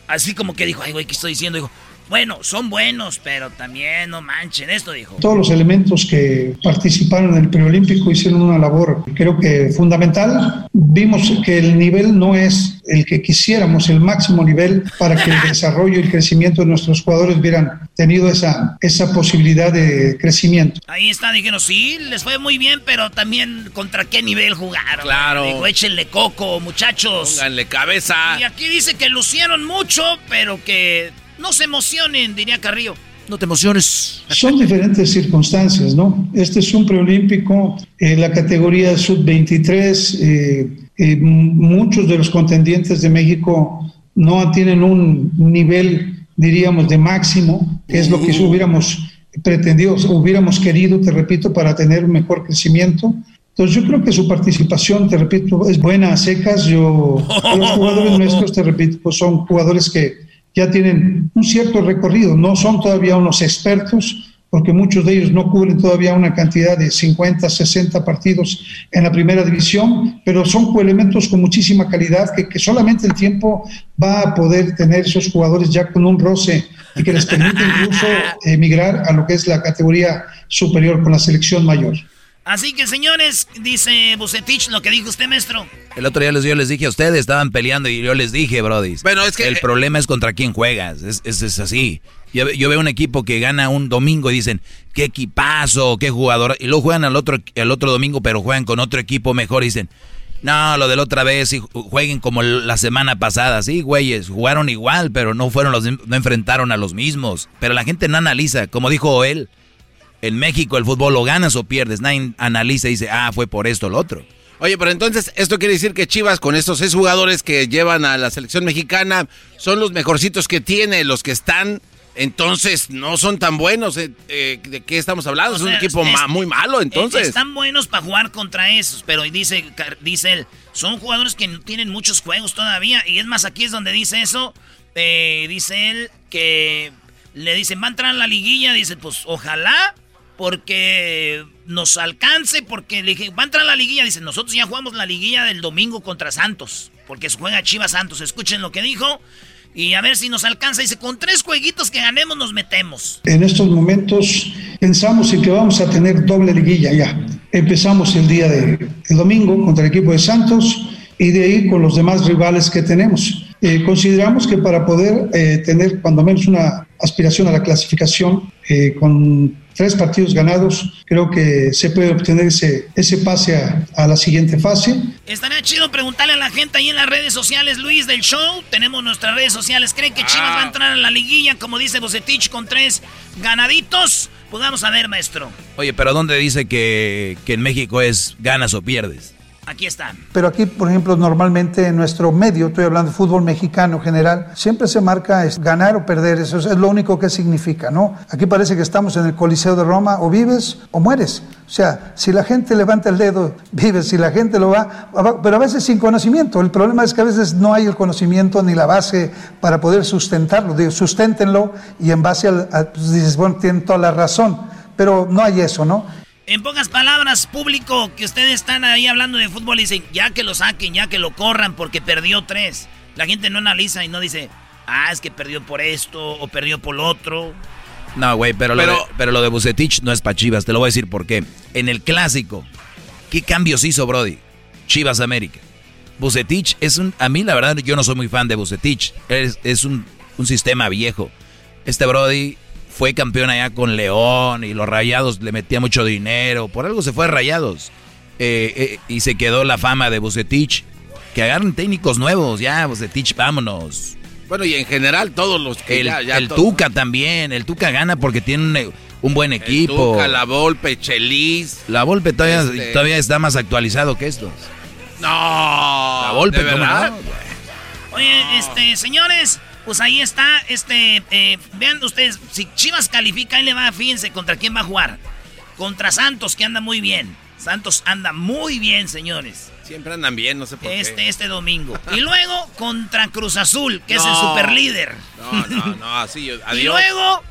Así como que dijo, ay, güey, ¿qué estoy diciendo? Dijo, bueno, son buenos, pero también no manchen. Esto dijo. Todos los elementos que participaron en el preolímpico hicieron una labor, creo que fundamental. Vimos que el nivel no es el que quisiéramos, el máximo nivel para que el <laughs> desarrollo y el crecimiento de nuestros jugadores hubieran tenido esa, esa posibilidad de crecimiento. Ahí está, dijeron, sí, les fue muy bien, pero también contra qué nivel jugaron. Claro. Dijo, échenle coco, muchachos. Pónganle cabeza. Y aquí dice que lucieron mucho, pero que no se emocionen, diría Carrillo. No te emociones. Son diferentes circunstancias, ¿no? Este es un preolímpico, eh, la categoría sub-23, eh, eh, muchos de los contendientes de México no tienen un nivel, diríamos, de máximo, que es lo que hubiéramos pretendido, hubiéramos querido, te repito, para tener un mejor crecimiento. Entonces yo creo que su participación, te repito, es buena a secas. Yo, los jugadores <laughs> nuestros, te repito, pues son jugadores que ya tienen un cierto recorrido, no son todavía unos expertos, porque muchos de ellos no cubren todavía una cantidad de 50, 60 partidos en la primera división, pero son elementos con muchísima calidad que, que solamente el tiempo va a poder tener esos jugadores ya con un roce y que les permite incluso <laughs> emigrar a lo que es la categoría superior con la selección mayor. Así que, señores, dice Bucetich lo que dijo usted, maestro. El otro día les, yo les dije a ustedes, estaban peleando y yo les dije, Brody. Bueno, es que... El problema es contra quién juegas, es, es, así. Yo, veo un equipo que gana un domingo y dicen, qué equipazo, qué jugador. Y luego juegan al otro, el otro domingo, pero juegan con otro equipo mejor y dicen, no, lo de la otra vez, y jueguen como la semana pasada. Sí, güeyes, jugaron igual, pero no fueron los, no enfrentaron a los mismos. Pero la gente no analiza, como dijo él, en México el fútbol lo ganas o pierdes. Nadie analiza y dice, ah, fue por esto o lo otro. Oye, pero entonces esto quiere decir que Chivas con estos seis jugadores que llevan a la selección mexicana son los mejorcitos que tiene, los que están, entonces no son tan buenos. Eh, eh, ¿De qué estamos hablando? es un equipo muy malo, entonces. Están buenos para jugar contra esos, pero dice, dice él, son jugadores que no tienen muchos juegos todavía. Y es más, aquí es donde dice eso. Eh, dice él que le dicen, va a entrar a la liguilla. Dice, pues ojalá porque nos alcance, porque le dije, va a entrar la liguilla. Dice, nosotros ya jugamos la liguilla del domingo contra Santos, porque se juega Chivas Santos. Escuchen lo que dijo. Y a ver si nos alcanza. Dice, con tres jueguitos que ganemos nos metemos. En estos momentos pensamos en que vamos a tener doble liguilla ya. Empezamos el día de el domingo contra el equipo de Santos y de ahí con los demás rivales que tenemos. Eh, consideramos que para poder eh, tener cuando menos una aspiración a la clasificación eh, con tres partidos ganados, creo que se puede obtener ese, ese pase a, la siguiente fase. Estaría chido preguntarle a la gente ahí en las redes sociales, Luis, del show. Tenemos nuestras redes sociales. ¿Creen que Chivas va a entrar a la liguilla, como dice Bocetich, con tres ganaditos? Pues vamos a ver, maestro. Oye, pero ¿dónde dice que, que en México es ganas o pierdes? Aquí está. Pero aquí, por ejemplo, normalmente en nuestro medio, estoy hablando de fútbol mexicano general, siempre se marca es ganar o perder, eso es lo único que significa, ¿no? Aquí parece que estamos en el Coliseo de Roma, o vives o mueres. O sea, si la gente levanta el dedo, <laughs> vives, si la gente lo va, pero a veces sin conocimiento. El problema es que a veces no hay el conocimiento ni la base para poder sustentarlo. Digo, susténtenlo y en base al, a, pues dices, bueno, tienen toda la razón, pero no hay eso, ¿no? En pocas palabras, público, que ustedes están ahí hablando de fútbol y dicen, ya que lo saquen, ya que lo corran porque perdió tres. La gente no analiza y no dice, ah, es que perdió por esto o perdió por lo otro. No, güey, pero, Lo de, pero lo de Bucetich no es para Chivas, te lo voy a decir por qué. En el clásico, ¿qué cambios hizo Brody? Chivas América. Bucetich es un... A mí la verdad yo no soy muy fan de Bucetich. Es, es un, un sistema viejo. Este Brody fue campeón allá con León y los Rayados le metía mucho dinero. Por algo se fue a Rayados. Eh, eh, y se quedó la fama de Bucetich. Que agarren técnicos nuevos, ya, Bucetich, vámonos. Bueno, y en general todos los que El, el Tuca también, el Tuca gana porque tiene un, buen equipo. Tuca, la Volpe, Chelis. La Volpe todavía, este todavía está más actualizado que estos. No. La Volpe, ¿verdad? Oye, este, señores, pues ahí está, este, eh, vean ustedes, si Chivas califica, ahí le va, fíjense, ¿contra quién va a jugar? Contra Santos, que anda muy bien. Santos anda muy bien, señores. Siempre andan bien, no sé por este, qué. Este domingo. Y luego contra Cruz Azul, que es el super líder. No, no, no, <laughs> así, adiós. Y luego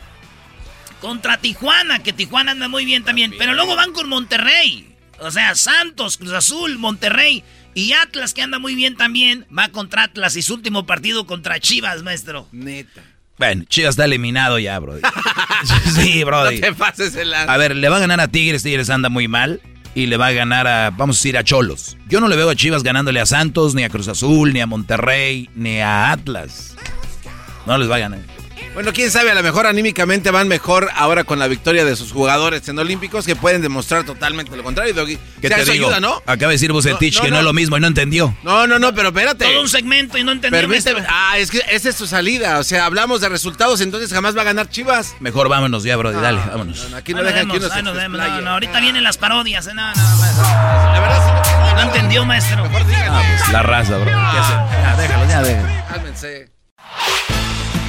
contra Tijuana, que Tijuana anda muy bien también. Pero luego van con Monterrey. O sea, Santos, Cruz Azul, Monterrey. Y Atlas, que anda muy bien también, va contra Atlas y su último partido contra Chivas, maestro. Neta. Bueno, Chivas está eliminado ya, bro. <laughs> <laughs> sí, bro. No te pases el A ver, le va a ganar a Tigres, Tigres anda muy mal. Y le va a ganar a, vamos a decir, a Cholos. Yo no le veo a Chivas ganándole a Santos, ni a Cruz Azul, ni a Monterrey, ni a Atlas. No les va a ganar. Bueno, quién sabe, a lo mejor anímicamente van mejor ahora con la victoria de sus jugadores en Olímpicos que pueden demostrar totalmente lo contrario, Doggy. ¿Qué te digo? Ayuda, ¿no? Acaba de decir Bucetich que no es lo mismo y no entendió. No, no, no, pero espérate. Todo un segmento y no entendió. Permíteme. Ah, es que esa es su salida. O sea, hablamos de resultados, entonces jamás va a ganar Vivas. Mejor vámonos ya, bro. dale, vámonos. aquí no dejan que uno se no, no, ahorita vienen las parodias. ¿eh? No, no, La verdad, sí, no entendió, maestro. Mejor ah, pues, la raza, bro. ¿Qué Ya, déjalo, ya, déjalo. Cálmense.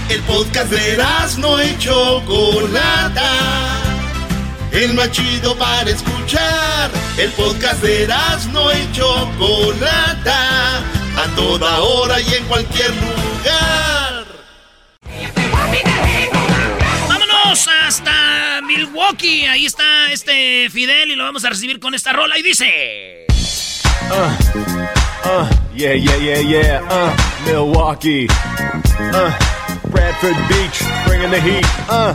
El podcast de no y Chocolata. El más chido para escuchar. El podcast de no y Chocolata. A toda hora y en cualquier lugar. Vámonos hasta Milwaukee. Ahí está este Fidel y lo vamos a recibir con esta rola y dice. Uh, uh, yeah, yeah, yeah, yeah. Uh, Milwaukee. Bradford Beach, bringing the heat. Uh.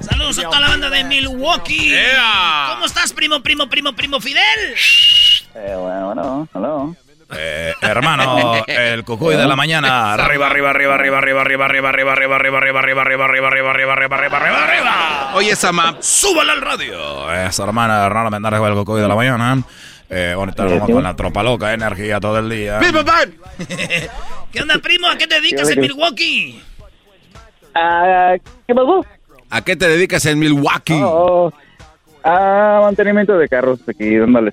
Saludos a toda la banda de Milwaukee. ¿Cómo estás, primo, primo, primo, primo Fidel? Eh, bueno, bueno, hello. Eh, hermano, el cucuy de la mañana. Arriba, arriba, arriba, arriba, arriba, arriba, arriba, arriba, arriba, arriba, arriba, arriba, arriba, arriba, arriba, arriba, arriba, arriba, arriba, arriba. Oye, Sama. Súbala al radio. Esa hermana Hernán Mendares el cucuy de la mañana. Eh, ahorita vamos con la tropa loca, energía todo el día. <laughs> ¿Qué onda, primo? ¿A qué te dedicas en Milwaukee? ¿Qué pasó? ¿A qué te dedicas en Milwaukee? Oh, ah, mantenimiento de carros aquí, dándole.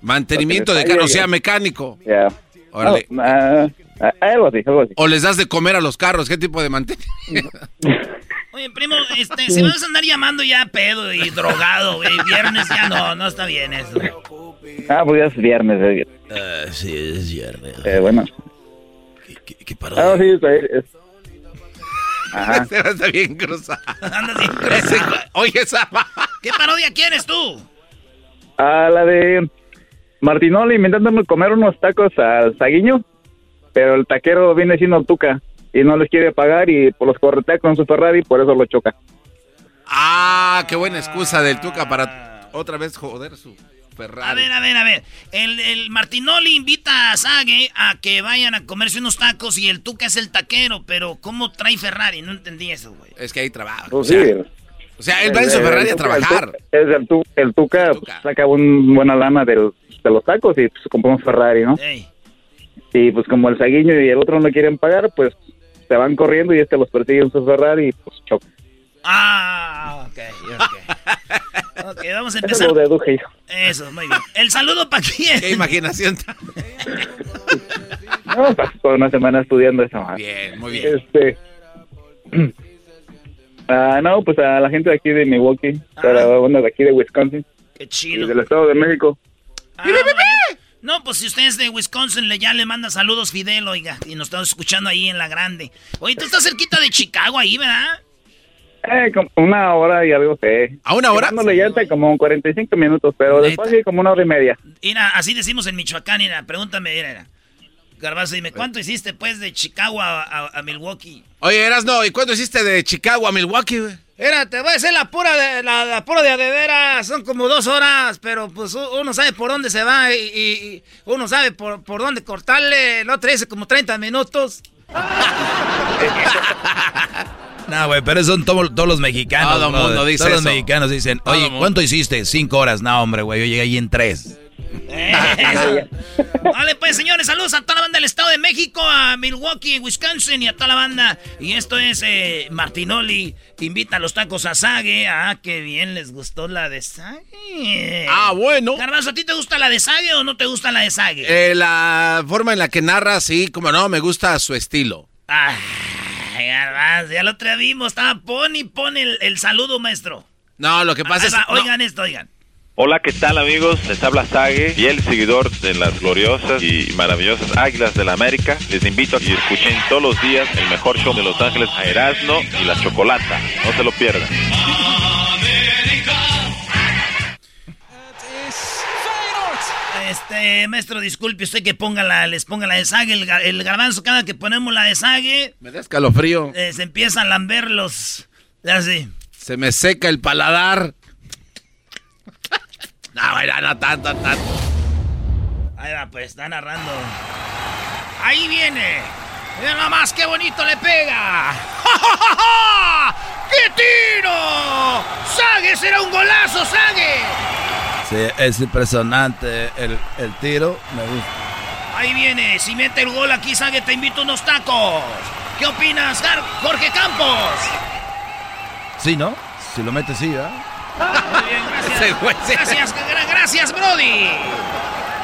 Mantenimiento de carros, sea mecánico. Ya. Órale. Oh, ah, ah, algo así, algo así. O les das de comer a los carros, ¿qué tipo de mantenimiento? <laughs> Oye, primo, este, si me vas a andar llamando ya pedo y drogado, güey, viernes ya no, no está bien eso. Ah, pues ya es viernes. Eh. Ah, sí, es viernes. Eh, bueno. ¿Qué, qué, Ah, sí, está bien. es- Ajá. <laughs> Se está bien cruzado. <laughs> Andas bien Ese- Oye, Sama. ¿Qué parodia quieres tú? A la de Martinoli intentándome comer unos tacos al saguiño, pero el taquero viene siendo tuca y no les quiere pagar y por los corretea con su Ferrari por eso lo choca. Ah, qué buena excusa del Tuca para otra vez joder su A Ferrari. ver, a ver, a ver. El, el Martinoli invita a Sage a que vayan a comerse unos tacos y el Tuca es el taquero, pero ¿cómo trae Ferrari? No entendí eso, güey. Es que ahí trabaja. Pues o sea, sí. o sea, él va en su El- Ferrari el a Tuca- trabajar. El, Tuca- es el, tu- el Tuca pues, saca un buena lana del- de los tacos y pues, compró un Ferrari, ¿no? Y pues como el saguiño y el otro no quieren pagar, pues se van corriendo y este los persigue en su Ferrari y pues choca. Ah, ok, ok. <laughs> Ok, vamos a Eso empezar. lo deduje. Eso, muy bien. ¿El saludo para quién? Qué imaginación. <laughs> No, pasó toda una semana estudiando esa madre. Bien, muy bien. Este. <clears throat> ah, no, pues a la gente de aquí de Milwaukee, a la banda de aquí de Wisconsin. Qué Y chido. del Estado de México. Ah. No, pues si usted es de Wisconsin, le, ya le manda saludos Fidel, oiga. Y nos estamos escuchando ahí en la grande. Oye, tú estás cerquita de Chicago ahí, ¿verdad? Eh, como una hora y algo, sí. ¿A una hora? Llanta como 45 minutos, pero después sí como una hora y media. Mira, así decimos en Michoacán, mira, pregúntame, mira, mira. Garbazo, dime, ¿cuánto hiciste, pues, de Chicago a, a- a Milwaukee? Oye, Erasno, ¿y cuándo hiciste de Chicago a Milwaukee, güey? Mira, te voy a decir la pura de la, la pura de a de veras, son como dos horas, pero pues uno sabe por dónde se va y, y- y uno sabe por, por dónde cortarle. El otro dice como 30 minutos. <laughs> No, güey, pero son to- todos los mexicanos. Todo brother. mundo dice Todos los mexicanos dicen, oye. ¿cuánto hiciste? Cinco horas. No, hombre, güey, yo llegué ahí en tres. <laughs> Vale, pues señores, saludos a toda la banda del Estado de México, a Milwaukee, Wisconsin y a toda la banda. Y esto es eh, Martinoli, invita a los tacos a Sage. Ah, qué bien, les gustó la de Sage. Ah, bueno. Garbanzo, ¿a ti te gusta la de Sage o no te gusta la de Sage? Eh, la forma en la que narra, sí, como no, me gusta su estilo. Ay, Garbanzo, ya lo otro día vimos, estaba pon y pon el, el saludo, maestro. No, lo que pasa es... va, no. Oigan esto, oigan. Hola, ¿qué tal amigos? Les habla Sage, fiel seguidor de las gloriosas y maravillosas Águilas del la América. Les invito a que escuchen todos los días el mejor show de Los Ángeles a Erasmo y la Chocolata. No se lo pierdan. Este, maestro, disculpe usted que ponga la, les ponga la de Sage, el, el garbanzo, cada que ponemos la de Sage, Me da escalofrío. eh, se empiezan a lamber los... Así. Se me seca el paladar. No, era no tanto, tanto. Ahí va, pues, está narrando. Ahí viene. Mira nada más qué bonito le pega. ¡Ja, ja, ja, ja! ¡Qué tiro! ¡Sague será un golazo, Sague! Sí, es impresionante el, el tiro. Me gusta. Ahí viene. Si mete el gol aquí, Sague, te invito unos tacos. ¿Qué opinas, Jorge Campos? Sí, ¿no? Si lo metes, sí, ¿verdad? Muy bien, <laughs> gracias. Gracias, gra- gracias, Brody.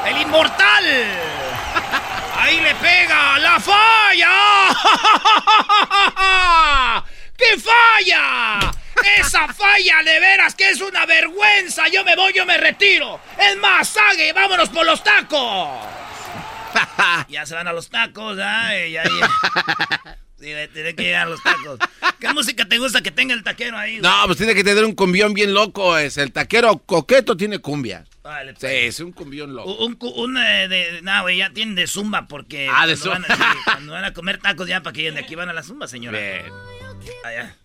El inmortal. Ahí le pega. ¡La falla! <laughs> ¡Qué falla! ¡Esa falla de veras que es una vergüenza! Yo me voy, yo me retiro. Es más, Sague, vámonos por los tacos. <laughs> ya se van a los tacos, ¿ah? Y ya, ya. Sí, tiene que llegar a los tacos. ¿Qué música te gusta que tenga el taquero ahí? güey? No, pues tiene que tener un cumbión bien loco. Es el taquero coqueto tiene cumbia. Vale, Sí, pues. es un cumbión loco. Un, eh, de, no, güey, ya tienen de zumba porque Ah, de cuando, zumba. Van a, sí, cuando van a comer tacos ya para que de aquí van a la zumba, señora. Bien. Allá.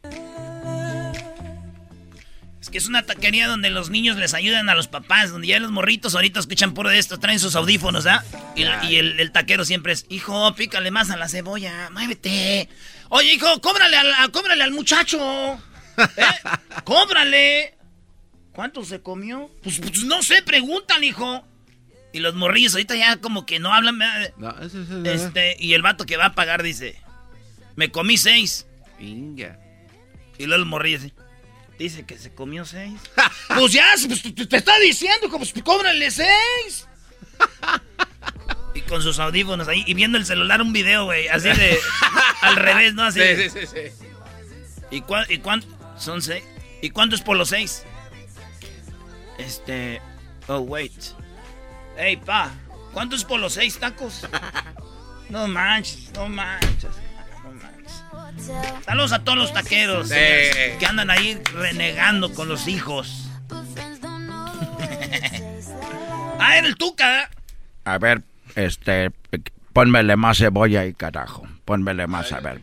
Es que es una taquería donde los niños les ayudan a los papás, donde ya los morritos ahorita escuchan puro de esto, traen sus audífonos, ¿ah? Y, el, taquero siempre es, hijo, pícale más a la cebolla, muévete. Oye, hijo, cóbrale al, cóbrale al muchacho. ¿Eh? <laughs> Cóbrale. ¿Cuánto se comió? Pues, pues, no sé, pregúntale, hijo. Y los morrillos ahorita ya como que no hablan. No, eso, es este, y el vato que va a pagar dice, me comí seis. Y luego el morrillo dice, Dice que se comió seis. <laughs> pues ya, pues, te, está diciendo, como, pues, cóbrale seis. y con sus audífonos ahí, y viendo el celular un video, güey, así de, <laughs> al revés, ¿no? Así sí, sí, sí, sí. ¿Y, cuánto? Son seis. ¿Y cuánto es por los seis? Este... Oh, wait. Hey, pa, ¿cuánto es por los seis tacos? <laughs> No manches, no manches. Saludos a todos los taqueros que andan ahí renegando con los hijos. <laughs> ah, era el Tuca. A ver, este, pónmele más cebolla ahí, carajo. Pónmele más, a ver.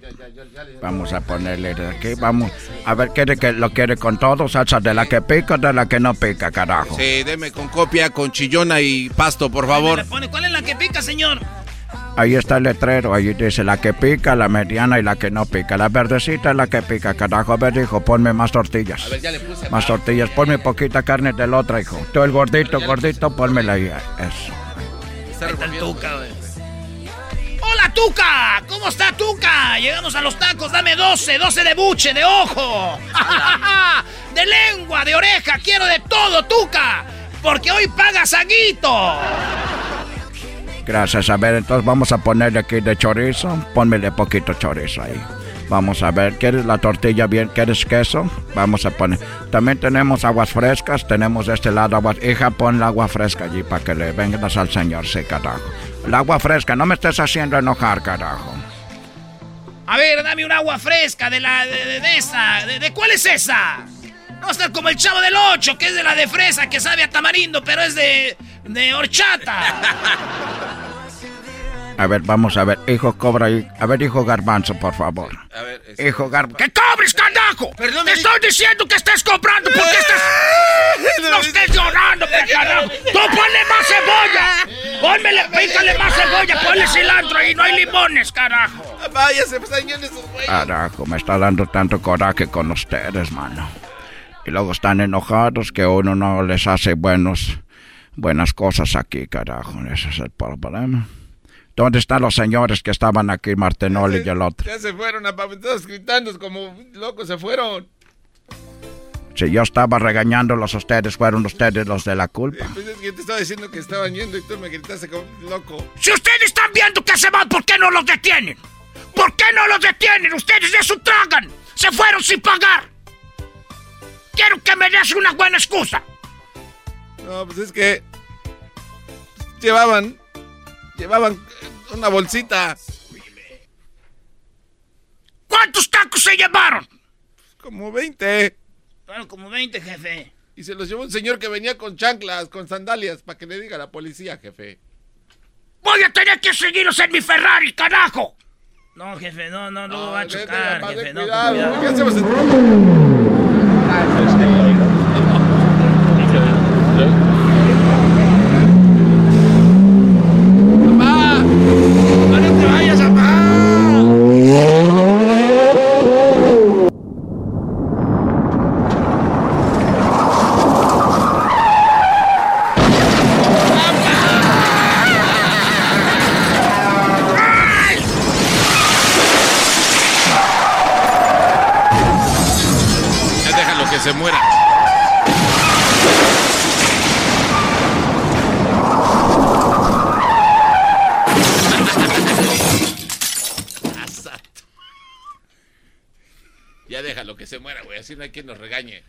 Vamos a ponerle de aquí, vamos. A ver, ¿quiere que lo quiere con todo? ¿Salsa de la que pica o de la que no pica, carajo? Sí, deme con copia, con chillona y pasto, por favor. ¿Cuál es la que pica, señor? Ahí está el letrero, ahí dice la que pica, la mediana y la que no pica. La verdecita es la que pica, carajo. A ver, hijo, ponme más tortillas. A ver, ya le puse más, tortillas, ponme poquita carne de la otra, hijo. Tú el gordito, gordito, ponmela ahí. Eso. Ahí está el tuca, ¡Hola, Tuca! ¿Cómo está, Tuca? Llegamos a los tacos, dame 12, 12 de buche, de ojo, <laughs> de lengua, de oreja, quiero de todo, Tuca, porque hoy pagas aguito. Gracias. A ver, entonces vamos a ponerle aquí de chorizo. Pónmele poquito chorizo ahí. Vamos a ver, ¿quieres la tortilla bien? ¿Quieres queso? Vamos a poner. También tenemos aguas frescas. Tenemos de este lado aguas. Hija, pon el agua fresca allí para que le vengas al señor, sí, carajo. El agua fresca, no me estés haciendo enojar, carajo. A ver, dame un agua fresca de la. de, esa. De, cuál es esa? No a estar como el chavo del 8, que es de la de fresa, que sabe a tamarindo, pero es de de horchata. <laughs> A ver, vamos a ver. Hijo, cobra ahí. A ver, hijo Garbanzo, por favor. A ver, Hijo Garbanzo. ¡Que cobres, carajo! Perdón, Te estoy diciendo que estés cobrando porque <laughs> estás... ¡No estés llorando, carajo! ¡Tú ponle más cebolla! ¡Pónmele, pícale más cebolla! ¡Ponle cilantro ahí! ¡No hay limones, carajo! Váyase, pues esos güeyes. Carajo, me está dando tanto coraje con ustedes, mano. Y luego están enojados que uno no les hace buenos buenas cosas aquí, carajo. Ese es el problema. ¿Dónde están los señores que estaban aquí, Martenoli y el otro? Ya se fueron, todos gritando como locos, se fueron. Si yo estaba regañándolos a ustedes, fueron ustedes los de la culpa. Pues es que yo te estaba diciendo que estaban yendo y tú me gritaste como loco. Si ustedes están viendo que se van, ¿por qué no los detienen? ¿Por qué no los detienen? Ustedes de su tragan. Se fueron sin pagar. Quiero que me des una buena excusa. No, pues es que llevaban, llevaban una bolsita. ¿Cuántos tacos se llevaron? Como 20. Bueno, como 20, jefe. Y se los llevó un señor que venía con chanclas, con sandalias, para que le diga a la policía, jefe. Voy a tener que seguirlos en mi Ferrari, carajo. No, jefe, no, no, no, va a chocar, jefe, no, cuidado. ¿Qué hacemos? Así no hay quien nos regañe.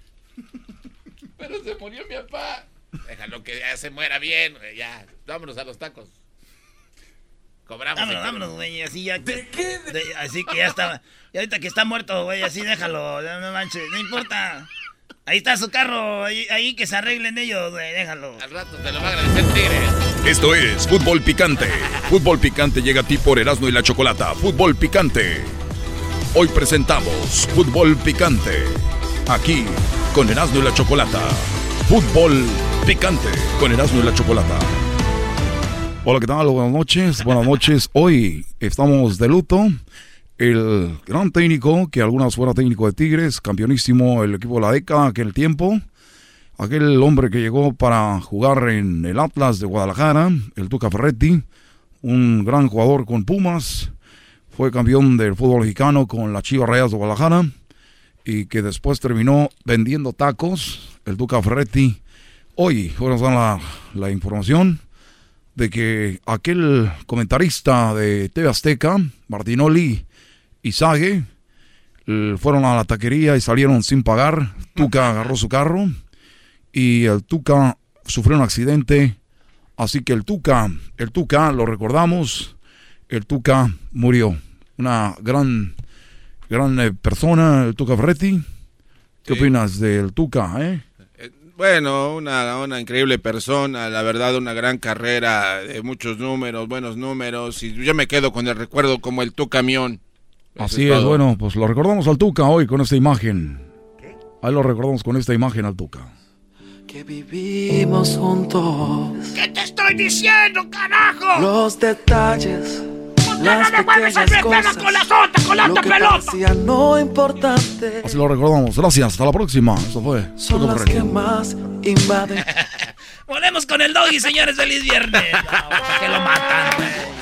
Pero se murió mi papá. Déjalo que ya se muera bien, Ya, vámonos a los tacos. Cobramos. Vámonos, vámonos, güey. Así ya. ¿De qué? así que ya está. Y ahorita que está muerto, güey, así déjalo. No manches, no importa. Ahí está su carro, ahí, que se arreglen ellos, güey, déjalo. Al rato te lo va a agradecer Tigre. Esto es Fútbol Picante. Fútbol Picante llega a ti por Erasmo y la Chocolata. Fútbol Picante. Hoy presentamos Fútbol Picante. aquí con Erasmo y la Chocolata. Fútbol picante con Erasmo y la Chocolata. Hola, ¿qué tal? Buenas noches, buenas noches. Hoy estamos de luto. El gran técnico, que algunas fuera técnico de Tigres, campeonísimo el equipo de la década, aquel tiempo. Aquel hombre que llegó para jugar en el Atlas de Guadalajara, el Tuca Ferretti, un gran jugador con Pumas, fue campeón del fútbol mexicano con la Chivas Rayas de Guadalajara y que después terminó vendiendo tacos, el Duca Ferretti. Hoy, hoy nos dan la, la información de que aquel comentarista de TV Azteca, Martinoli y Sage, fueron a la taquería y salieron sin pagar. Tuca agarró su carro y el Tuca sufrió un accidente. Así que el Tuca, el Tuca, lo recordamos, el Tuca murió. Una gran gran eh, persona, el Tuca Ferretti. ¿Qué opinas del Tuca, eh? eh? Bueno, una, una increíble persona, la verdad, una gran carrera, de muchos números, buenos números, y yo me quedo con el recuerdo como el Tucamión. Así es, bueno, pues lo recordamos al Tuca hoy con esta imagen. Ahí lo recordamos con esta imagen al Tuca. Que vivimos juntos. ¿Qué te estoy diciendo, carajo? Los detalles las no a cosas, con la sota, con la otra pelota. no importante. Así lo recordamos. Gracias. Hasta la próxima. Eso fue. Son las que más invaden. <laughs> Volvemos con el doggy, señores. Feliz viernes. <laughs> No, que lo matan.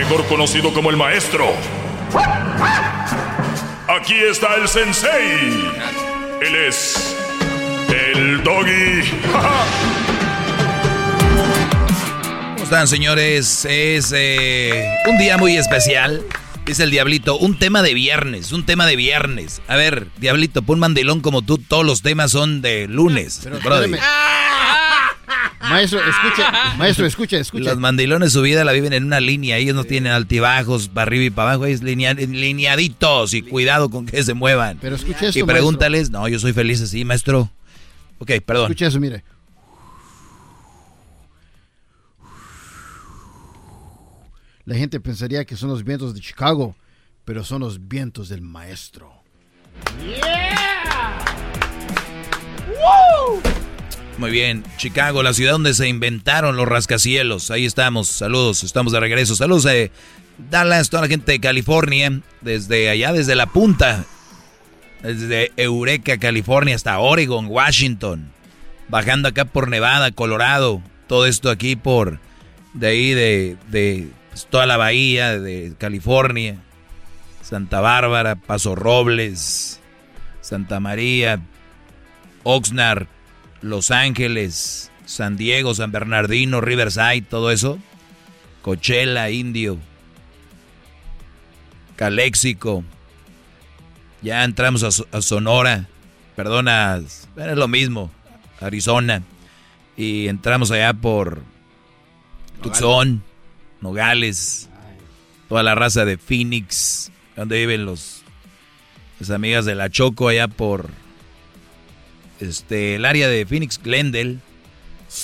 mejor conocido como el maestro. Aquí está el sensei. Él es el doggy. <laughs> están, señores? Es eh, un día muy especial. Es el Diablito, un tema de viernes, un tema de viernes. A ver, Diablito, pon mandilón como tú, todos los temas son de lunes. Maestro, escucha, maestro, escucha, escucha. Los mandilones su vida la viven en una línea, ellos no tienen altibajos para arriba y para abajo, es lineaditos y cuidado con que se muevan. Pero escucha eso, Y pregúntales, no, yo soy feliz así, maestro. Ok, perdón. Escucha eso, mire. La gente pensaría que son los vientos de Chicago, pero son los vientos del maestro. ¡Yeah! Muy bien, Chicago, la ciudad donde se inventaron los rascacielos. Ahí estamos, saludos, estamos de regreso. Saludos de Dallas, toda la gente de California, desde allá, desde la punta, desde Eureka, California, hasta Oregon, Washington, bajando acá por Nevada, Colorado, todo esto aquí por de ahí de, de pues, toda la bahía de California, Santa Bárbara, Paso Robles, Santa María, Oxnard, Los Ángeles, San Diego, San Bernardino, Riverside, todo eso. Coachella, Indio, Calexico. Ya entramos a, Sonora, perdona, es lo mismo, Arizona. Y entramos allá por Tucson. Nogales, toda la raza de Phoenix, donde viven los las amigas de la Choco allá por este el área de Phoenix, Glendale.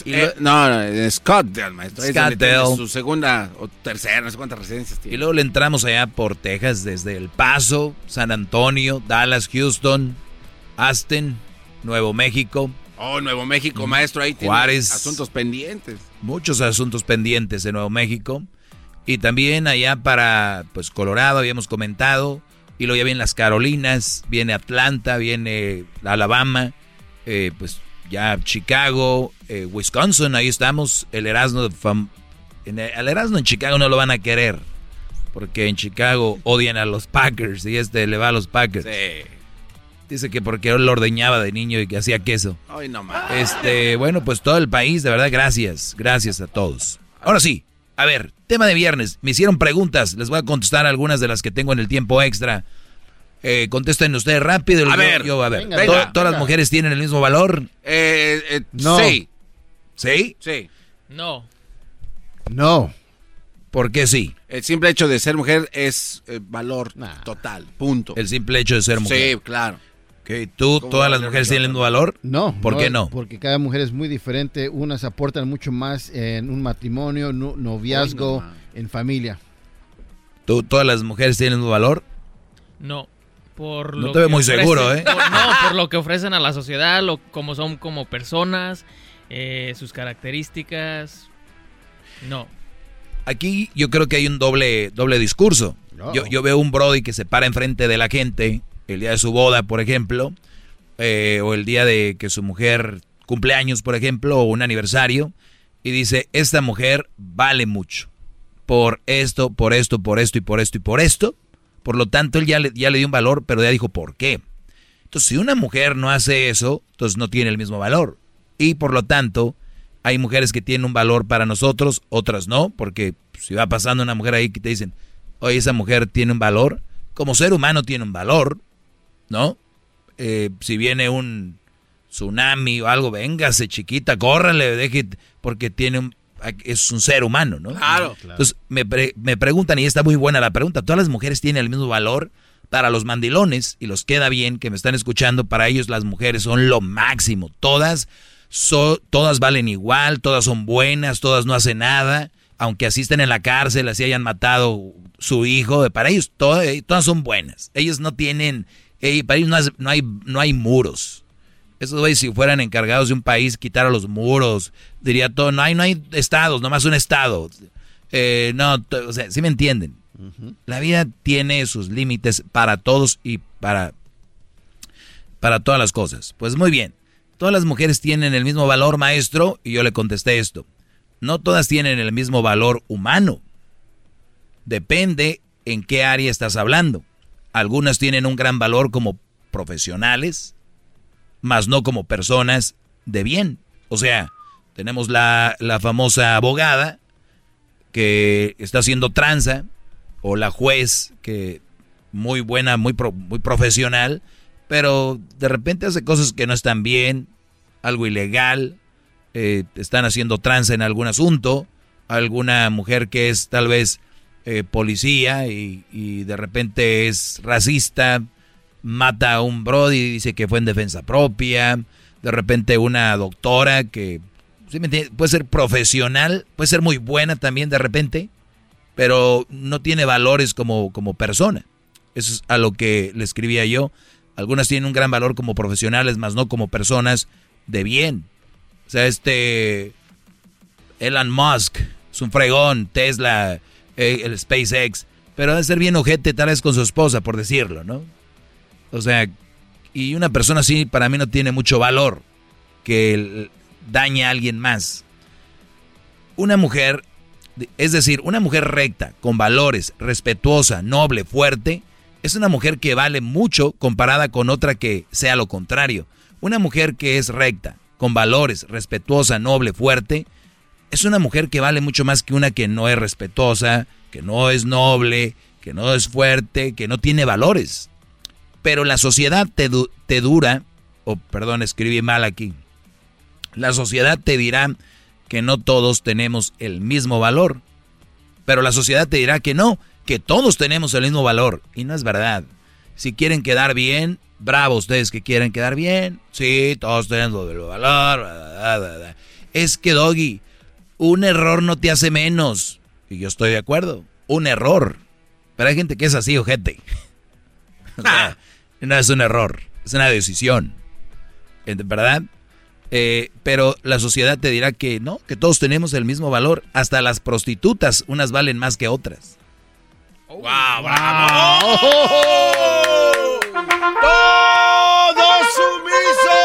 Eh, no, no, Scottsdale, maestro. Scottsdale. Su segunda o tercera, no sé cuántas residencias tiene. Y luego le entramos allá por Texas, desde El Paso, San Antonio, Dallas, Houston, Aston, Nuevo México. Oh, Nuevo México, maestro, ahí tiene Juárez. asuntos pendientes. Muchos asuntos pendientes en Nuevo México. Y también allá para, pues, Colorado, habíamos comentado. Y luego ya vienen las Carolinas, viene Atlanta, viene Alabama, eh, pues ya Chicago, eh, Wisconsin, ahí estamos. El Erasmo, en el, Erasmo en Chicago no lo van a querer, porque en Chicago odian a los Packers y este le va a los Packers. Sí. Dice que porque él lo ordeñaba de niño y que hacía queso. Ay, no más. Este, bueno, pues todo el país, de verdad, gracias. Gracias a todos. Ahora sí, a ver, tema de viernes. Me hicieron preguntas. Les voy a contestar algunas de las que tengo en el tiempo extra. Eh, contesten ustedes rápido. A ver, yo, a ver. venga, venga. ¿Todas las mujeres tienen el mismo valor? Eh, eh, No. Sí. ¿Sí? Sí. No. No. ¿Por qué sí? El simple hecho de ser mujer es eh, valor total. Punto. El simple hecho de ser mujer. Sí, claro. Ok, ¿Tú, ¿Cómo todas las mujeres tienen el mismo valor? No. ¿Por qué no? Porque cada mujer es muy diferente. Unas aportan mucho más en un matrimonio, no- noviazgo, en familia. ¿Tú, ¿Todas las mujeres tienen el mismo valor? No. Por No lo te veo muy seguro, ¿eh? por- no, por lo que ofrecen a la sociedad, lo, como son como personas, eh, sus características. No. Aquí yo creo que hay un doble, doble discurso. No. Yo, yo veo un Brody que se para enfrente de la gente el día de su boda, por ejemplo, eh, o el día de que su mujer cumple años, por ejemplo, o un aniversario, y dice, esta mujer vale mucho por esto, por esto, por esto y por esto y por esto. Por lo tanto, él ya le, ya le dio un valor, pero ya dijo por qué. Entonces, si una mujer no hace eso, entonces no tiene el mismo valor. Y por lo tanto, hay mujeres que tienen un valor para nosotros, otras no, porque si va pasando una mujer ahí que te dicen, oye, esa mujer tiene un valor, como ser humano tiene un valor, ¿no? Eh, si viene un tsunami o algo, véngase chiquita, córrale, deje, porque tiene un, es un ser humano, ¿no? Claro. Entonces me, pre- me preguntan, y está muy buena la pregunta, ¿todas las mujeres tienen el mismo valor? Para los mandilones, y los queda bien que me están escuchando, para ellos las mujeres son lo máximo. Todas, so- todas valen igual, todas son buenas, todas no hacen nada, aunque así estén en la cárcel, así hayan matado su hijo, para ellos to- eh, todas son buenas. Ellos no tienen, eh, para ellos no, has- no hay, no hay muros. Esos güeyes si fueran encargados de un país, quitaran los muros, diría todo, no hay, no hay estados, nomás un estado. Eh, no, o sea, sí me entienden. La vida tiene sus límites para todos y para, para todas las cosas. Pues muy bien, todas las mujeres tienen el mismo valor, maestro, y yo le contesté esto. No todas tienen el mismo valor humano. Depende en qué área estás hablando. Algunas tienen un gran valor como profesionales, mas no como personas de bien. O sea, tenemos la, la famosa abogada que está haciendo tranza, o la juez que muy buena, muy, pro- muy profesional, pero de repente hace cosas que no están bien, algo ilegal, eh, están haciendo tranza en algún asunto, alguna mujer que es tal vez eh, policía y, y de repente es racista, mata a un brody y dice que fue en defensa propia, de repente una doctora que puede ser profesional, puede ser muy buena también de repente, pero no tiene valores como, como persona. Eso es a lo que le escribía yo. Algunas tienen un gran valor como profesionales, más no como personas de bien. O sea, este Elon Musk es un fregón, Tesla, eh, el SpaceX, pero debe ser bien ojete tal vez con su esposa, por decirlo, ¿no? O sea, y una persona así para mí no tiene mucho valor que el- dañe a alguien más. Una mujer, es decir, una mujer recta, con valores, respetuosa, noble, fuerte, es una mujer que vale mucho comparada con otra que sea lo contrario. Una mujer que es recta, con valores, respetuosa, noble, fuerte, es una mujer que vale mucho más que una que no es respetuosa, que no es noble, que no es fuerte, que no tiene valores. Pero la sociedad te, te dura, o perdón, escribí mal aquí. La sociedad te dirá que no todos tenemos el mismo valor. Pero la sociedad te dirá que no, que todos tenemos el mismo valor. Y no es verdad. Si quieren quedar bien, bravo ustedes que quieren quedar bien. Sí, todos tenemos el valor. bla, bla, bla, bla. Es que, Doggy, un error no te hace menos. Y yo estoy de acuerdo. Un error. Pero hay gente que es así, ojete. <laughs> O sea, no es un error, es una decisión. ¿Ent- ¿Verdad? Eh, pero la sociedad te dirá que no, que todos tenemos el mismo valor. Hasta las prostitutas, unas valen más que otras. ¡Wow, bravo! ¡Todos sumisos!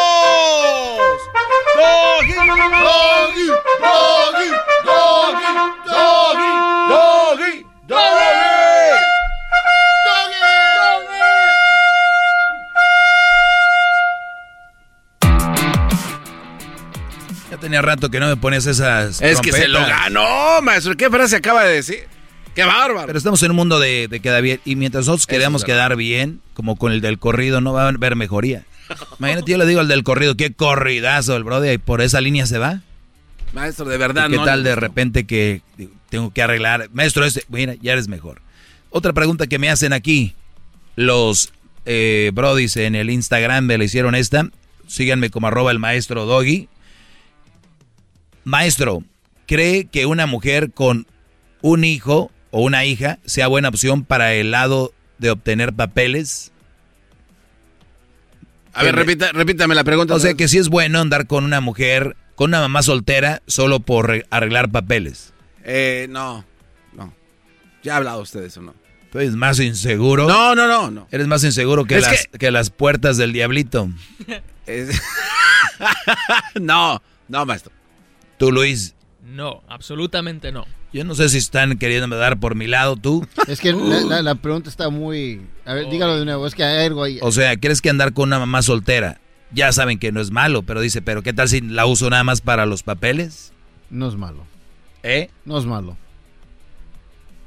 ¡Doggy! ¡Doggy! ¡Doggy! ¡Doggy! ¡Doggy! Tenía rato que no me pones esas. Es que se lo ganó, maestro. ¿Qué frase acaba de decir? ¡Qué bárbaro! Pero estamos en un mundo de, de queda bien. Y mientras nosotros queramos quedar bien, como con el del corrido, no va a haber mejoría. Imagínate, yo le digo al del corrido, qué corridazo el brother, y por esa línea se va. Maestro, de verdad, ¿Y ¿Qué no tal de repente que digo, tengo que arreglar? Maestro, este, mira, ya eres mejor. Otra pregunta que me hacen aquí. Los eh, brodis en el Instagram me le hicieron esta. Síganme como arroba el maestro Doggy. Maestro, ¿cree que una mujer con un hijo o una hija sea buena opción para el lado de obtener papeles? A ver, repita, repítame la pregunta. O sea, que si es bueno andar con una mujer, con una mamá soltera, solo por re- arreglar papeles. Eh, no, no. Ya ha hablado usted de eso, ¿no? ¿Tú eres más inseguro? No, no, no, no. Eres más inseguro que, Es las, que... las puertas del diablito. <laughs> Es- <laughs> no, no, maestro. Tú, Luis, No, absolutamente no. yo no sé si están queriéndome dar por mi lado, tú. Es que la, la- la <gasps> pregunta está muy... A ver, dígalo de nuevo, es que hay algo ahí. O sea, ¿crees que andar con una mamá soltera? Ya saben que no es malo, pero dice, ¿pero qué tal si la uso nada más para los papeles? No es malo. ¿Eh? No es malo.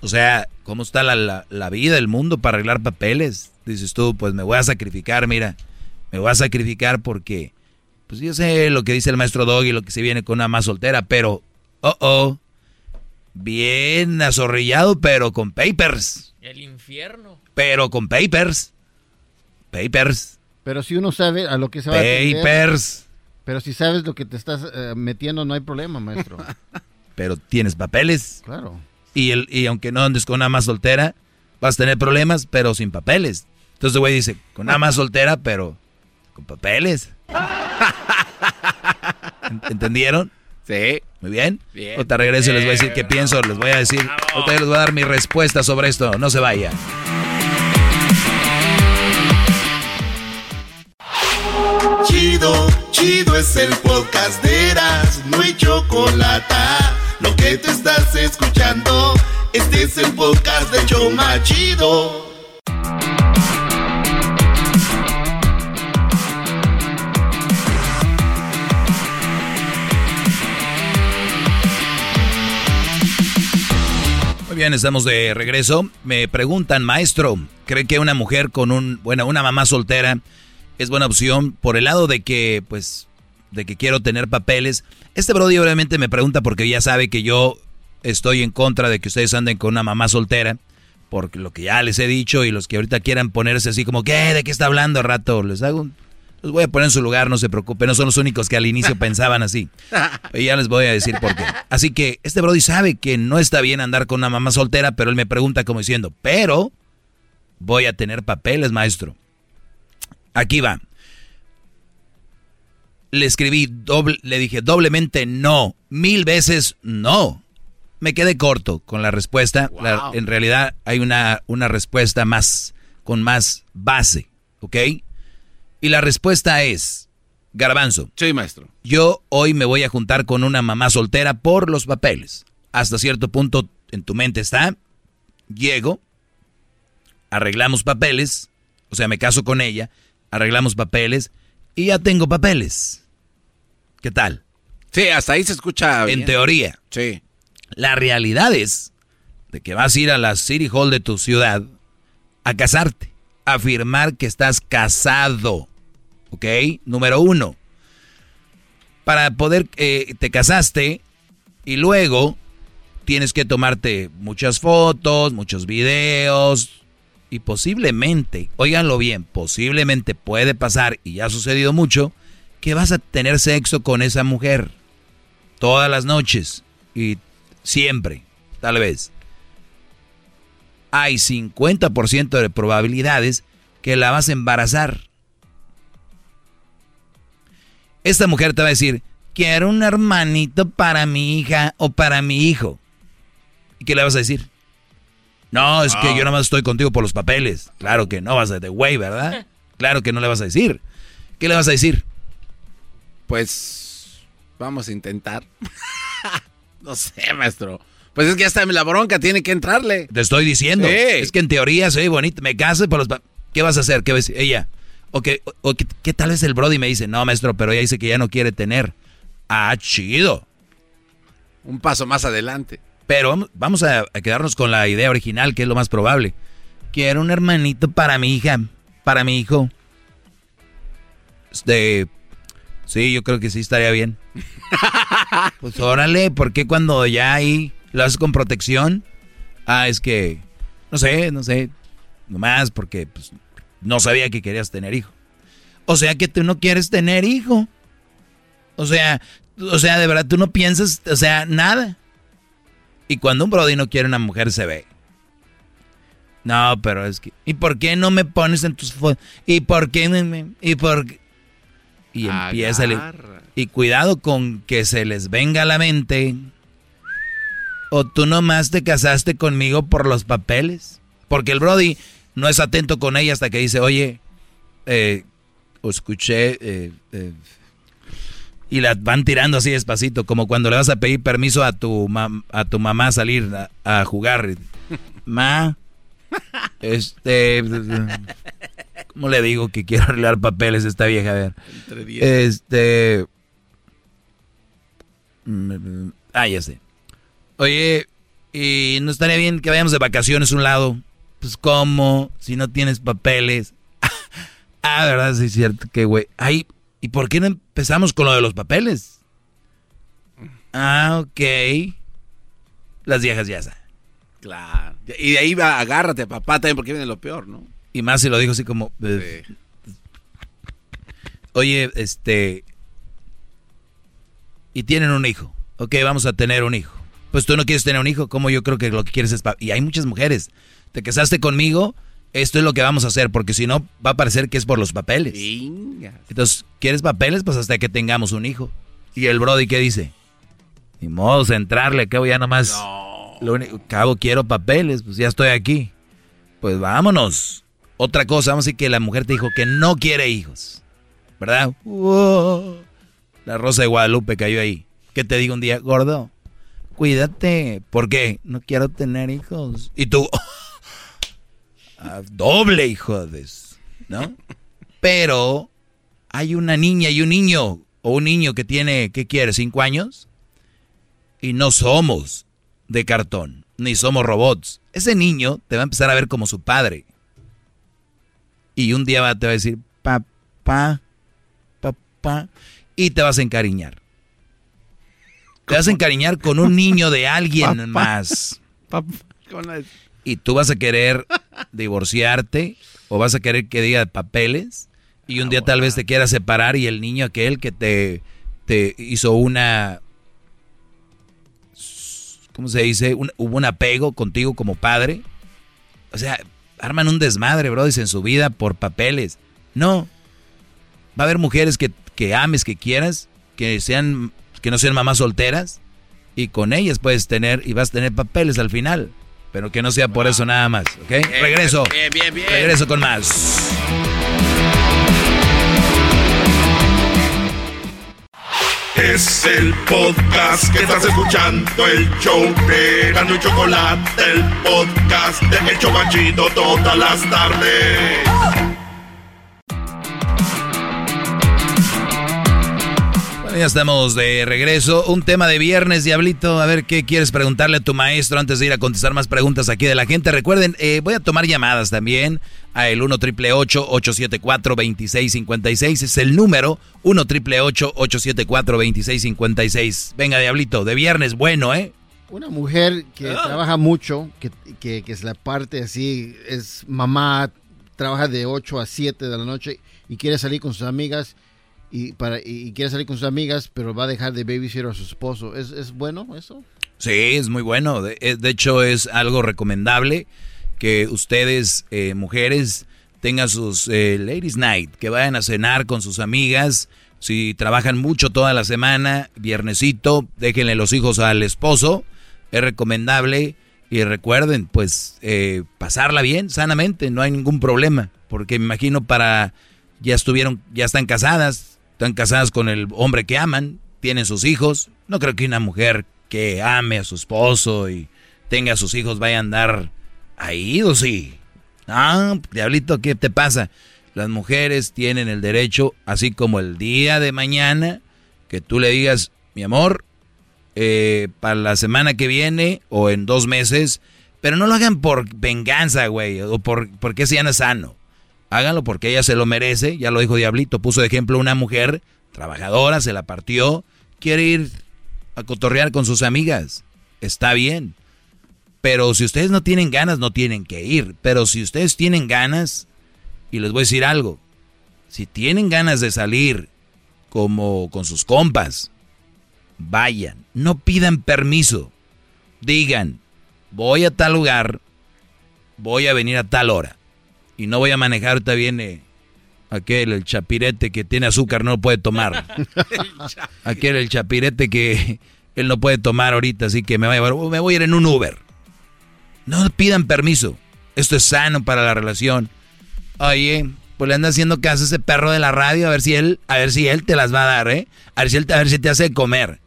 O sea, ¿cómo está la, la- la vida, el mundo para arreglar papeles? Dices tú, pues me voy a sacrificar, mira, me voy a sacrificar porque, pues yo sé lo que dice el maestro Doggy, lo que se viene con una más soltera, pero, oh, oh, bien azorrillado, pero con papers, El infierno. pero con papers, papers, Pero si uno sabe a lo que se va a atender, papers, Pero si sabes lo que te estás eh, metiendo, no hay problema, maestro. <laughs> pero tienes papeles. Claro. Y, el, y aunque no andes con una más soltera, vas a tener problemas, pero sin papeles. Entonces el güey dice, con una más soltera, pero con papeles. ¿Ent- <laughs> ¿Entendieron? Sí. Muy bien. Bien. Ahorita regreso y les voy a decir qué pienso, les voy a decir, ahorita les voy a dar mi respuesta sobre esto, no se vaya. Chido, chido es el podcast de Eras, no hay chocolate. Lo que te estás escuchando, este es el podcast de Choma Chido. Bien, estamos de regreso. Me preguntan, maestro, ¿cree que una mujer con un, bueno, una mamá soltera es buena opción por el lado de que, pues, de que quiero tener papeles? Este Brody obviamente me pregunta porque ya sabe que yo estoy en contra de que ustedes anden con una mamá soltera, porque lo que ya les he dicho y los que ahorita quieran ponerse así como, ¿qué? ¿De qué está hablando al rato? Les hago un- Los voy a poner en su lugar, no se preocupen, no son los únicos que al inicio <laughs> pensaban así. Y ya les voy a decir por qué. Así que este Brody sabe que no está bien andar con una mamá soltera, pero él me pregunta como diciendo, pero voy a tener papeles, maestro. Aquí va. Le escribí, doble, le dije doblemente no, mil veces no. Me quedé corto con la respuesta. La- en realidad hay una, una respuesta más, con más base, ¿ok? Y la respuesta es, Garbanzo. Sí, maestro. Yo hoy me voy a juntar con una mamá soltera por los papeles. Hasta cierto punto en tu mente está. Llego, arreglamos papeles, o sea, me caso con ella, arreglamos papeles y ya tengo papeles. ¿Qué tal? Sí, hasta ahí se escucha bien. En teoría. Sí. La realidad es de que vas a ir a la City Hall de tu ciudad a casarte, a afirmar que estás casado. ¿Ok? Número uno. Para poder, eh, te casaste y luego tienes que tomarte muchas fotos, muchos videos y posiblemente, óiganlo bien, posiblemente puede pasar, y ya ha sucedido mucho, que vas a tener sexo con esa mujer todas las noches y siempre, tal vez. Hay 50% de probabilidades que la vas a embarazar. Esta mujer te va a decir, quiero un hermanito para mi hija o para mi hijo. ¿Y qué le vas a decir? No, es que Ah. yo nada más estoy contigo por los papeles. Claro que no vas a de güey, ¿verdad? <laughs> claro que no le vas a decir. ¿Qué le vas a decir? Pues vamos a intentar. <laughs> no sé, maestro. Pues es que hasta la bronca tiene que entrarle. Te estoy diciendo. Es que en teoría soy bonito. Me caso por los... ¿Qué vas a hacer? ¿Qué ves? Ella. O, que, o ¿qué tal es el Brody? Me dice, no, maestro, pero ella dice que ya no quiere tener. Ah, chido. Un paso más adelante. Pero vamos a, quedarnos con la idea original, que es lo más probable. Quiero un hermanito para mi hija, para mi hijo. De... Sí, yo creo que sí estaría bien. <laughs> pues órale, ¿por qué cuando ya ahí lo haces con protección? Ah, es que... No sé, no sé. Nomás porque pues, no sabía que querías tener hijo. O sea que tú no quieres tener hijo. O sea, o sea, de verdad, tú no piensas, o sea, nada. Y cuando un brody no quiere una mujer se ve. No, pero es que... ¿Y por qué no me pones en tus fotos? ¿Y por qué me, ¿Y por qué? Y empieza... y cuidado con que se les venga a la mente. O tú nomás te casaste conmigo por los papeles. Porque el brody no es atento con ella hasta que dice, oye, eh, escuché... Eh, eh, y la van tirando así despacito, como cuando le vas a pedir permiso a tu, a tu mamá a salir a, jugar. Ma, este, ¿cómo le digo que quiero arreglar papeles a esta vieja? A ver. Este, ah, ya sé. Oye, ¿y no estaría bien que vayamos de vacaciones a un lado? Pues, ¿cómo? Si no tienes papeles. <laughs> ah, verdad, sí es cierto que, güey. Ahí ¿Y por qué no empezamos con lo de los papeles? Ah, ok. Las viejas ya saben. Claro. Y de ahí va, agárrate, papá, también porque viene lo peor, ¿no? Y más si lo dijo así como... Oye, este... Y tienen un hijo. Ok, vamos a tener un hijo. Pues tú no quieres tener un hijo, como yo creo que lo que quieres es... Y hay muchas mujeres. Te casaste conmigo esto es lo que vamos a hacer, porque si no, va a parecer que es por los papeles. Entonces, ¿quieres papeles? Pues hasta que tengamos un hijo. ¿Y el Brody qué dice? Ni modo, centrarle, cabo ya nomás. No. Lo único, cabo, quiero papeles, pues ya estoy aquí. Pues vámonos. Otra cosa, vamos a decir que la mujer te dijo que no quiere hijos. ¿Verdad? la rosa de Guadalupe cayó ahí. ¿Qué te digo un día, gordo? Cuídate. ¿Por qué? No quiero tener hijos. Y tú, <laughs> doble hijo de... ¿No? Pero hay una niña y un niño, o un niño que tiene, ¿qué quiere? ¿Cinco años? Y no somos de cartón, ni somos robots. Ese niño te va a empezar a ver como su padre. Y un día va, te va a decir, papá, papá, y te vas a encariñar. Te vas a encariñar con un niño de alguien <laughs> más. Papá, y tú vas a querer divorciarte o vas a querer que diga papeles y un día tal vez te quieras separar y el niño aquel que te, te hizo una... ¿Cómo se dice? hubo un apego contigo como padre. O sea, arman un desmadre, bro, en su vida por papeles. No. Va a haber mujeres que, que ames, que quieras, que sean, que no sean mamás solteras, y con ellas puedes tener, y vas a tener papeles al final. Pero que no sea por eso nada más, ¿ok? Regreso. Bien, bien, bien. Regreso con más. Es el podcast que estás escuchando, el show de Gano y Chocolate, el podcast de El Chocachito todas las tardes. Ya estamos de regreso. Un tema de viernes, Diablito. A ver qué quieres preguntarle a tu maestro antes de ir a contestar más preguntas aquí de la gente. Recuerden, eh, voy a tomar llamadas también a el 1 triple 874 2656 Es el número 1 triple 874 2656 Venga, Diablito, de viernes, bueno, ¿eh? Una mujer que ah. trabaja mucho, que, que, que es la parte así, es mamá, trabaja de 8 a 7 de la noche y quiere salir con sus amigas y, para, y quiere salir con sus amigas, pero va a dejar de babysitter a su esposo. ¿Es, es bueno eso? Sí, es muy bueno. De, eh, de, hecho, es algo recomendable que ustedes, eh, mujeres, tengan sus eh, Ladies Night, que vayan a cenar con sus amigas. Si trabajan mucho toda la semana, viernesito, déjenle los hijos al esposo. Es recomendable. Y recuerden, pues, pasarla bien, sanamente, no hay ningún problema. Porque me imagino para ya estuvieron, ya están casadas, están casadas con el hombre que aman, tienen sus hijos. No creo que una mujer que ame a su esposo y tenga a sus hijos vaya a andar ahí, o sí. Ah, diablito, ¿qué te pasa? Las mujeres tienen el derecho, así como el día de mañana, que tú le digas, mi amor, eh, para la semana que viene o en dos meses, pero no lo hagan por venganza, güey, o por, porque ese ya no sano. Háganlo porque ella se lo merece, ya lo dijo Diablito, puso de ejemplo una mujer trabajadora, se la partió, quiere ir a cotorrear con sus amigas, está bien. Pero si ustedes no tienen ganas, no tienen que ir. Pero si ustedes tienen ganas, y les voy a decir algo, si tienen ganas de salir como con sus compas, vayan, no pidan permiso, digan, voy a tal lugar, voy a venir a tal hora, y no voy a manejar, ahorita viene aquel, el chapirete que tiene azúcar, no lo puede tomar. <laughs> aquel, el chapirete que <laughs> él no puede tomar ahorita, así que me voy a, me voy a ir en un Uber. No pidan permiso. Esto es sano para la relación. Oye, pues le anda haciendo caso a ese perro de la radio a ver si él, a ver si él te las va a dar, ¿eh? A ver si él, a ver si te hace comer.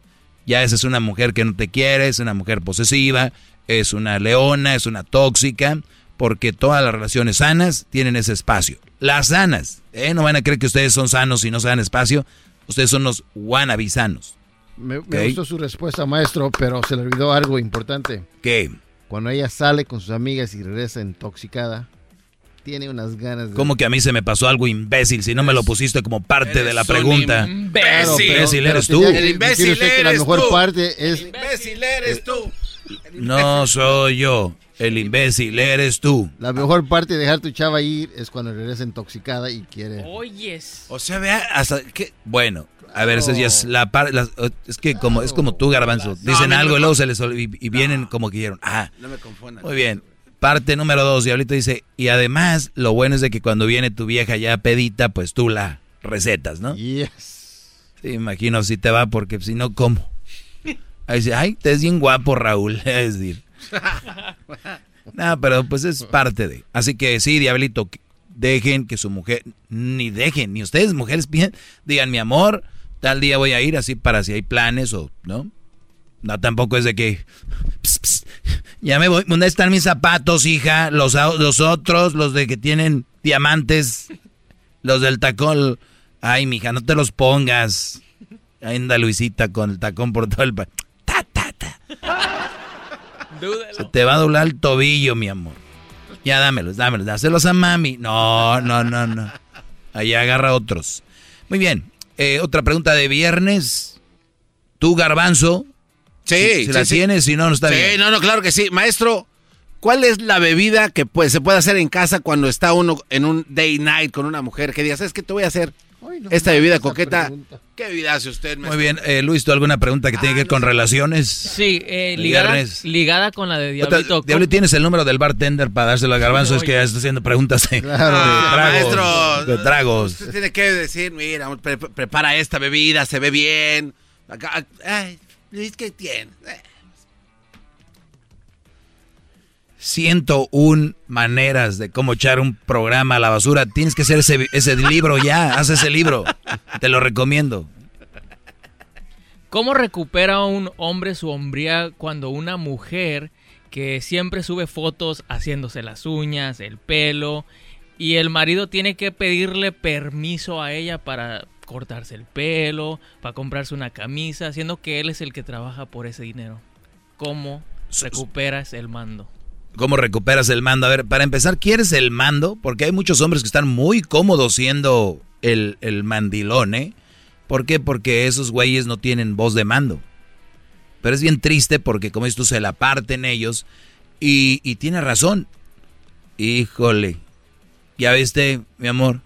Ya esa es una mujer que no te quiere, es una mujer posesiva, es una leona, es una tóxica, porque todas las relaciones sanas tienen ese espacio. Las sanas, ¿eh? No van a creer que ustedes son sanos y no se dan espacio. Ustedes son los wannabe sanos. Me, me gustó su respuesta, maestro, pero se le olvidó algo importante. ¿Qué? Cuando ella sale con sus amigas y regresa intoxicada, tiene unas ganas de... Como que a mí se me pasó algo imbécil si no me lo pusiste como parte de la pregunta. Imbécil. imbécil eres tú. El imbécil que la eres mejor tú. parte es... El imbécil eres tú. No soy yo. El imbécil eres tú. La mejor parte de dejar tu chava ir es cuando regresa intoxicada y quiere... Oyes. O sea, vea, hasta que... Bueno, a ver, es la parte. Es que como es como tú, Garbanzo. Dicen no algo y luego se les olvida y, y vienen como que dijeron. Ah, No me confundas. muy bien. Parte número dos, Diablito dice, y además lo bueno es de que cuando viene tu vieja ya pedita, pues tú la recetas, ¿no? Yes. Sí, imagino si te va, porque si no, ¿cómo? Ahí dice, ay, te es bien guapo, Raúl. <laughs> Es decir, no, pero pues es parte de. Así que sí, Diablito, dejen que su mujer, ni dejen, ni ustedes, mujeres, digan, mi amor, tal día voy a ir así para si hay planes o, ¿no? No, tampoco es de que, "Ps, ps, ya me voy, ¿dónde están mis zapatos, hija? Los, los otros, los de que tienen diamantes, los del tacón. Ay, mija, no te los pongas. Ahí anda Luisita con el tacón por todo el... Se te va a doblar el tobillo, mi amor. Ya dámelos, dámelos, dáselos a mami. No, no, no, no. Ahí agarra otros. Muy bien. eh, otra pregunta de viernes. ¿Tú, Garbanzo? Sí, Si, sí, la sí. tienes, si no, no está sí, bien. no, no, claro que sí. Maestro, ¿cuál es la bebida que pues, se puede hacer en casa cuando está uno en un day night con una mujer? Que digas, ¿sabes qué te voy a hacer? Esta bebida coqueta. ¿Qué bebida hace usted, Muy bien. eh, Luis, ¿tú alguna pregunta que tiene que ver con relaciones? Sí, eh, ligada, viernes. ligada con la de Diablito. Diablo, ¿tienes el número del bartender para dárselo a Garbanzo? Es que ya está haciendo preguntas de, Ah, de tragos. maestro. De tragos. Usted tiene que decir, mira, pre- prepara esta bebida, se ve bien. Acá, ay, Luis, ¿qué tiene? Eh, 101 maneras de cómo echar un programa a la basura. Tienes que hacer ese, ese libro ya. Haz ese libro. Te lo recomiendo. ¿Cómo recupera un hombre su hombría cuando una mujer que siempre sube fotos haciéndose las uñas, el pelo, y el marido tiene que pedirle permiso a ella para cortarse el pelo, para comprarse una camisa, siendo que él es el que trabaja por ese dinero? ¿Cómo recuperas el mando? ¿Cómo recuperas el mando? A ver, para empezar, ¿quieres el mando? Porque hay muchos hombres que están muy cómodos siendo el, el mandilón, ¿eh? ¿Por qué? Porque esos güeyes no tienen voz de mando. Pero es bien triste porque, como tú, se la parten ellos. Y, y tiene razón. Híjole. Ya viste, mi amor.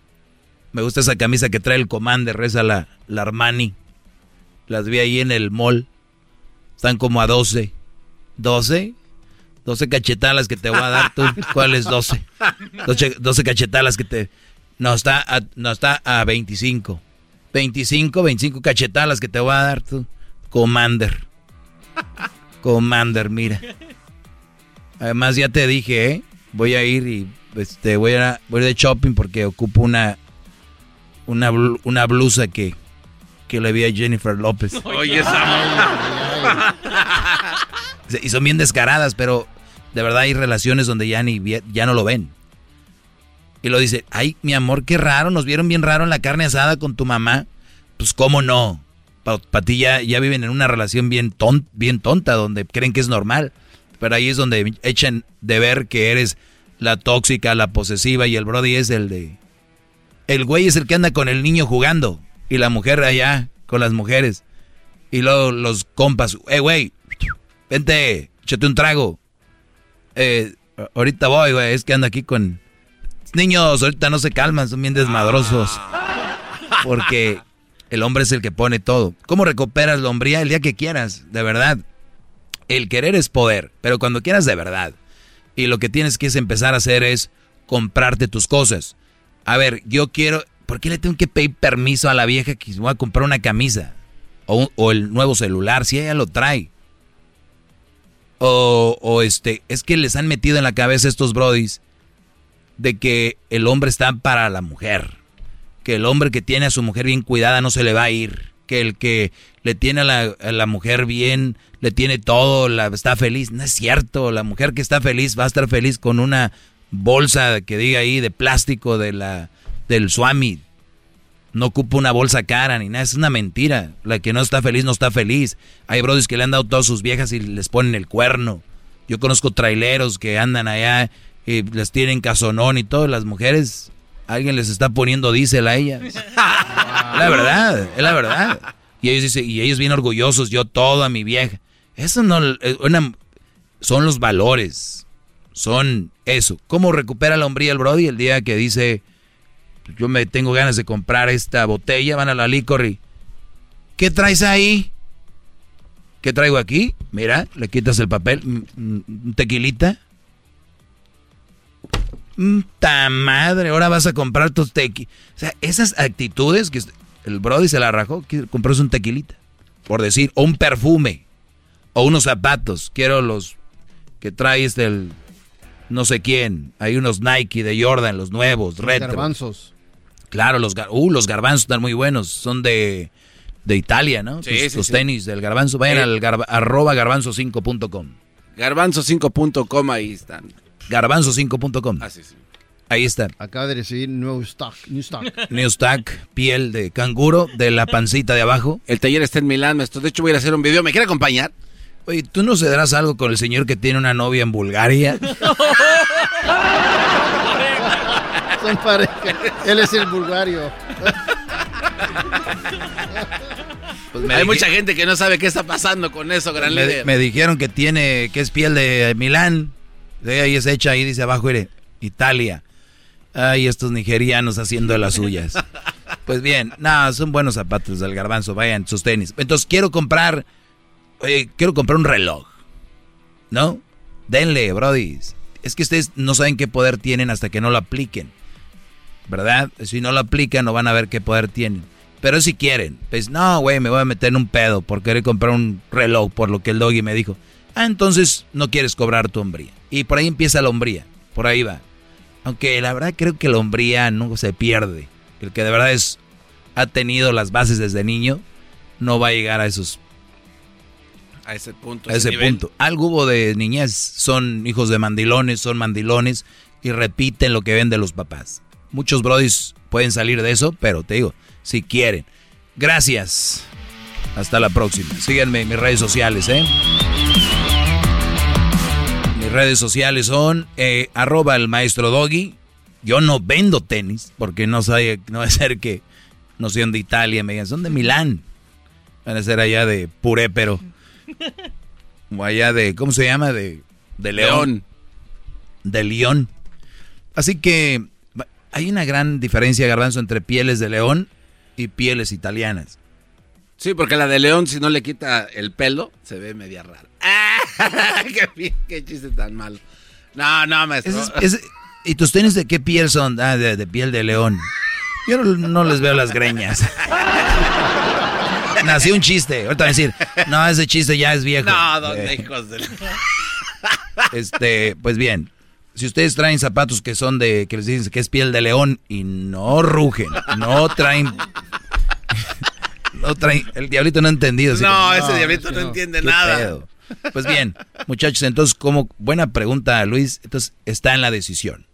Me gusta esa camisa que trae el Commander, reza la, la Armani. Las vi ahí en el mall. Están como a 12. ¿12? 12 cachetadas que te voy a dar tú. ¿Cuáles 12? 12, 12 cachetadas que te... No, está a, no, está a 25. 25, 25 cachetadas que te voy a dar tú. Commander. Commander, mira. Además ya te dije, ¿eh? Voy a ir y este, voy, a, voy a ir de shopping porque ocupo una, una, una blusa que, que le vi a Jennifer López. Oye, esa. Y son bien descaradas, pero de verdad hay relaciones donde ya, ni, ya no lo ven. Y lo dice, ay, mi amor, qué raro, nos vieron bien raro en la carne asada con tu mamá. Pues cómo no. Para ti ya, viven en una relación bien, bien tonta, donde creen que es normal. Pero ahí es donde echan de ver que eres la tóxica, la posesiva y el Brody es el de... El güey es el que anda con el niño jugando y la mujer allá con las mujeres. Y luego los compas, eh, güey, vente, échate un trago. Eh, ahorita voy, güey, es que ando aquí con... Niños, ahorita no se calman, son bien desmadrosos. Porque el hombre es el que pone todo. ¿Cómo recuperas la hombría el día que quieras? De verdad. El querer es poder, pero cuando quieras de verdad. Y lo que tienes que empezar a hacer es comprarte tus cosas. A ver, yo quiero... ¿Por qué le tengo que pedir permiso a la vieja que voy a comprar una camisa? O, o el nuevo celular, si ella lo trae. O, este, es que les han metido en la cabeza estos brodis de que el hombre está para la mujer que el hombre que tiene a su mujer bien cuidada no se le va a ir, que el que le tiene a la, mujer bien, le tiene todo, está feliz. No es cierto, la mujer que está feliz va a estar feliz con una bolsa que diga ahí de plástico de la, del Swami. No ocupa una bolsa cara ni nada, es una mentira. La que no está feliz no está feliz. Hay brodis que le han dado todas sus viejas y les ponen el cuerno. Yo conozco traileros que andan allá y les tienen casonón y todas las mujeres Alguien les está poniendo diésel a ellas. la verdad, es la verdad. Y ellos dicen, y ellos bien orgullosos, yo todo a mi vieja. Eso no eh, son los valores. Son eso. ¿Cómo recupera la hombría el Brody el día que dice, yo me tengo ganas de comprar esta botella, van a la licor y ¿qué traes ahí? ¿Qué traigo aquí? Mira, le quitas el papel, un tequilita, ¡Ta madre! Ahora vas a comprar tus tequi. O sea, esas actitudes que el Brody se la rajó, comprarse un tequilita. Por decir, o un perfume, o unos zapatos. Quiero los que traes del no sé quién. Hay unos Nike de Jordan, los nuevos, los garbanzos. Claro, los, uh, los garbanzos están muy buenos. Son de, de Italia, ¿no? Sí, los tenis del garbanzo. Vayan al arroba garbanzo5.com. Garbanzo5.com, ahí están garbanzo5.com. Ah, sí, sí. Ahí está. Acaba de recibir nuevo stock, new stock. <laughs> New stock, piel de canguro, de la pancita de abajo. El taller está en Milán, maestro. De hecho, voy a hacer un video. ¿Me quiere acompañar? Oye, ¿tú no cederás algo con el señor que tiene una novia en Bulgaria? <laughs> Son pareja. Él es el bulgario. Pues Hay mucha gente que no sabe qué está pasando con eso, gran me, líder. Me dijeron que tiene, que es piel de Milán. Ahí es hecha, ahí dice abajo, mire, Italia. Ay, estos nigerianos haciendo las suyas. Pues bien, nada, son buenos zapatos del garbanzo, vayan, sus tenis. Entonces quiero comprar, quiero comprar un reloj. ¿No? Denle, brody. Es que ustedes no saben qué poder tienen hasta que no lo apliquen. ¿Verdad? Si no lo aplican, no van a ver qué poder tienen. Pero si quieren, pues no, güey, me voy a meter en un pedo por querer comprar un reloj, por lo que el doggy me dijo. Ah, entonces no quieres cobrar tu hombría. Y por ahí empieza la hombría. Por ahí va. Aunque la verdad creo que la hombría no se pierde. El que de verdad es, ha tenido las bases desde niño, no va a llegar a esos a ese punto. A ese, punto. Algo hubo de niñez, son hijos de mandilones, son mandilones y repiten lo que ven de los papás. Muchos brodis pueden salir de eso, pero te digo, si quieren. Gracias. Hasta la próxima. Síganme en mis redes sociales, ¿eh? redes sociales son eh, arroba el maestro Doggy. Yo no vendo tenis porque no sabe, no va a ser que no sean de Italia, me digan, son de Milán. Van a ser allá de Puré, pero o allá de, ¿cómo se llama? De, de León. De León. Así que hay una gran diferencia, Garbanzo, entre pieles de león y pieles italianas. Sí, porque la de león, si no le quita el pelo, se ve media rara. <laughs> qué, chiste tan malo. No, no, maestro. ¿Y tus tenis de qué piel son? Ah, de, piel de león. Yo no, les veo las greñas. <laughs> Nació un chiste. Ahorita voy a decir, no, ese chiste ya es viejo. No, dos hijos de... Este, pues bien. Si ustedes traen zapatos que son de, que les dicen que es piel de león y no rugen, no traen... no traen, el diablito no ha entendido. No, ese diablito no, entiende nada. Pues bien, muchachos, entonces como buena pregunta, Luis, entonces está en la decisión.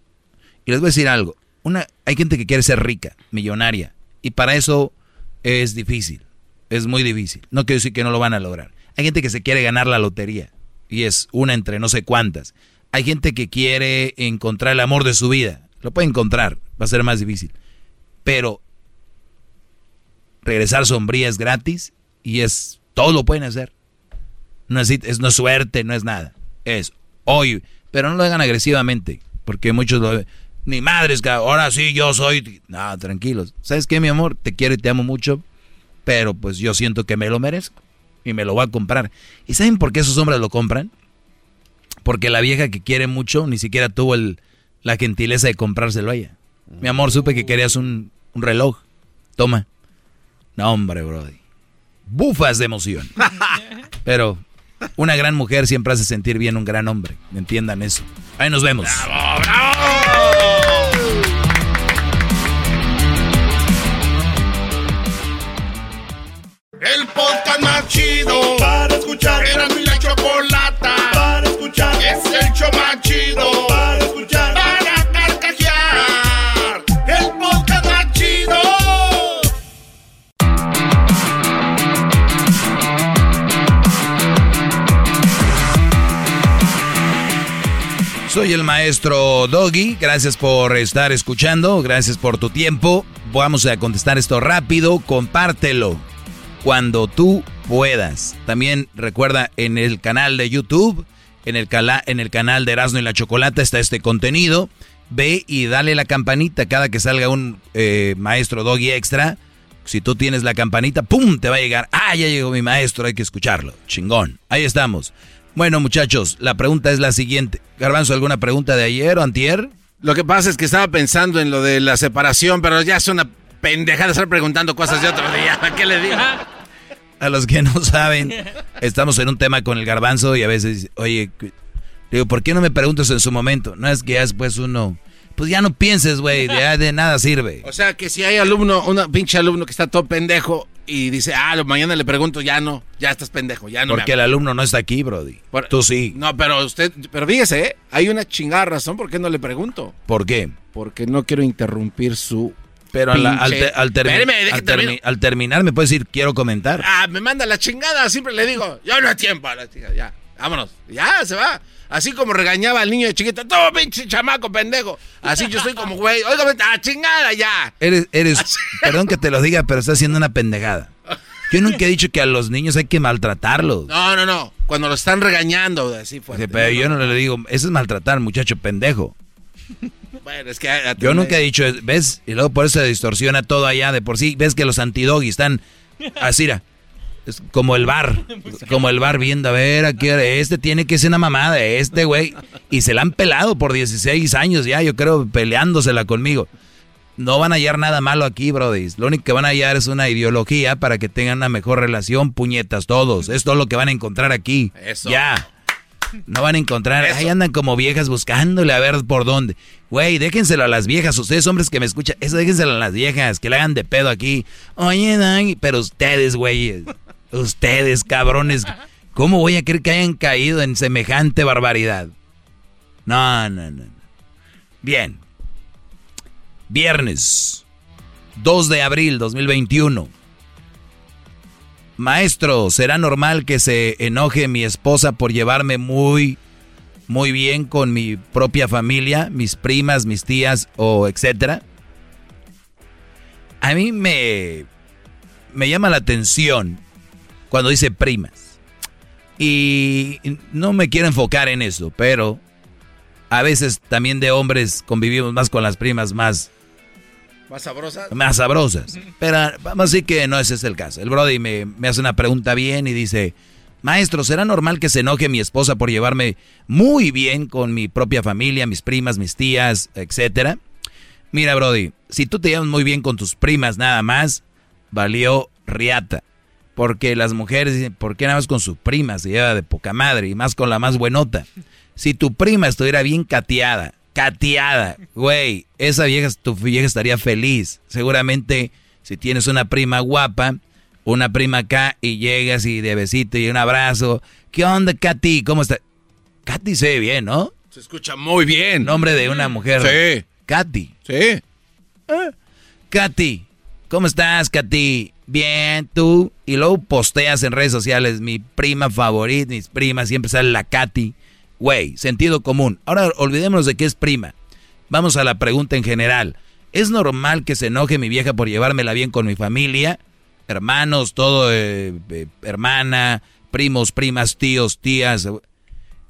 Y les voy a decir algo, una, hay gente que quiere ser rica, millonaria, y para eso es difícil, es muy difícil. No quiero decir que no lo van a lograr. Hay gente que se quiere ganar la lotería, y es una entre no sé cuántas. Hay gente que quiere encontrar el amor de su vida. Lo puede encontrar, va a ser más difícil. Pero regresar sombría es gratis y es todo lo pueden hacer. No es, es, no suerte, no es nada. Es hoy, pero no lo hagan agresivamente, porque muchos lo ni madres, que ahora sí yo soy. No, tranquilos. ¿Sabes qué, mi amor? Te quiero y te amo mucho, pero pues yo siento que me lo merezco y me lo voy a comprar. ¿Y saben por qué esos hombres lo compran? Porque la vieja que quiere mucho ni siquiera tuvo el, la gentileza de comprárselo a ella. Mi amor, supe que querías un, un reloj. Toma. No, hombre, brody. Bufas de emoción. <laughs> Pero una gran mujer siempre hace sentir bien un gran hombre. Entiendan eso. Ahí nos vemos. ¡Bravo, bravo! El podcast más chido para escuchar. Era chido para escuchar. Para carcajear. El podcast más chido. Soy el maestro Doggy. Gracias por estar escuchando. Gracias por tu tiempo. Vamos a contestar esto rápido. Compártelo cuando tú puedas. También recuerda en el canal de YouTube, en el, en el canal de Erasmo y la Chocolata está este contenido. Ve y dale la campanita cada que salga un eh, maestro Doggy extra. Si tú tienes la campanita, ¡pum! Te va a llegar. ¡Ah, ya llegó mi maestro! Hay que escucharlo. Chingón. Ahí estamos. Bueno, muchachos, la pregunta es la siguiente. Garbanzo, ¿alguna pregunta de ayer o antier? Lo que pasa es que estaba pensando en lo de la separación, pero ya es una pendejada estar preguntando cosas de otro día. <laughs> ¿Qué le digo? A los que no saben, estamos en un tema con el garbanzo y a veces, oye, digo, ¿por qué no me preguntas en su momento? No es que ya después uno, pues ya no pienses, güey, de, de nada sirve. O sea, que si hay alumno, un pinche alumno que está todo pendejo y dice, ah, mañana le pregunto, ya no, ya estás pendejo, ya no. Porque el alumno no está aquí, Brody. Tú sí. No, pero usted, pero fíjese, ¿eh? hay una chingada razón por qué no le pregunto. ¿Por qué? Porque no quiero interrumpir su pero al, al, terminar me puede decir, quiero comentar. Ah, me manda la chingada, siempre le digo, ya no hay tiempo a la chica, ya, vámonos, ya se va. Así como regañaba al niño de chiquito, todo pinche chamaco, pendejo. Así yo soy como, güey, oiga, ah, chingada ya. Eres, eres, <laughs> perdón que te lo diga, pero estás haciendo una pendejada. Yo nunca he dicho que a los niños hay que maltratarlos. No, no, no. Cuando lo están regañando, así fue. Pero yo no le digo, eso es maltratar, muchacho pendejo. Bueno, es que Yo nunca he dicho, ¿ves? Y luego por eso se distorsiona todo allá de por sí. ¿Ves que los antidoggy están así, es como el bar, como el bar viendo, a ver, aquí, este tiene que ser una mamada, este güey. Y se la han pelado por 16 años ya, yo creo, peleándosela conmigo. No van a hallar nada malo aquí, brody. Lo único que van a hallar es una ideología para que tengan una mejor relación, puñetas todos. Es todo lo que van a encontrar aquí. Eso. Ya. No van a encontrar. Ahí andan como viejas buscándole a ver por dónde. Güey, déjenselo a las viejas. Ustedes, hombres que me escuchan, eso déjenselo a las viejas. Que le hagan de pedo aquí. Oye, Dani, pero ustedes, güey. Ustedes, cabrones. ¿Cómo voy a creer que hayan caído en semejante barbaridad? No, no, no. Bien. Viernes. 2 de abril 2021. Maestro, ¿será normal que se enoje mi esposa por llevarme muy, muy bien con mi propia familia, mis primas, mis tías o etcétera? A mí me, me llama la atención cuando dice primas. Y no me quiero enfocar en eso, pero a veces también de hombres convivimos más con las primas más ¿Más sabrosas? Más sabrosas. Pero vamos a decir que no ese es el caso. El Brody me, me hace una pregunta bien y dice, maestro, ¿será normal que se enoje mi esposa por llevarme muy bien con mi propia familia, mis primas, mis tías, etcétera? Mira, Brody, si tú te llevas muy bien con tus primas nada más, valió riata. Porque las mujeres dicen, ¿por qué nada más con sus primas se lleva de poca madre y más con la más buenota? Si tu prima estuviera bien cateada, cateada, güey, esa vieja, tu vieja estaría feliz. Seguramente si tienes una prima guapa, una prima acá y llegas y de besito y un abrazo. ¿Qué onda, Katy? ¿Cómo está? Katy se ve bien, ¿no? Se escucha muy bien. Nombre de una mujer. Sí. Katy. Sí. Ah. Katy, ¿cómo estás, Katy? Bien, tú. Y luego posteas en redes sociales, mi prima favorita, mis primas, siempre sale la Katy. Güey, sentido común. Ahora olvidémonos de qué es prima. Vamos a la pregunta en general. ¿Es normal que se enoje mi vieja por llevármela bien con mi familia? Hermanos, todo, eh, eh, hermana, primos, primas, tíos, tías.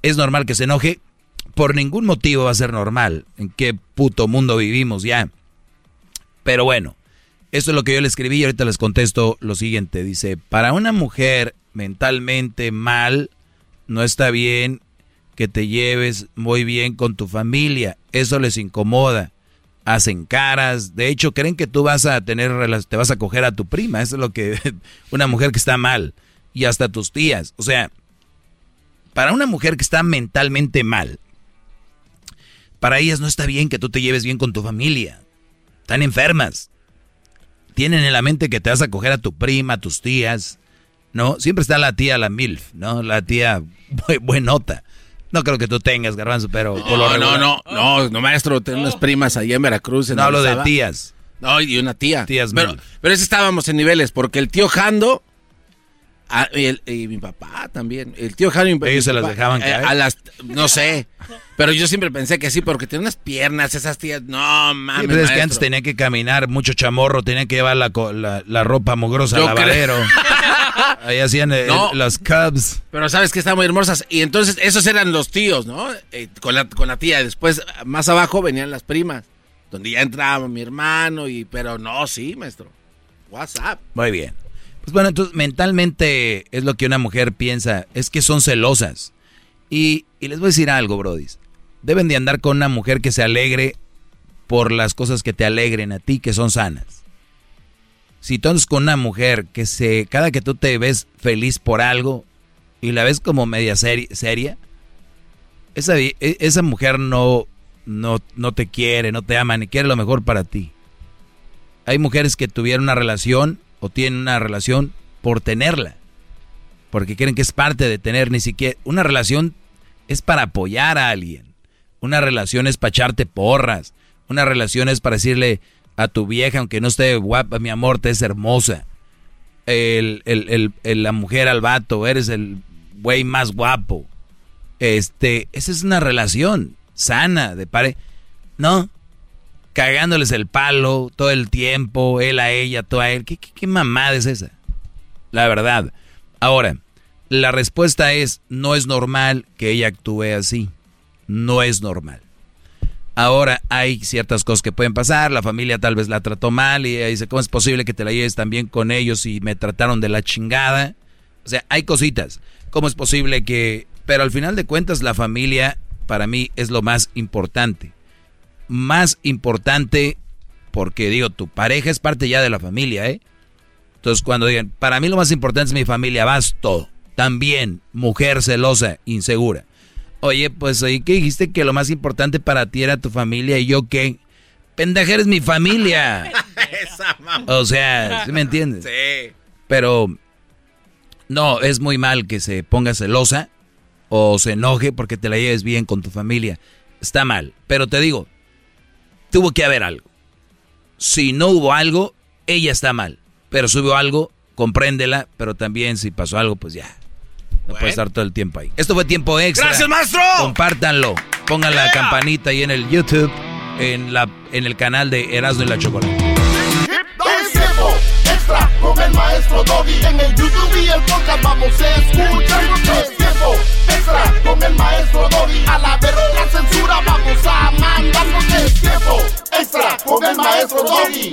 ¿Es normal que se enoje? Por ningún motivo va a ser normal. ¿En qué puto mundo vivimos ya? Pero bueno, esto es lo que yo le escribí y ahorita les contesto lo siguiente. Dice, para una mujer mentalmente mal, no está bien que te lleves muy bien con tu familia. Eso les incomoda. Hacen caras. De hecho, creen que tú vas a tener, te vas a coger a tu prima. Eso es lo que <laughs> una mujer que está mal. Y hasta tus tías. O sea, para una mujer que está mentalmente mal, para ellas no está bien que tú te lleves bien con tu familia. Están enfermas. Tienen en la mente que te vas a coger a tu prima, a tus tías. ¿No? Siempre está la tía, la MILF, ¿no? La tía <laughs> buenota. No creo que tú tengas, Garbanzo, pero... No, no, no, no, no, maestro, tengo unas primas allá en Veracruz. En no hablo de tías. No, y una tía. Tías pero, pero ese estábamos en niveles, porque el tío Jando y, mi papá también. El tío Jano y Ellos se las dejaban eh, caer. a las, no sé. Pero yo siempre pensé que sí, porque tiene unas piernas, esas tías. No, mames. Sí, pero es que antes tenía que caminar mucho chamorro, tenía que llevar la, la, ropa mugrosa al lavadero. <laughs> Ahí hacían eh, las cubs. Pero sabes que están muy hermosas. Y entonces, esos eran los tíos, ¿no? Eh, con, la, con la tía. Después, más abajo venían las primas. Donde ya entraba mi hermano, y pero no, sí, maestro. WhatsApp. Muy bien. Pues bueno, entonces mentalmente es lo que una mujer piensa, es que son celosas. Y, les voy a decir algo, brodis. Deben de andar con una mujer que se alegre por las cosas que te alegren a ti, que son sanas. Si tú andas con una mujer que se, cada que tú te ves feliz por algo y la ves como media seria, esa, e, esa mujer no, no, no te quiere, no te ama, ni quiere lo mejor para ti. Hay mujeres que tuvieron una relación o tienen una relación por tenerla. Porque creen que es parte de tener ni siquiera... Una relación es para apoyar a alguien. Una relación es para echarte porras. Una relación es para decirle a tu vieja, aunque no esté guapa, mi amor, te es hermosa. El, la mujer al vato, eres el güey más guapo. Este, esa es una relación sana de pare. No, cagándoles el palo todo el tiempo, él a ella, tú a él. ¿Qué, qué, mamada es esa? La verdad. Ahora, la respuesta es, no es normal que ella actúe así. No es normal. Ahora hay ciertas cosas que pueden pasar, la familia tal vez la trató mal y ella dice, ¿cómo es posible que te la lleves también con ellos y me trataron de la chingada? O sea, hay cositas. ¿Cómo es posible que... Pero al final de cuentas la familia para mí es lo más importante más importante, porque digo, tu pareja es parte ya de la familia, ¿eh? Entonces cuando digan, para mí lo más importante es mi familia, vas todo. También, mujer celosa, insegura. Oye, pues oye, ¿qué dijiste que lo más importante para ti era tu familia y yo qué? Pendeja eres mi familia. <laughs> o sea, ¿sí me entiendes? Sí. Pero no, es muy mal que se ponga celosa o se enoje porque te la lleves bien con tu familia. Está mal. Pero te digo, tuvo que haber algo. Si no hubo algo, ella está mal. Pero si hubo algo, compréndela, pero también si pasó algo, pues ya. No puede estar todo el tiempo ahí. Esto fue tiempo extra. ¡Gracias, maestro! Compártanlo. Pongan la campanita ahí en el YouTube, en, la, en el canal de Erasmo y la Chocolate. Es tiempo extra con el maestro Doggy. En el YouTube y el podcast vamos a escuchar. Es tiempo extra con el maestro Doggy. A la verga la censura vamos a mandarnos. Es tiempo extra con el maestro Doggy.